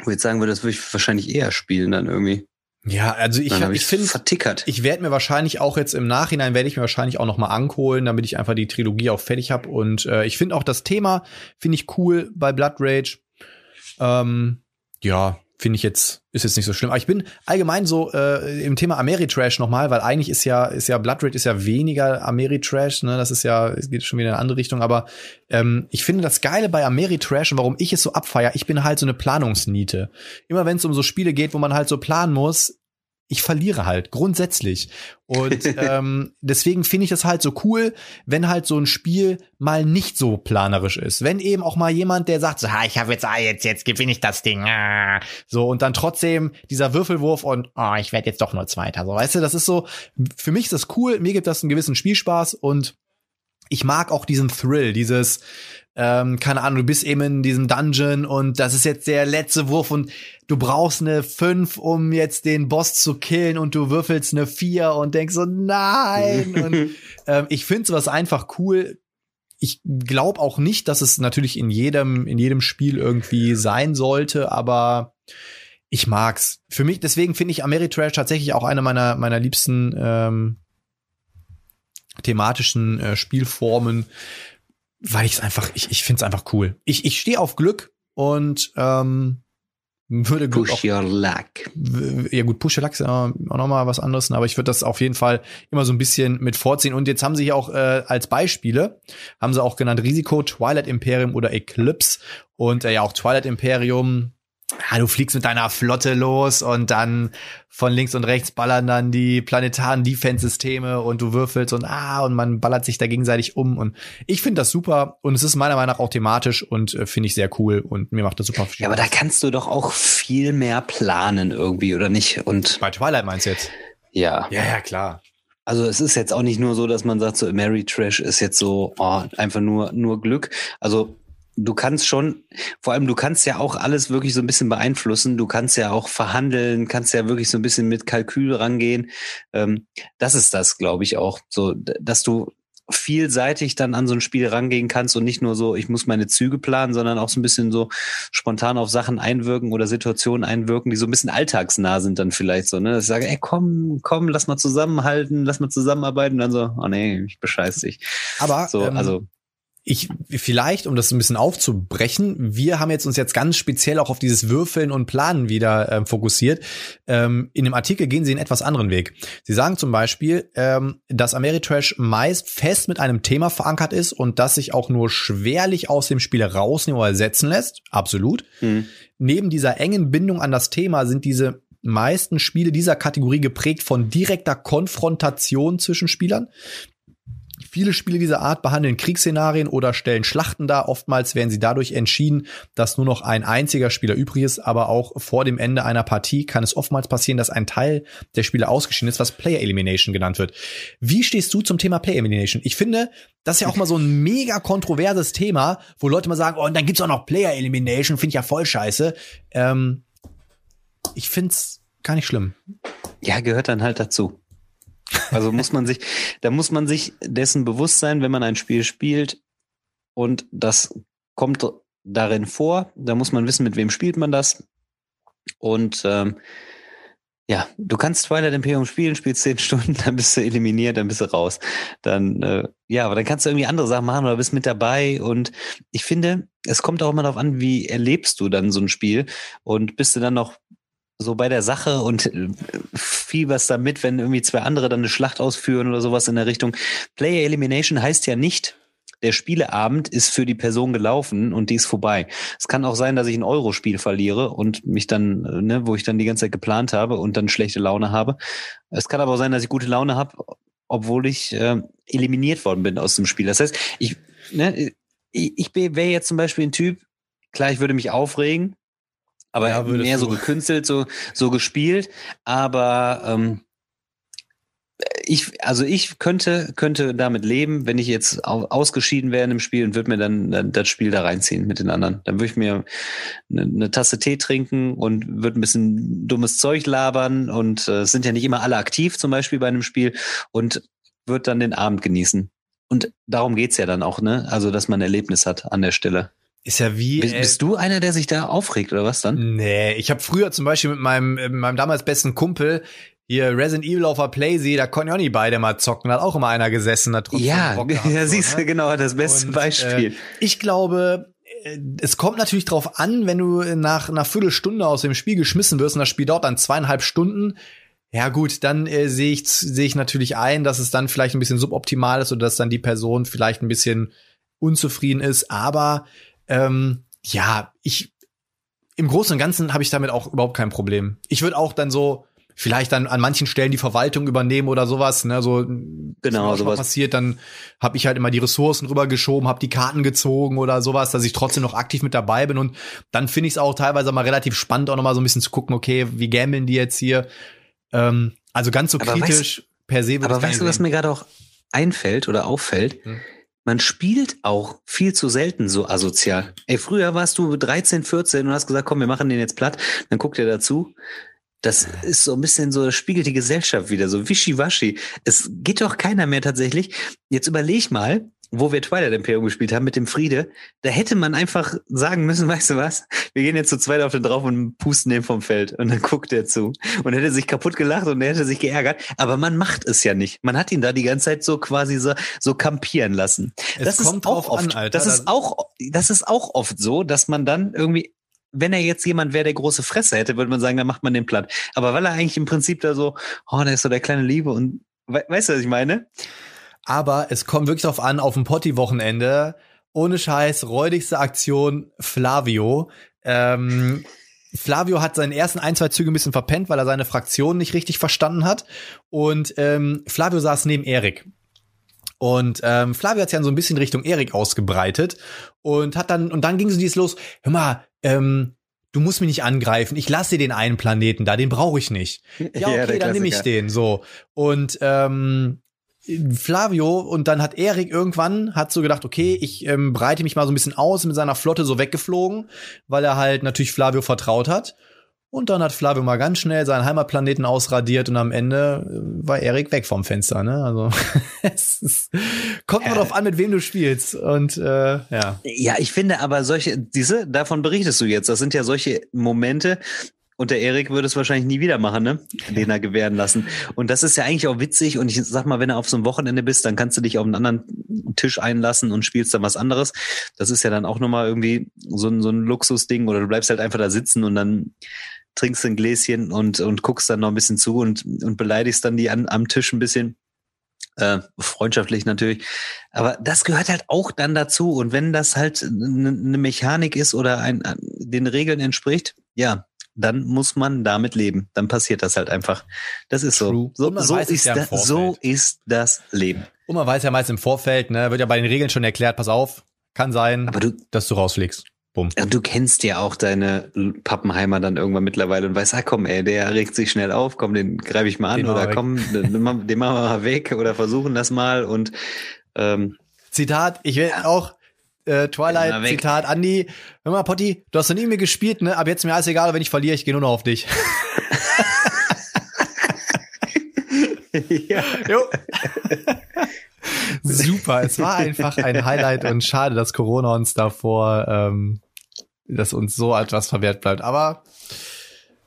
Wo ich jetzt sagen würde, das würde ich wahrscheinlich eher spielen dann irgendwie. Ja, also ich, ich ich's finde, vertickert. ich werde mir wahrscheinlich auch jetzt im Nachhinein werde ich mir wahrscheinlich auch noch mal anholen, damit ich einfach die Trilogie auch fertig habe. Und äh, ich finde auch das Thema finde ich cool bei Blood Rage. Ähm, ja, finde ich jetzt ist jetzt nicht so schlimm. Aber ich bin allgemein so äh, im Thema Ameritrash noch mal, weil eigentlich ist ja ist ja Blood Rage ist ja weniger Ameritrash, ne? Das ist ja es geht schon wieder in eine andere Richtung. Aber ähm, ich finde das Geile bei Ameritrash und warum ich es so abfeier, ich bin halt so eine Planungsniete. Immer wenn es um so Spiele geht, wo man halt so planen muss, ich verliere halt grundsätzlich. Und ähm, deswegen finde ich das halt so cool, wenn halt so ein Spiel mal nicht so planerisch ist. Wenn eben auch mal jemand, der sagt, so, ha, ich habe jetzt, ah, jetzt, jetzt gewinne ich das Ding. Ah. So, und dann trotzdem dieser Würfelwurf und oh, ich werde jetzt doch nur Zweiter. So, weißt du, das ist so, für mich ist das cool, mir gibt das einen gewissen Spielspaß und ich mag auch diesen Thrill, dieses, ähm, keine Ahnung, du bist eben in diesem Dungeon und das ist jetzt der letzte Wurf und du brauchst eine 5, um jetzt den Boss zu killen und du würfelst eine 4 und denkst so, nein. und ähm, ich finde sowas einfach cool. Ich glaube auch nicht, dass es natürlich in jedem, in jedem Spiel irgendwie sein sollte, aber ich mag's. Für mich, deswegen finde ich Ameritrash tatsächlich auch eine meiner, meiner liebsten ähm, thematischen äh, Spielformen, weil ich es einfach, ich, ich finde es einfach cool. Ich, ich stehe auf Glück und ähm, würde Glück Push your luck. Ja gut, Push Your Luck ist ja auch nochmal was anderes, aber ich würde das auf jeden Fall immer so ein bisschen mit vorziehen. Und jetzt haben sie ja auch äh, als Beispiele, haben sie auch genannt Risiko, Twilight Imperium oder Eclipse. Und äh, ja, auch Twilight Imperium ja, du fliegst mit deiner Flotte los und dann von links und rechts ballern dann die planetaren Defense-Systeme und du würfelst und ah, und man ballert sich da gegenseitig um. Und ich finde das super und es ist meiner Meinung nach auch thematisch und äh, finde ich sehr cool und mir macht das super viel Ja, aber da kannst du doch auch viel mehr planen irgendwie, oder nicht? Und Bei Twilight meinst du jetzt? ja. Ja, ja, klar. Also es ist jetzt auch nicht nur so, dass man sagt, so Mary Trash ist jetzt so oh, einfach nur nur Glück. Also du kannst schon, vor allem du kannst ja auch alles wirklich so ein bisschen beeinflussen. Du kannst ja auch verhandeln, kannst ja wirklich so ein bisschen mit Kalkül rangehen. Ähm, das ist das, glaube ich, auch so, dass du vielseitig dann an so ein Spiel rangehen kannst und nicht nur so, ich muss meine Züge planen, sondern auch so ein bisschen so spontan auf Sachen einwirken oder Situationen einwirken, die so ein bisschen alltagsnah sind dann vielleicht so, ne? Dass ich sage, ey, komm, komm, lass mal zusammenhalten, lass mal zusammenarbeiten und dann so, oh nee, ich bescheiß dich. Aber so, ähm, also ich vielleicht, um das ein bisschen aufzubrechen, wir haben jetzt uns jetzt ganz speziell auch auf dieses Würfeln und Planen wieder ähm, fokussiert. Ähm, in dem Artikel gehen sie einen etwas anderen Weg. Sie sagen zum Beispiel, ähm, dass Ameritrash meist fest mit einem Thema verankert ist und das sich auch nur schwerlich aus dem Spiel rausnehmen oder ersetzen lässt. Absolut. Mhm. Neben dieser engen Bindung an das Thema sind diese meisten Spiele dieser Kategorie geprägt von direkter Konfrontation zwischen Spielern. Viele Spiele dieser Art behandeln Kriegsszenarien oder stellen Schlachten dar. Oftmals werden sie dadurch entschieden, dass nur noch ein einziger Spieler übrig ist. Aber auch vor dem Ende einer Partie kann es oftmals passieren, dass ein Teil der Spieler ausgeschieden ist, was Player Elimination genannt wird. Wie stehst du zum Thema Player Elimination? Ich finde, das ist ja auch mal so ein mega kontroverses Thema, wo Leute mal sagen, oh, und dann gibt's auch noch Player Elimination, finde ich ja voll scheiße. Ähm, ich find's gar nicht schlimm. Ja, gehört dann halt dazu. Also muss man sich, da muss man sich dessen bewusst sein, wenn man ein Spiel spielt und das kommt darin vor, da muss man wissen, mit wem spielt man das. Und ähm, ja, du kannst Twilight Imperium spielen, spielst zehn Stunden, dann bist du eliminiert, dann bist du raus. Dann, äh, ja, aber dann kannst du irgendwie andere Sachen machen oder bist mit dabei. Und ich finde, es kommt auch immer darauf an, wie erlebst du dann so ein Spiel und bist du dann noch so bei der Sache und äh, fieberst damit, wenn irgendwie zwei andere dann eine Schlacht ausführen oder sowas in der Richtung. Player Elimination heißt ja nicht, der Spieleabend ist für die Person gelaufen und die ist vorbei. Es kann auch sein, dass ich ein Euro-Spiel verliere und mich dann, äh, ne, wo ich dann die ganze Zeit geplant habe und dann schlechte Laune habe. Es kann aber auch sein, dass ich gute Laune habe, obwohl ich äh, eliminiert worden bin aus dem Spiel. Das heißt, ich, ne, ich, ich wäre jetzt zum Beispiel ein Typ, klar, ich würde mich aufregen, aber ja, mehr so gekünstelt, so, so gespielt. Aber ähm, ich, also ich könnte, könnte damit leben, wenn ich jetzt ausgeschieden wäre im Spiel und würde mir dann das Spiel da reinziehen mit den anderen. Dann würde ich mir eine, eine, Tasse Tee trinken und würde ein bisschen dummes Zeug labern und äh, sind ja nicht immer alle aktiv, zum Beispiel bei einem Spiel und würde dann den Abend genießen. Und darum geht's ja dann auch, ne? Also, dass man ein Erlebnis hat an der Stelle. Ist ja wie. Bist, bist du einer, der sich da aufregt oder was dann? Nee, ich habe früher zum Beispiel mit meinem, mit meinem damals besten Kumpel hier Resident Evil auf der Playsee, da konnten ja auch nicht beide mal zocken, da hat auch immer einer gesessen, da trotzdem Ja, Bock gehabt, ja, siehst du, ne? genau, das beste Und, Beispiel. Äh, ich glaube, äh, es kommt natürlich drauf an, wenn du nach einer Viertelstunde aus dem Spiel geschmissen wirst und das Spiel dauert dann zweieinhalb Stunden, ja gut, dann äh, sehe ich, sehe ich natürlich ein, dass es dann vielleicht ein bisschen suboptimal ist oder dass dann die Person vielleicht ein bisschen unzufrieden ist, aber ähm, ja, ich im Großen und Ganzen habe ich damit auch überhaupt kein Problem. Ich würde auch dann so vielleicht dann an manchen Stellen die Verwaltung übernehmen oder sowas, ne, so genau sowas passiert, dann habe ich halt immer die Ressourcen rübergeschoben, habe die Karten gezogen oder sowas, dass ich trotzdem noch aktiv mit dabei bin und dann finde ich es auch teilweise mal relativ spannend auch noch mal so ein bisschen zu gucken, okay, wie gambeln die jetzt hier? Ähm, also ganz so aber kritisch weißt, per se. Aber weißt du, was mir gerade auch einfällt oder auffällt? Hm man spielt auch viel zu selten so asozial. Ey, früher warst du 13, 14 und hast gesagt, komm, wir machen den jetzt platt. Dann guckt er dazu. Das ist so ein bisschen so, das spiegelt die Gesellschaft wieder, so wischiwaschi. Es geht doch keiner mehr tatsächlich. Jetzt überleg mal, wo wir Twilight Imperium gespielt haben mit dem Friede, da hätte man einfach sagen müssen, weißt du was, wir gehen jetzt zu zweit auf den drauf und pusten den vom Feld. Und dann guckt er zu und hätte sich kaputt gelacht und er hätte sich geärgert. Aber man macht es ja nicht. Man hat ihn da die ganze Zeit so quasi so, so kampieren lassen. Es das kommt ist auch drauf an, oft, Alter. das ist auch, das ist auch oft so, dass man dann irgendwie wenn er jetzt jemand wäre, der große Fresse hätte, würde man sagen, dann macht man den platt. Aber weil er eigentlich im Prinzip da so, oh, der ist so der kleine Liebe und we weißt du, was ich meine? Aber es kommt wirklich darauf an, auf dem Potti-Wochenende, ohne Scheiß, räudigste Aktion Flavio. Ähm, Flavio hat seinen ersten ein, zwei Züge ein bisschen verpennt, weil er seine Fraktion nicht richtig verstanden hat. Und ähm, Flavio saß neben Erik. Und ähm, Flavio hat sich dann so ein bisschen Richtung Erik ausgebreitet und hat dann, und dann ging so dieses los, hör mal, ähm, du musst mich nicht angreifen, ich lasse dir den einen Planeten da, den brauche ich nicht. Ja, Ja, okay, der dann nehme ich den. So. Und ähm, Flavio und dann hat Erik irgendwann hat so gedacht, okay, ich ähm, breite mich mal so ein bisschen aus mit seiner Flotte so weggeflogen, weil er halt natürlich Flavio vertraut hat. Und dann hat Flavio mal ganz schnell seinen Heimatplaneten ausradiert und am Ende äh, war Erik weg vom Fenster, ne? Also es ist, kommt mal Ja. drauf an, mit wem du spielst. Und äh, ja. Ja, ich finde aber solche, diese, davon berichtest du jetzt. Das sind ja solche Momente. Und der Erik würde es wahrscheinlich nie wieder machen, ne? Den er gewähren lassen. Und das ist ja eigentlich auch witzig. Und ich sag mal, wenn du auf so einem Wochenende bist, dann kannst du dich auf einen anderen Tisch einlassen und spielst dann was anderes. Das ist ja dann auch nochmal irgendwie so ein, so ein Luxusding. Oder du bleibst halt einfach da sitzen und dann trinkst ein Gläschen und, und guckst dann noch ein bisschen zu und, und beleidigst dann die an, am Tisch ein bisschen. Äh, freundschaftlich natürlich. Aber das gehört halt auch dann dazu. Und wenn das halt eine ne Mechanik ist oder ein, den Regeln entspricht, ja, dann muss man damit leben. Dann passiert das halt einfach. Das ist so. True. So, Und so, es ist, ja da, so ist das Leben. Und man weiß ja meist im Vorfeld, ne, wird ja bei den Regeln schon erklärt, pass auf, kann sein, Aber du, dass du rausfliegst. Bumm. Ja, Du kennst ja auch deine Pappenheimer dann irgendwann mittlerweile und weißt, ah komm, ey, der regt sich schnell auf, komm, den greife ich mal an Den oder komm, den, den machen wir mal weg oder versuchen das mal und ähm, Zitat, ich will auch äh, Twilight, Immer weg. Zitat, Andi, hör mal, Potti, du hast noch nie mehr gespielt, ne? Aber jetzt ist mir alles egal, wenn ich verliere, ich gehe nur noch auf dich. ja. Jo. Super, es war einfach ein Highlight und schade, dass Corona uns davor, ähm, dass uns so etwas verwehrt bleibt. Aber,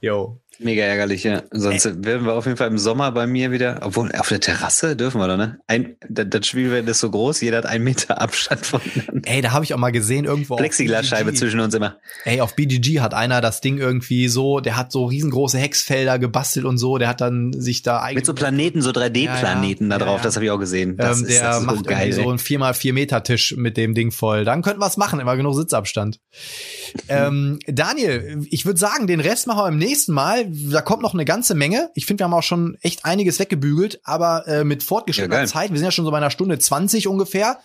yo. Mega ärgerlich, ja. Sonst werden wir auf jeden Fall im Sommer bei mir wieder, obwohl auf der Terrasse dürfen wir doch, ne? Ein, das, Spielfeld ist so groß, jeder hat einen Meter Abstand voneinander. Ey, da habe ich auch mal gesehen, irgendwo Plexiglasscheibe zwischen uns immer. Ey, auf BGG hat einer das Ding irgendwie so, der hat so riesengroße Hexfelder gebastelt und so, der hat dann sich da Mit so Planeten, so 3D-Planeten Ja, ja. da drauf, Ja, das habe ich auch gesehen. Das ähm, ist, der das ist macht so geil. so ey. einen 4x4 Meter Tisch mit dem Ding voll. Dann könnten wir es machen, immer genug Sitzabstand. ähm, Daniel, ich würde sagen, den Rest machen wir beim nächsten Mal. Da kommt noch eine ganze Menge. Ich finde, wir haben auch schon echt einiges weggebügelt, aber äh, mit fortgeschrittener Ja. Zeit, wir sind ja schon so bei einer Stunde 20 ungefähr,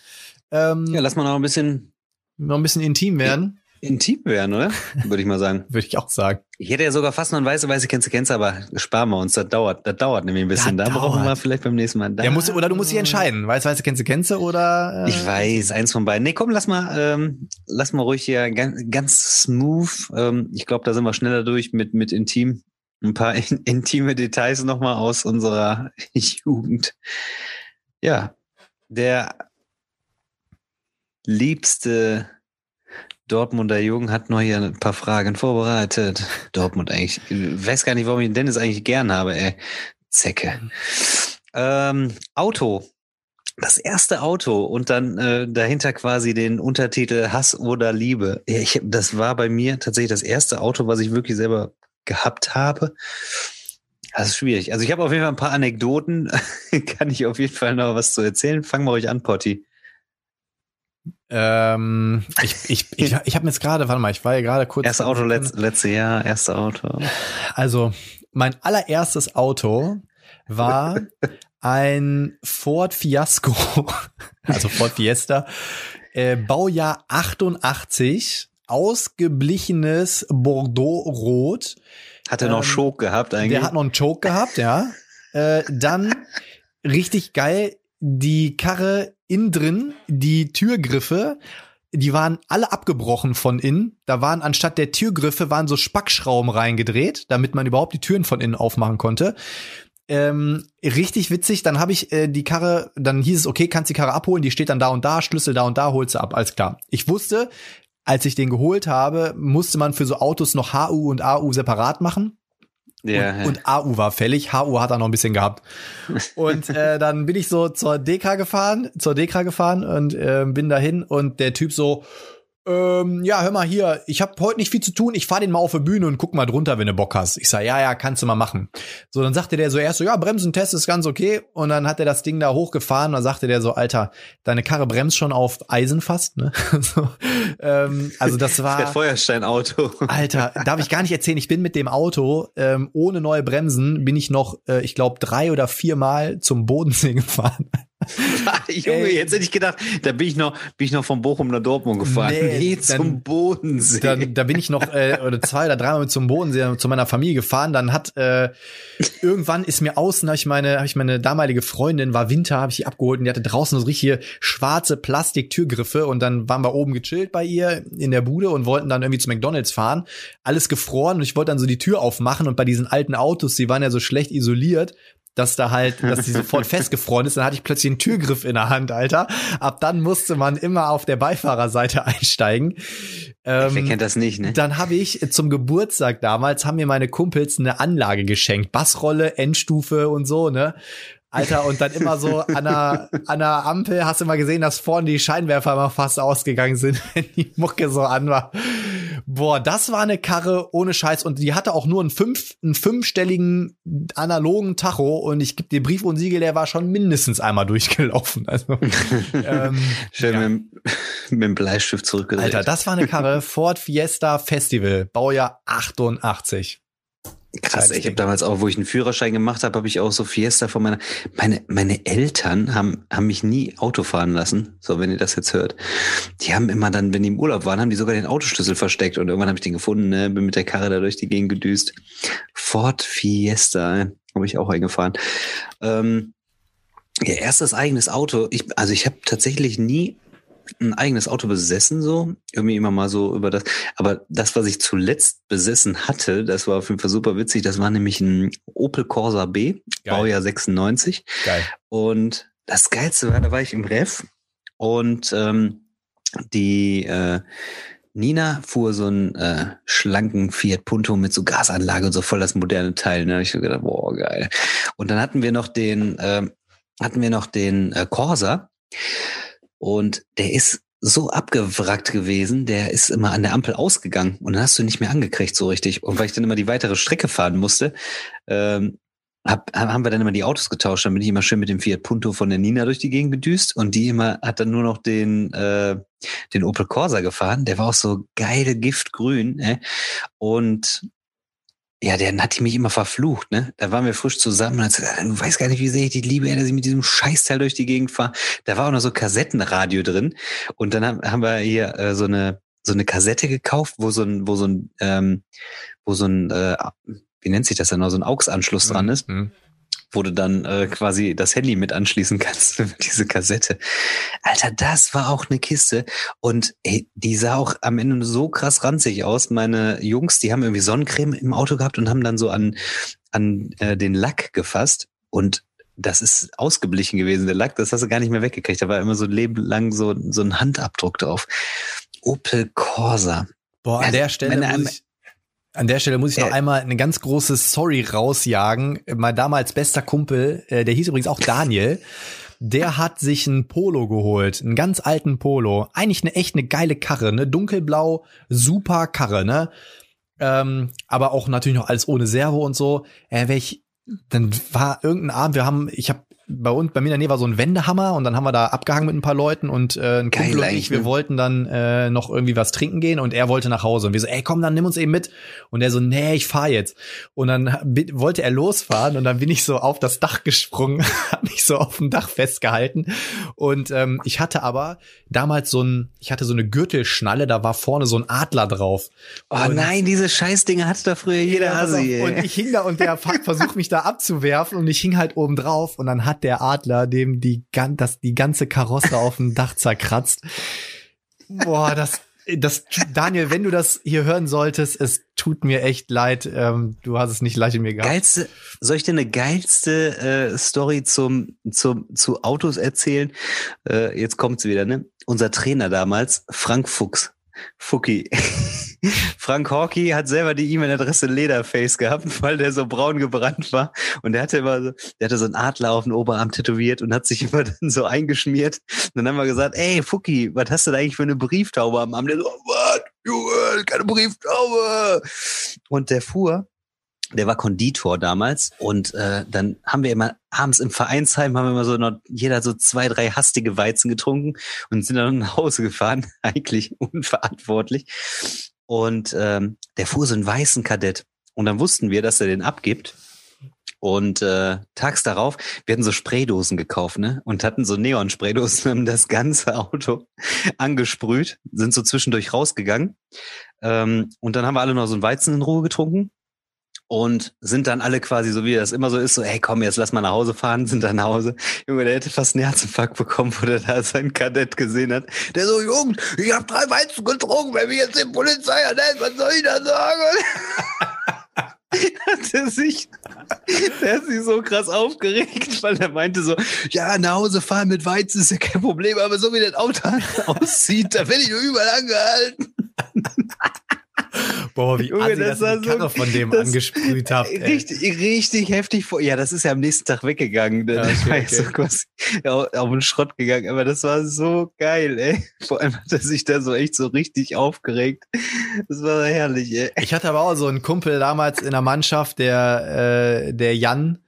ähm, Ja, lass mal noch ein bisschen noch ein bisschen intim werden, intim werden, oder? Würde ich mal sagen. würde ich auch sagen. Ich hätte ja sogar fast noch ein weiße, weiße kennst du, kennst du, aber sparen wir uns, das dauert, das dauert nämlich ein bisschen. Das da brauchen wir dauert. vielleicht beim nächsten Mal. Da, Der muss, oder du musst dich entscheiden. Kennst du, kennst du oder? Äh, Ich weiß, eins von beiden. Nee, komm, lass mal, ähm, lass mal ruhig hier ganz, ganz smooth. Ähm, ich glaube, da sind wir schneller durch mit, mit intim. Ein paar in, intime Details nochmal aus unserer Jugend. Ja, der liebste Dortmunder Jugend hat noch hier ein paar Fragen vorbereitet. Dortmund eigentlich, ich weiß gar nicht, warum ich den Dennis eigentlich gern habe, ey. Zecke. Ähm, Auto. Das erste Auto und dann äh, dahinter quasi den Untertitel Hass oder Liebe. Ja, ich, das war bei mir tatsächlich das erste Auto, was ich wirklich selber gehabt habe. Das ist schwierig. Also ich habe auf jeden Fall ein paar Anekdoten. Kann ich auf jeden Fall noch was zu erzählen. Fangen wir euch an, Potti. Ähm, ich ich, ich, ich habe mir jetzt gerade, warte mal, ich war ja gerade kurz. Erstes Auto letz, letzte Jahr, erste Auto. Also, mein allererstes Auto war ein Ford Fiasco, also Ford Fiesta, äh, Baujahr 88, ausgeblichenes Bordeaux-Rot. Hat er noch Ähm, Schok gehabt eigentlich? Der hat noch einen Choke gehabt, ja. Äh, dann richtig geil die Karre innen drin, die Türgriffe, die waren alle abgebrochen von innen. Da waren anstatt der Türgriffe waren so Spackschrauben reingedreht, damit man überhaupt die Türen von innen aufmachen konnte. Ähm, richtig witzig, dann habe ich äh, die Karre, dann hieß es, okay, kannst die Karre abholen, die steht dann da und da, Schlüssel da und da, holst du ab, alles klar. Ich wusste, als ich den geholt habe, musste man für so Autos noch HU und AU separat machen. Ja, und, und AU war fällig, HU hat er noch ein bisschen gehabt. Und äh, dann bin ich so zur DK gefahren, zur DK gefahren und äh, bin dahin und der Typ so, ähm, ja, hör mal hier, ich habe heute nicht viel zu tun, ich fahr den mal auf die Bühne und guck mal drunter, wenn du Bock hast. Ich sag, ja, ja, kannst du mal machen. So, dann sagte der so erst so, ja, Bremsentest ist ganz okay. Und dann hat er das Ding da hochgefahren und dann sagte der so, Alter, deine Karre bremst schon auf Eisen fast, ne? so, ähm, also das Der war. Feuersteinauto. Alter, darf ich gar nicht erzählen. Ich bin mit dem Auto ähm, ohne neue Bremsen bin ich noch, äh, ich glaube, drei oder vier Mal zum Bodensee gefahren. Junge, Ey. jetzt hätte ich gedacht, da bin ich noch, bin ich noch von Bochum nach Dortmund gefahren. Nee, Nee, dann- zum Bodensee. Dann, da bin ich noch äh, oder zwei oder dreimal zum Bodensee zu meiner Familie gefahren. Dann hat äh, irgendwann ist mir außen, habe ich meine, habe ich meine damalige Freundin, war Winter, habe ich die abgeholt und die hatte draußen so richtige schwarze Plastiktürgriffe und dann waren wir oben gechillt bei ihr in der Bude und wollten dann irgendwie zu McDonalds fahren. Alles gefroren und ich wollte dann so die Tür aufmachen und bei diesen alten Autos, die waren ja so schlecht isoliert, dass da halt, dass die sofort festgefroren ist. Dann hatte ich plötzlich einen Türgriff in der Hand, Alter. Ab dann musste man immer auf der Beifahrerseite einsteigen. Wer Ähm, kennt das nicht, ne? dann habe ich zum Geburtstag damals, haben mir meine Kumpels eine Anlage geschenkt. Bassrolle, Endstufe und so, ne? Alter, und dann immer so an der, an der Ampel hast du mal gesehen, dass vorne die Scheinwerfer immer fast ausgegangen sind, wenn die Mucke so an war. Boah, das war eine Karre ohne Scheiß und die hatte auch nur einen, fünf, einen fünfstelligen analogen Tacho und ich gebe dir Brief und Siegel, der war schon mindestens einmal durchgelaufen. Also, ähm, Schön ja. mit, dem- mit dem Bleistift zurückgedreht. Alter, das war eine Karre Ford Fiesta Festival, Baujahr 88. Krass, ich habe damals auch, wo ich einen Führerschein gemacht habe, habe ich auch so Fiesta von meiner. Meine, meine Eltern haben, haben mich nie Auto fahren lassen. So, wenn ihr das jetzt hört. Die haben immer dann, wenn die im Urlaub waren, haben die sogar den Autoschlüssel versteckt und irgendwann habe ich den gefunden, ne, bin mit der Karre da durch die Gegend gedüst. Ford Fiesta, äh, habe ich auch eingefahren. Ähm, ja, erstes eigenes Auto. Ich, also ich habe tatsächlich nie ein eigenes Auto besessen, so. Irgendwie immer mal so über das. Aber das, was ich zuletzt besessen hatte, das war auf jeden Fall super witzig. Das war nämlich ein Opel Corsa B, Geil. Baujahr 96. Geil. Und das Geilste war, da war ich im Ref und ähm, die äh, Nina fuhr so einen äh, schlanken Fiat Punto mit so Gasanlage und so voll das moderne Teil. Ne? Ich gedacht, boah, geil. Und dann hatten wir noch den, ähm, hatten wir noch den äh, Corsa und der ist so abgewrackt gewesen, der ist immer an der Ampel ausgegangen und dann hast du nicht mehr angekriegt so richtig. Und weil ich dann immer die weitere Strecke fahren musste, ähm, hab, haben wir dann immer die Autos getauscht. Dann bin ich immer schön mit dem Fiat Punto von der Nina durch die Gegend gedüst und die immer hat dann nur noch den, äh, den Opel Corsa gefahren. Der war auch so geile Giftgrün. Äh? Und ja, dann hat die mich immer verflucht, ne? Da waren wir frisch zusammen und hat gesagt, du weißt gar nicht, wie sehr ich dich liebe, dass ich mit diesem Scheißteil durch die Gegend fahre. Da war auch noch so Kassettenradio drin. Und dann haben, haben wir hier äh, so eine so eine Kassette gekauft, wo so ein, wo so ein, ähm, wo so ein, äh, wie nennt sich das denn noch, so ein AUX-Anschluss dran ist, Mhm. Wo du dann äh, quasi das Handy mit anschließen kannst, diese Kassette. Alter, das war auch eine Kiste. Und ey, die sah auch am Ende so krass ranzig aus. Meine Jungs, die haben irgendwie Sonnencreme im Auto gehabt und haben dann so an, an äh, den Lack gefasst. Und das ist ausgeblichen gewesen, der Lack, das hast du gar nicht mehr weggekriegt. Da war immer so ein Leben lang so, so ein Handabdruck drauf. Opel Corsa. Boah, an Ja, der Stelle wenn er muss ich, an der Stelle muss ich noch Ja. einmal eine ganz große Sorry rausjagen. Mein damals bester Kumpel, äh, der hieß übrigens auch Daniel, der hat sich ein Polo geholt, einen ganz alten Polo. Eigentlich eine echt eine geile Karre, ne? Dunkelblau, super Karre, ne? Ähm, aber auch natürlich noch alles ohne Servo und so. Äh, welch, dann war irgendein Abend, wir haben, ich habe bei uns, bei mir in der Nähe war so ein Wendehammer und dann haben wir da abgehangen mit ein paar Leuten und äh, ein Geil Kumpel und eigentlich, ich, wir ne? wollten dann äh, noch irgendwie was trinken gehen und er wollte nach Hause und wir so, ey komm, dann nimm uns eben mit und er so, nee, ich fahr jetzt und dann wollte er losfahren und dann bin ich so auf das Dach gesprungen, hab mich so auf dem Dach festgehalten und ähm, ich hatte aber damals so ein, ich hatte so eine Gürtelschnalle, da war vorne so ein Adler drauf. Oh Und- nein, diese Scheißdinge hatte da früher jeder. Hasi. Und ey. ich hing da und der versucht mich da abzuwerfen und ich hing halt oben drauf und dann hat der Adler dem die, das, die ganze Karosse auf dem Dach zerkratzt. Boah, das, das, Daniel, wenn du das hier hören solltest, es tut mir echt leid. Ähm, du hast es nicht leicht in mir gehabt. Geilste, soll ich dir eine geilste äh, Story zum, zum, zu Autos erzählen? Äh, jetzt kommt's wieder, ne? Unser Trainer damals, Frank Fuchs. Fuki. Frank Hawkey hat selber die E-Mail-Adresse Lederface gehabt, weil der so braun gebrannt war. Und der hatte immer so, der hatte so einen Adler auf den Oberarm tätowiert und hat sich immer dann so eingeschmiert. Und dann haben wir gesagt, ey, Fuki, was hast du da eigentlich für eine Brieftaube am Arm? Der so, was? Junge, keine Brieftaube. Und der fuhr der war Konditor damals und äh, dann haben wir immer abends im Vereinsheim haben wir immer so noch jeder so zwei drei hastige Weizen getrunken und sind dann nach Hause gefahren eigentlich unverantwortlich und ähm, der fuhr so einen weißen Kadett. Und dann wussten wir, dass er den abgibt. Und äh, tags darauf, hatten so Spraydosen gekauft, ne? Und hatten so Neon-Spraydosen, haben das ganze Auto angesprüht, sind so zwischendurch rausgegangen. Ähm, und dann haben wir alle noch so einen Weizen in Ruhe getrunken und sind dann alle quasi so, wie das immer so ist, so, hey, komm, jetzt lass mal nach Hause fahren, sind dann nach Hause. Junge, der hätte fast einen Herzinfarkt bekommen, wo der da seinen Kadett gesehen hat. Der so, Jungs, ich habe drei Weizen getrunken, wenn wir jetzt die Polizei erhält, was soll ich da sagen? hat er sich, der hat sich so krass aufgeregt, weil er meinte so, ja, nach Hause fahren mit Weizen ist ja kein Problem, aber so wie das Auto aussieht, da werde ich nur überall angehalten. Boah, wie Junge, das dass ich so, von dem angesprüht habt. Richtig, richtig heftig vor. Ja, das ist ja am nächsten Tag weggegangen. Das okay, war ja okay. so quasi auf den Schrott gegangen. Aber das war so geil, ey. Vor allem hat er sich da so echt so richtig aufgeregt. Das war herrlich, ey. Ich hatte aber auch so einen Kumpel damals in der Mannschaft, der, äh, der Jan.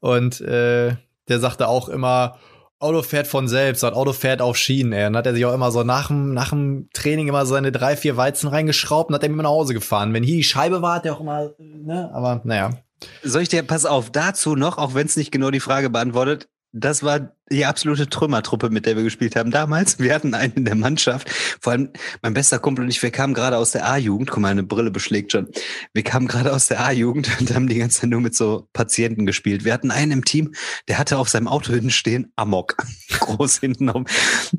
Und äh, der sagte auch immer, Auto fährt von selbst, das Auto fährt auf Schienen, ey. Und hat er sich auch immer so nach dem, nach dem Training immer seine drei, vier Weizen reingeschraubt und hat er immer nach Hause gefahren. Wenn hier die Scheibe war, hat er auch immer, ne, aber naja. Soll ich dir, pass auf, dazu noch, auch wenn es nicht genau die Frage beantwortet, das war die absolute Trümmertruppe, mit der wir gespielt haben damals. Wir hatten einen in der Mannschaft. Vor allem mein bester Kumpel und ich, wir kamen gerade aus der A-Jugend. Guck mal, eine Brille beschlägt schon. Wir kamen gerade aus der A-Jugend und haben die ganze Zeit nur mit so Patienten gespielt. Wir hatten einen im Team, der hatte auf seinem Auto hinten stehen Amok. Groß hinten um.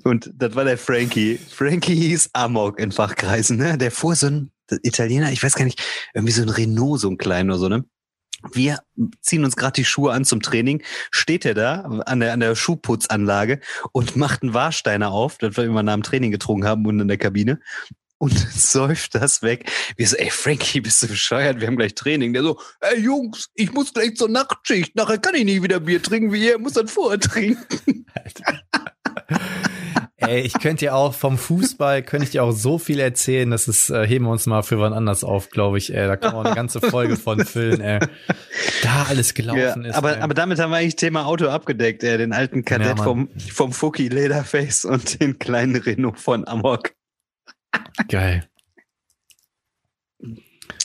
Und das war der Frankie. Frankie hieß Amok in Fachkreisen. Ne? Der fuhr so ein Italiener, ich weiß gar nicht, irgendwie so ein Renault, so ein kleiner oder so, ne? Wir ziehen uns gerade die Schuhe an zum Training. Steht er da an der, an der Schuhputzanlage und macht einen Warsteiner auf, das wir immer nach dem Training getrunken haben und in der Kabine. Und säuft das weg. Wir so, ey, Frankie, bist du bescheuert? Wir haben gleich Training. Der so, ey, Jungs, ich muss gleich zur Nachtschicht. Nachher kann ich nie wieder Bier trinken wie ihr. Muss dann vorher trinken. Ey, ich könnte ja auch vom Fußball, könnte ich dir auch so viel erzählen, dass es äh, heben wir uns mal für wann anders auf, glaube ich. Ey, da kann man eine ganze Folge von füllen, ey. Da alles gelaufen ja, ist. Aber, aber damit haben wir eigentlich Thema Auto abgedeckt, ey. Den alten Kadett ja, vom, vom Fuki Leatherface und den kleinen Renault von Amok. Geil.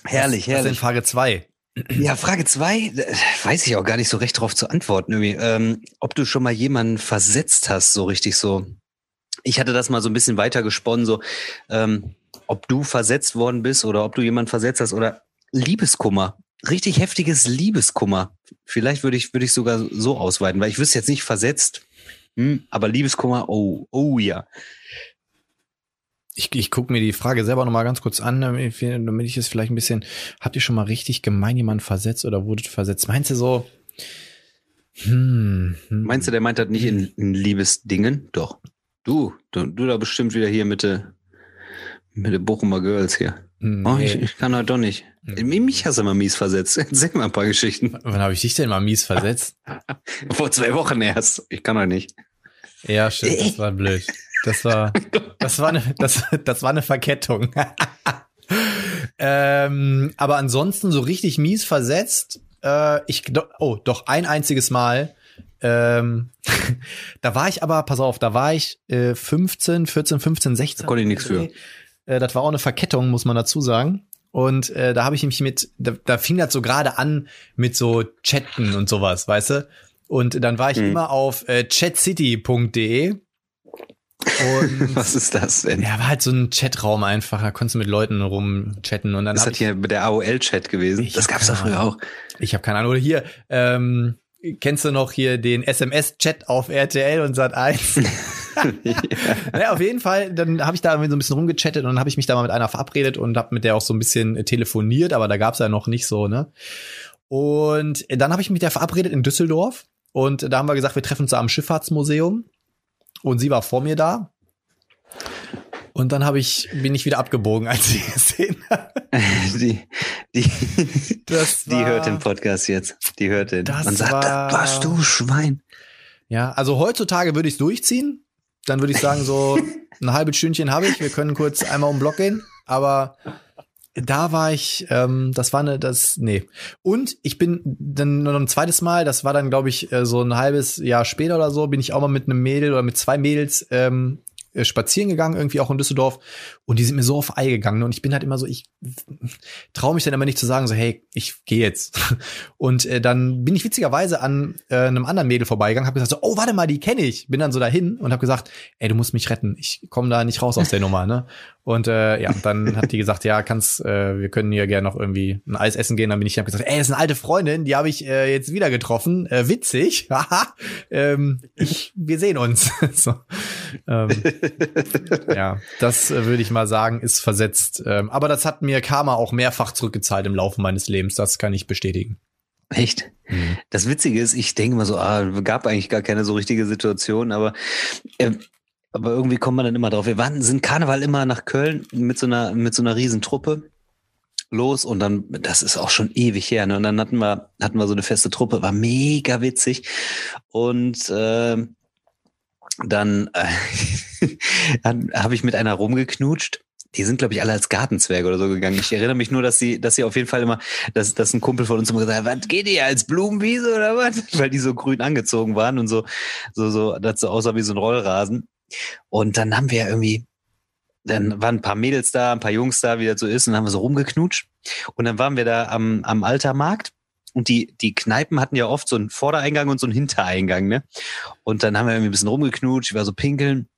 Herrlich, herrlich. Was ist Frage zwei? Ja, Frage zwei, weiß ich auch gar nicht so recht drauf zu antworten. Irgendwie. Ähm, ob du schon mal jemanden versetzt hast, so richtig so ich hatte das mal so ein bisschen weiter gesponnen, so ähm, ob du versetzt worden bist oder ob du jemand versetzt hast oder Liebeskummer. Richtig heftiges Liebeskummer. Vielleicht würde ich, würde ich sogar so ausweiten, weil ich wüsste jetzt nicht versetzt, hm, aber Liebeskummer, oh, oh ja. Ich, ich gucke mir die Frage selber nochmal ganz kurz an, damit ich es vielleicht ein bisschen, habt ihr schon mal richtig gemein jemand versetzt oder wurdet versetzt? Meinst du so, hm, hm. Meinst du, der meint das nicht in, in Liebesdingen? Doch. Du, du, du da bestimmt wieder hier mit der, mit der Bochumer Girls hier. Nee. Oh, ich, ich kann halt doch nicht. Mich hast du mal mies versetzt. Erzähl mal ein paar Geschichten. Wann habe ich dich denn mal mies versetzt? Vor zwei Wochen erst. Ich kann halt nicht. Ja, stimmt, das war blöd. Das war, das war eine, das, das war eine Verkettung. ähm, aber ansonsten so richtig mies versetzt, äh, ich, oh, doch ein einziges Mal ähm, da war ich aber, pass auf, da war ich äh, 15, 14, 15, 16. Da konnte ich nichts für. Äh, das war auch eine Verkettung, muss man dazu sagen. Und äh, da habe ich mich mit, da, da fing das so gerade an mit so Chatten und sowas, weißt du? Und dann war ich hm. immer auf äh, chatcity.de. Und Was ist das denn? Ja, war halt so ein Chatraum einfach, da konntest du mit Leuten rumchatten und dann. Ist das hier mit der AOL-Chat gewesen? Das gab's da früher auch. Ich habe keine Ahnung. Oder hier, ähm, kennst du noch hier den SMS-Chat auf RTL und Sat 1? ja. naja, auf jeden Fall, dann habe ich da so ein bisschen rumgechattet und dann habe ich mich da mal mit einer verabredet und habe mit der auch so ein bisschen telefoniert, aber da gab's ja noch nicht so, ne? Und dann habe ich mich mit der verabredet in Düsseldorf und da haben wir gesagt, wir treffen uns am Schifffahrtsmuseum und sie war vor mir da und dann habe ich, bin ich wieder abgebogen, als sie gesehen hat. Die, die, das war, die hört den Podcast jetzt. Die hört den. Das und sagt, war, was du Schwein. Ja, also heutzutage würde ich es durchziehen. Dann würde ich sagen, so ein halbes Stündchen habe ich. Wir können kurz einmal um den Block gehen. Aber da war ich, ähm, das war eine, das, nee. Und ich bin dann noch ein zweites Mal, das war dann, glaube ich, äh, so ein halbes Jahr später oder so, bin ich auch mal mit einem Mädel oder mit zwei Mädels ähm, äh, spazieren gegangen, irgendwie auch in Düsseldorf. Und die sind mir so auf Ei gegangen. Und ich bin halt immer so, ich traue mich dann immer nicht zu sagen, so, hey, ich gehe jetzt. Und äh, dann bin ich witzigerweise an äh, einem anderen Mädel vorbeigegangen, habe gesagt, so, oh, warte mal, die kenne ich. Bin dann so dahin und habe gesagt, ey, du musst mich retten. Ich komme da nicht raus aus der Nummer, ne? Und äh, ja, dann hat die gesagt, ja, kannst, äh, wir können hier gerne noch irgendwie ein Eis essen gehen. Dann bin ich hab gesagt, ey, das ist eine alte Freundin, die habe ich äh, jetzt wieder getroffen. Äh, witzig. Haha. ähm, ich, wir sehen uns. so. ähm, ja, das äh, würde ich mal sagen, ist versetzt. Ähm, aber das hat mir Karma auch mehrfach zurückgezahlt im Laufe meines Lebens. Das kann ich bestätigen. Echt? Mhm. Das Witzige ist, ich denke mal so, ah, gab eigentlich gar keine so richtige Situation, aber äh, aber irgendwie kommt man dann immer drauf. Wir waren, sind Karneval immer nach Köln mit so einer, mit so einer Riesentruppe los und dann, das ist auch schon ewig her, ne? Und dann hatten wir, hatten wir so eine feste Truppe, war mega witzig. Und äh, dann äh, habe ich mit einer rumgeknutscht. Die sind, glaube ich, alle als Gartenzwerge oder so gegangen. Ich erinnere mich nur, dass sie, dass sie auf jeden Fall immer, dass, dass ein Kumpel von uns immer gesagt hat, was geht ihr als Blumenwiese oder was? Weil die so grün angezogen waren und so, so, so, dazu aussah wie so ein Rollrasen. Und dann haben wir ja irgendwie, dann waren ein paar Mädels da, ein paar Jungs da, wie das so ist, und dann haben wir so rumgeknutscht. Und dann waren wir da am, am Altermarkt. Und die, die Kneipen hatten ja oft so einen Vordereingang und so einen Hintereingang, ne? Und dann haben wir irgendwie ein bisschen rumgeknutscht, ich war so pinkeln.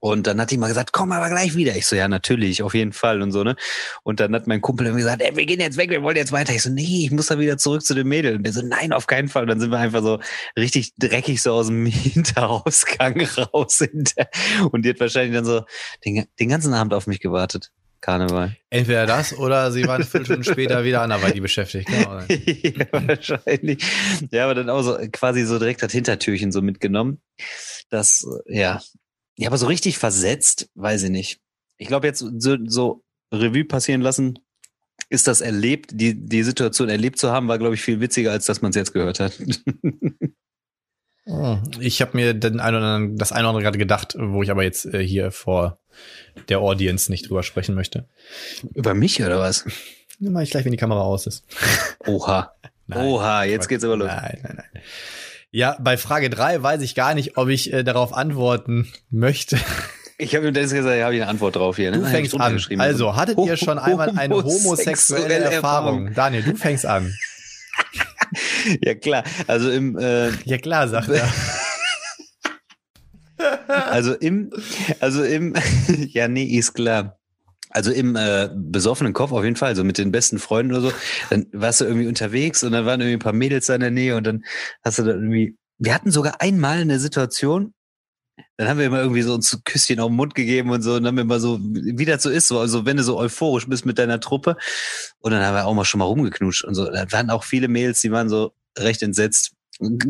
Und dann hat die mal gesagt, komm aber gleich wieder. Ich so, ja, natürlich, auf jeden Fall und so, ne? Und dann hat mein Kumpel irgendwie gesagt, ey, wir gehen jetzt weg, wir wollen jetzt weiter. Ich so, nee, ich muss da wieder zurück zu dem Mädel. Und der so, nein, auf keinen Fall. Und dann sind wir einfach so richtig dreckig so aus dem Hinterausgang raus. Hinter. Und die hat wahrscheinlich dann so den, den ganzen Abend auf mich gewartet. Karneval. Entweder das oder sie waren fünf Stunden später wieder anderweitig beschäftigt. Genau. ja, wahrscheinlich. Ja, aber dann auch so quasi so direkt das Hintertürchen so mitgenommen. Das, ja, ja, aber so richtig versetzt, weiß ich nicht. Ich glaube jetzt so, so Revue passieren lassen, ist das erlebt, die, die Situation erlebt zu haben, war, glaube ich, viel witziger, als dass man es jetzt gehört hat. Oh, ich habe mir den ein oder anderen, das eine oder andere gerade gedacht, wo ich aber jetzt äh, hier vor der Audience nicht drüber sprechen möchte. Über mich oder was? Dann mache ich gleich, wenn die Kamera aus ist. Oha. Nein, Oha, jetzt geht's aber los. Nein, nein, nein. Ja, bei Frage drei weiß ich gar nicht, ob ich äh, darauf antworten möchte. Ich habe ihm das gesagt, ja, habe ich eine Antwort drauf hier. Ne? Du fängst an. Also, hattet ihr schon einmal eine homosexuelle Erfahrung? Daniel, du fängst an. ja, klar. Also im äh, Ja klar, sagt er. also im, also im, ja, nee, ist klar. Also im äh, besoffenen Kopf auf jeden Fall, so mit den besten Freunden oder so. Dann warst du irgendwie unterwegs und dann waren irgendwie ein paar Mädels da in der Nähe und dann hast du da irgendwie. Wir hatten sogar einmal eine Situation, dann haben wir immer irgendwie so uns Küsschen auf den Mund gegeben und so und dann haben wir immer so, wie das so ist, so, also wenn du so euphorisch bist mit deiner Truppe und dann haben wir auch mal schon mal rumgeknutscht und so. Da waren auch viele Mädels, die waren so recht entsetzt.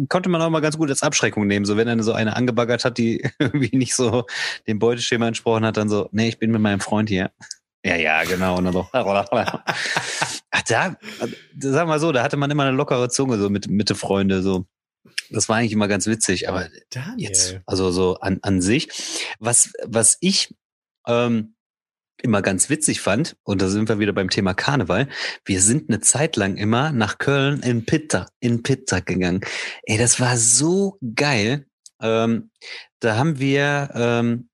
Konnte man auch mal ganz gut als Abschreckung nehmen, so wenn dann so eine angebaggert hat, die irgendwie nicht so dem Beuteschema entsprochen hat, dann so, nee, ich bin mit meinem Freund hier. Ja, ja, genau. Und dann so. Ach, da, sag mal so, da hatte man immer eine lockere Zunge, so mit Mitte Freunde, so. Das war eigentlich immer ganz witzig, aber Daniel. jetzt, also so an, an sich. Was, was ich ähm, immer ganz witzig fand, und da sind wir wieder beim Thema Karneval, wir sind eine Zeit lang immer nach Köln in Pitta, in Pitta gegangen. Ey, das war so geil. Ähm, da haben wir ähm,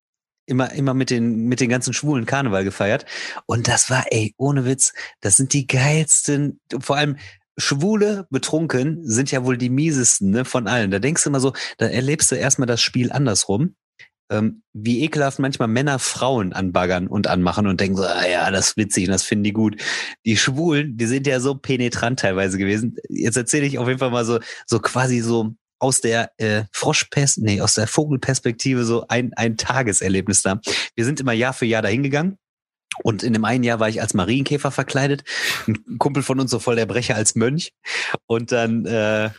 immer, immer mit den, mit den ganzen schwulen Karneval gefeiert. Und das war, ey, ohne Witz, das sind die geilsten, vor allem Schwule betrunken sind ja wohl die miesesten ne, von allen. Da denkst du immer so, da erlebst du erstmal das Spiel andersrum. Ähm, wie ekelhaft manchmal Männer Frauen anbaggern und anmachen und denken so, ah ja, das ist witzig und das finden die gut. Die Schwulen, die sind ja so penetrant teilweise gewesen. Jetzt erzähle ich auf jeden Fall mal so, so quasi so aus der äh, Froschpest, nee, aus der Vogelperspektive so ein, ein Tageserlebnis da. Wir sind immer Jahr für Jahr dahin gegangen. Und in dem einen Jahr war ich als Marienkäfer verkleidet, ein Kumpel von uns so voll der Brecher als Mönch. Und dann äh,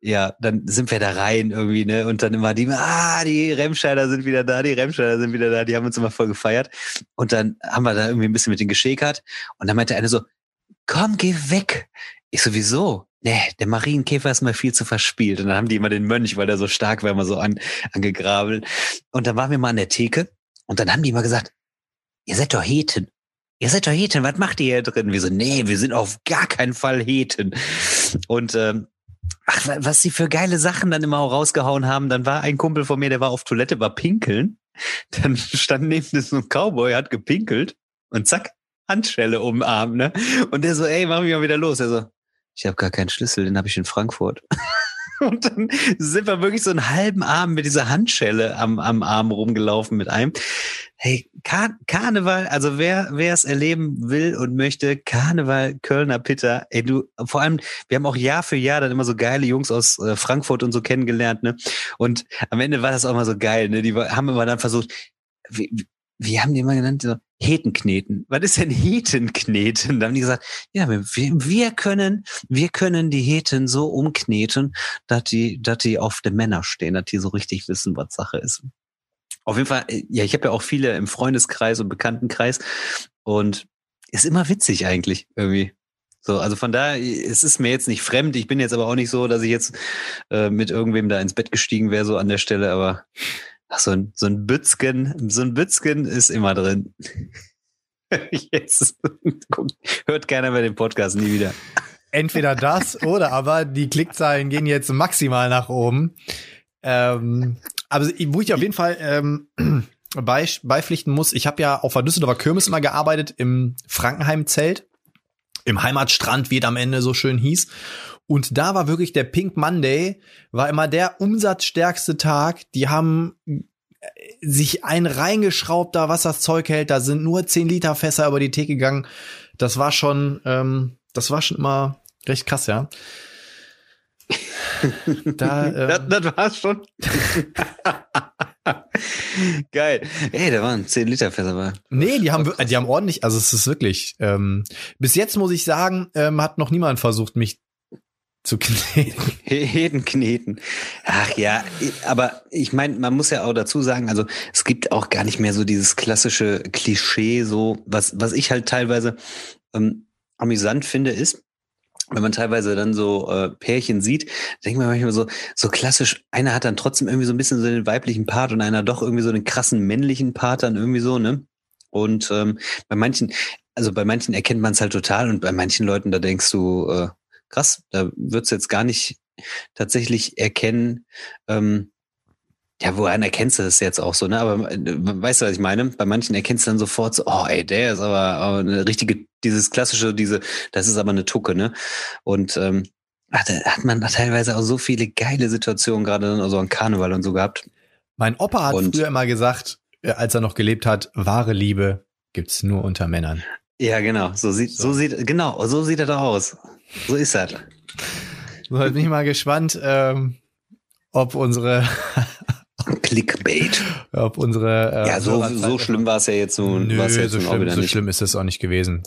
ja, dann sind wir da rein irgendwie, ne? Und dann immer die, ah, die Remscheider sind wieder da, die Remscheider sind wieder da, die haben uns immer voll gefeiert. Und dann haben wir da irgendwie ein bisschen mit denen geschäkert. Und dann meinte eine so, komm, geh weg. Ich sowieso. Nee, der Marienkäfer ist mal viel zu verspielt. Und dann haben die immer den Mönch, weil der so stark war, immer so an, angegrabelt. Und dann waren wir mal an der Theke. Und dann haben die immer gesagt, ihr seid doch Heten. Ihr seid doch Heten, was macht ihr hier drin? Wir so, nee, wir sind auf gar keinen Fall Heten. Und ähm, Ach, was sie für geile Sachen dann immer auch rausgehauen haben. Dann war ein Kumpel von mir, der war auf Toilette, war pinkeln. Dann stand neben dem so ein Cowboy, hat gepinkelt und zack, Handschelle um den Arm, ne? Und der so, ey, mach mich mal wieder los. Er so, ich habe gar keinen Schlüssel, den habe ich in Frankfurt. Und dann sind wir wirklich so einen halben Arm mit dieser Handschelle am, am Arm rumgelaufen mit einem. Hey, Kar Karneval, also wer wer es erleben will und möchte, Karneval Kölner Pitter, ey du, vor allem, wir haben auch Jahr für Jahr dann immer so geile Jungs aus äh, Frankfurt und so kennengelernt, ne? Und am Ende war das auch mal so geil, ne? Die haben immer dann versucht, wie, wie haben die immer genannt? So, Hetenkneten. Was ist denn Hetenkneten? Da haben die gesagt, ja, wir, wir können, wir können die Heten so umkneten, dass die, dass die auf den Männer stehen, dass die so richtig wissen, was Sache ist. Auf jeden Fall, äh, ja, ich habe ja auch viele im Freundeskreis und Bekanntenkreis und ist immer witzig eigentlich irgendwie. So, also von daher, es ist mir jetzt nicht fremd. Ich bin jetzt aber auch nicht so, dass ich jetzt äh, mit irgendwem da ins Bett gestiegen wäre, so an der Stelle, aber ach, so ein, so ein Bützgen, so ein Bützgen ist immer drin. jetzt hört keiner mehr den Podcast nie wieder. Entweder das oder aber die Klickzahlen gehen jetzt maximal nach oben. Ähm, aber wo ich auf jeden Fall ähm, bei, beipflichten muss, ich habe ja auf der Düsseldorfer Kirmes immer gearbeitet im Frankenheim-Zelt, im Heimatstrand, wie es am Ende so schön hieß. Und da war wirklich der Pink Monday, war immer der umsatzstärkste Tag. Die haben äh, sich ein reingeschraubt, da was das Zeug hält. Da sind nur 10 Liter Fässer über die Theke gegangen. Das war schon, ähm, das war schon immer recht krass, ja. Da, ähm, das, das war's schon. Geil. Ey, da waren 10 Liter Fässer dabei. Nee, die haben, die haben ordentlich, also es ist wirklich, ähm, bis jetzt muss ich sagen, ähm, hat noch niemand versucht, mich zu kneten. Heden kneten. Ach ja, aber ich meine, man muss ja auch dazu sagen, also es gibt auch gar nicht mehr so dieses klassische Klischee, so was, was ich halt teilweise ähm, amüsant finde, ist, wenn man teilweise dann so äh, Pärchen sieht, denkt man manchmal so, so klassisch, einer hat dann trotzdem irgendwie so ein bisschen so den weiblichen Part und einer doch irgendwie so den krassen männlichen Part dann irgendwie so, ne? Und ähm, bei manchen, also bei manchen erkennt man es halt total und bei manchen Leuten, da denkst du, äh, krass, da wird's jetzt gar nicht tatsächlich erkennen, ähm, ja, woran erkennst du das jetzt auch so, ne? Aber äh, weißt du, was ich meine? Bei manchen erkennst du dann sofort so, oh ey, der ist aber, aber eine richtige, dieses klassische, diese, das ist aber eine Tucke, ne? Und ähm, ach, da hat man teilweise auch so viele geile Situationen, gerade dann also an Karneval und so gehabt. Mein Opa hat und, früher immer gesagt, äh, als er noch gelebt hat, wahre Liebe gibt's nur unter Männern. Ja, genau. So sieht, so, so sieht, genau, so sieht er doch aus. So ist er. So, bin ich mal gespannt, ähm, ob unsere Clickbait. Ob unsere äh, ja so so schlimm war es ja jetzt so. Nö, jetzt so, schlimm, so schlimm ist es auch nicht gewesen.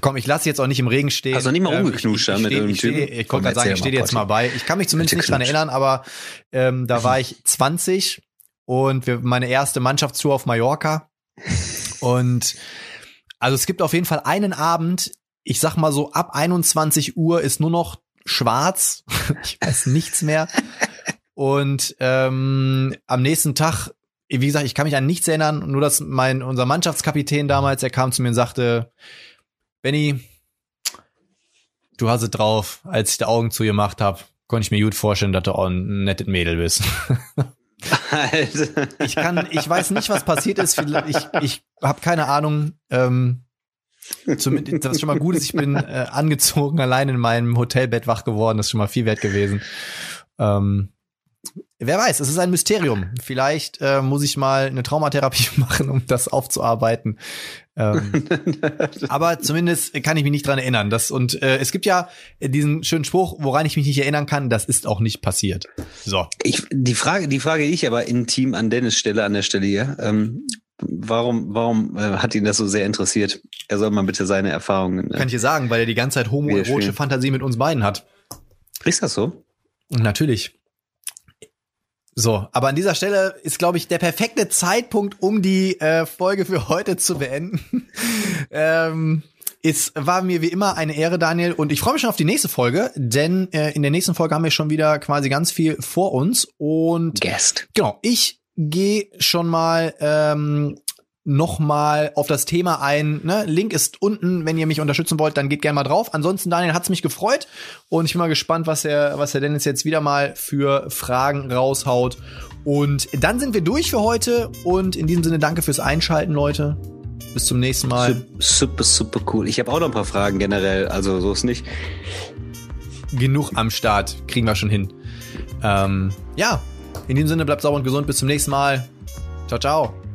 Komm, ich lasse jetzt auch nicht im Regen stehen. Hast du nicht mal rumgeknuscht ähm, ich, ich, ich, steh, ich, ich konnte sagen, ich stehe jetzt mal bei. Ich kann mich zumindest nicht dran erinnern, aber ähm, da war ich 20 und wir, meine erste Mannschaftstour auf Mallorca. Und also es gibt auf jeden Fall einen Abend, ich sag mal so ab 21 Uhr ist nur noch schwarz. ich weiß nichts mehr. Und ähm, am nächsten Tag, wie gesagt, ich kann mich an nichts erinnern, nur dass mein unser Mannschaftskapitän damals, der kam zu mir und sagte, Benny, du hast es drauf. Als ich die Augen zu gemacht habe, konnte ich mir gut vorstellen, dass du auch ein nettes Mädel bist. Alter. Ich kann, ich weiß nicht, was passiert ist. Ich, ich habe keine Ahnung. Ähm, zumindest, das schon mal gut ist. Ich bin äh, angezogen, allein in meinem Hotelbett wach geworden. Das ist schon mal viel wert gewesen. Ähm, wer weiß, es ist ein Mysterium. Vielleicht äh, muss ich mal eine Traumatherapie machen, um das aufzuarbeiten. Ähm, aber zumindest kann ich mich nicht dran erinnern. Das, und äh, es gibt ja diesen schönen Spruch, woran ich mich nicht erinnern kann, das ist auch nicht passiert. So. Ich, die Frage, die Frage ich aber intim an Dennis Stelle an der Stelle hier. Ähm, warum, warum äh, hat ihn das so sehr interessiert? Er soll mal bitte seine Erfahrungen. Äh, kann ich dir sagen, weil er die ganze Zeit homoerotische Fantasie mit uns beiden hat. Ist das so? Natürlich. So, aber an dieser Stelle ist, glaube ich, der perfekte Zeitpunkt, um die äh, Folge für heute zu beenden. ähm, es war mir wie immer eine Ehre, Daniel, und ich freue mich schon auf die nächste Folge, denn äh, in der nächsten Folge haben wir schon wieder quasi ganz viel vor uns. Und Guest. Genau, ich gehe schon mal ähm, nochmal auf das Thema ein. Ne? Link ist unten, wenn ihr mich unterstützen wollt, dann geht gerne mal drauf. Ansonsten, Daniel, hat's mich gefreut und ich bin mal gespannt, was er, was er Dennis jetzt wieder mal für Fragen raushaut. Und dann sind wir durch für heute und in diesem Sinne danke fürs Einschalten, Leute. Bis zum nächsten Mal. Super, super cool. Ich habe auch noch ein paar Fragen generell, also so ist nicht. Genug am Start, kriegen wir schon hin. Ähm, ja, in diesem Sinne bleibt sauber und gesund. Bis zum nächsten Mal. Ciao, ciao.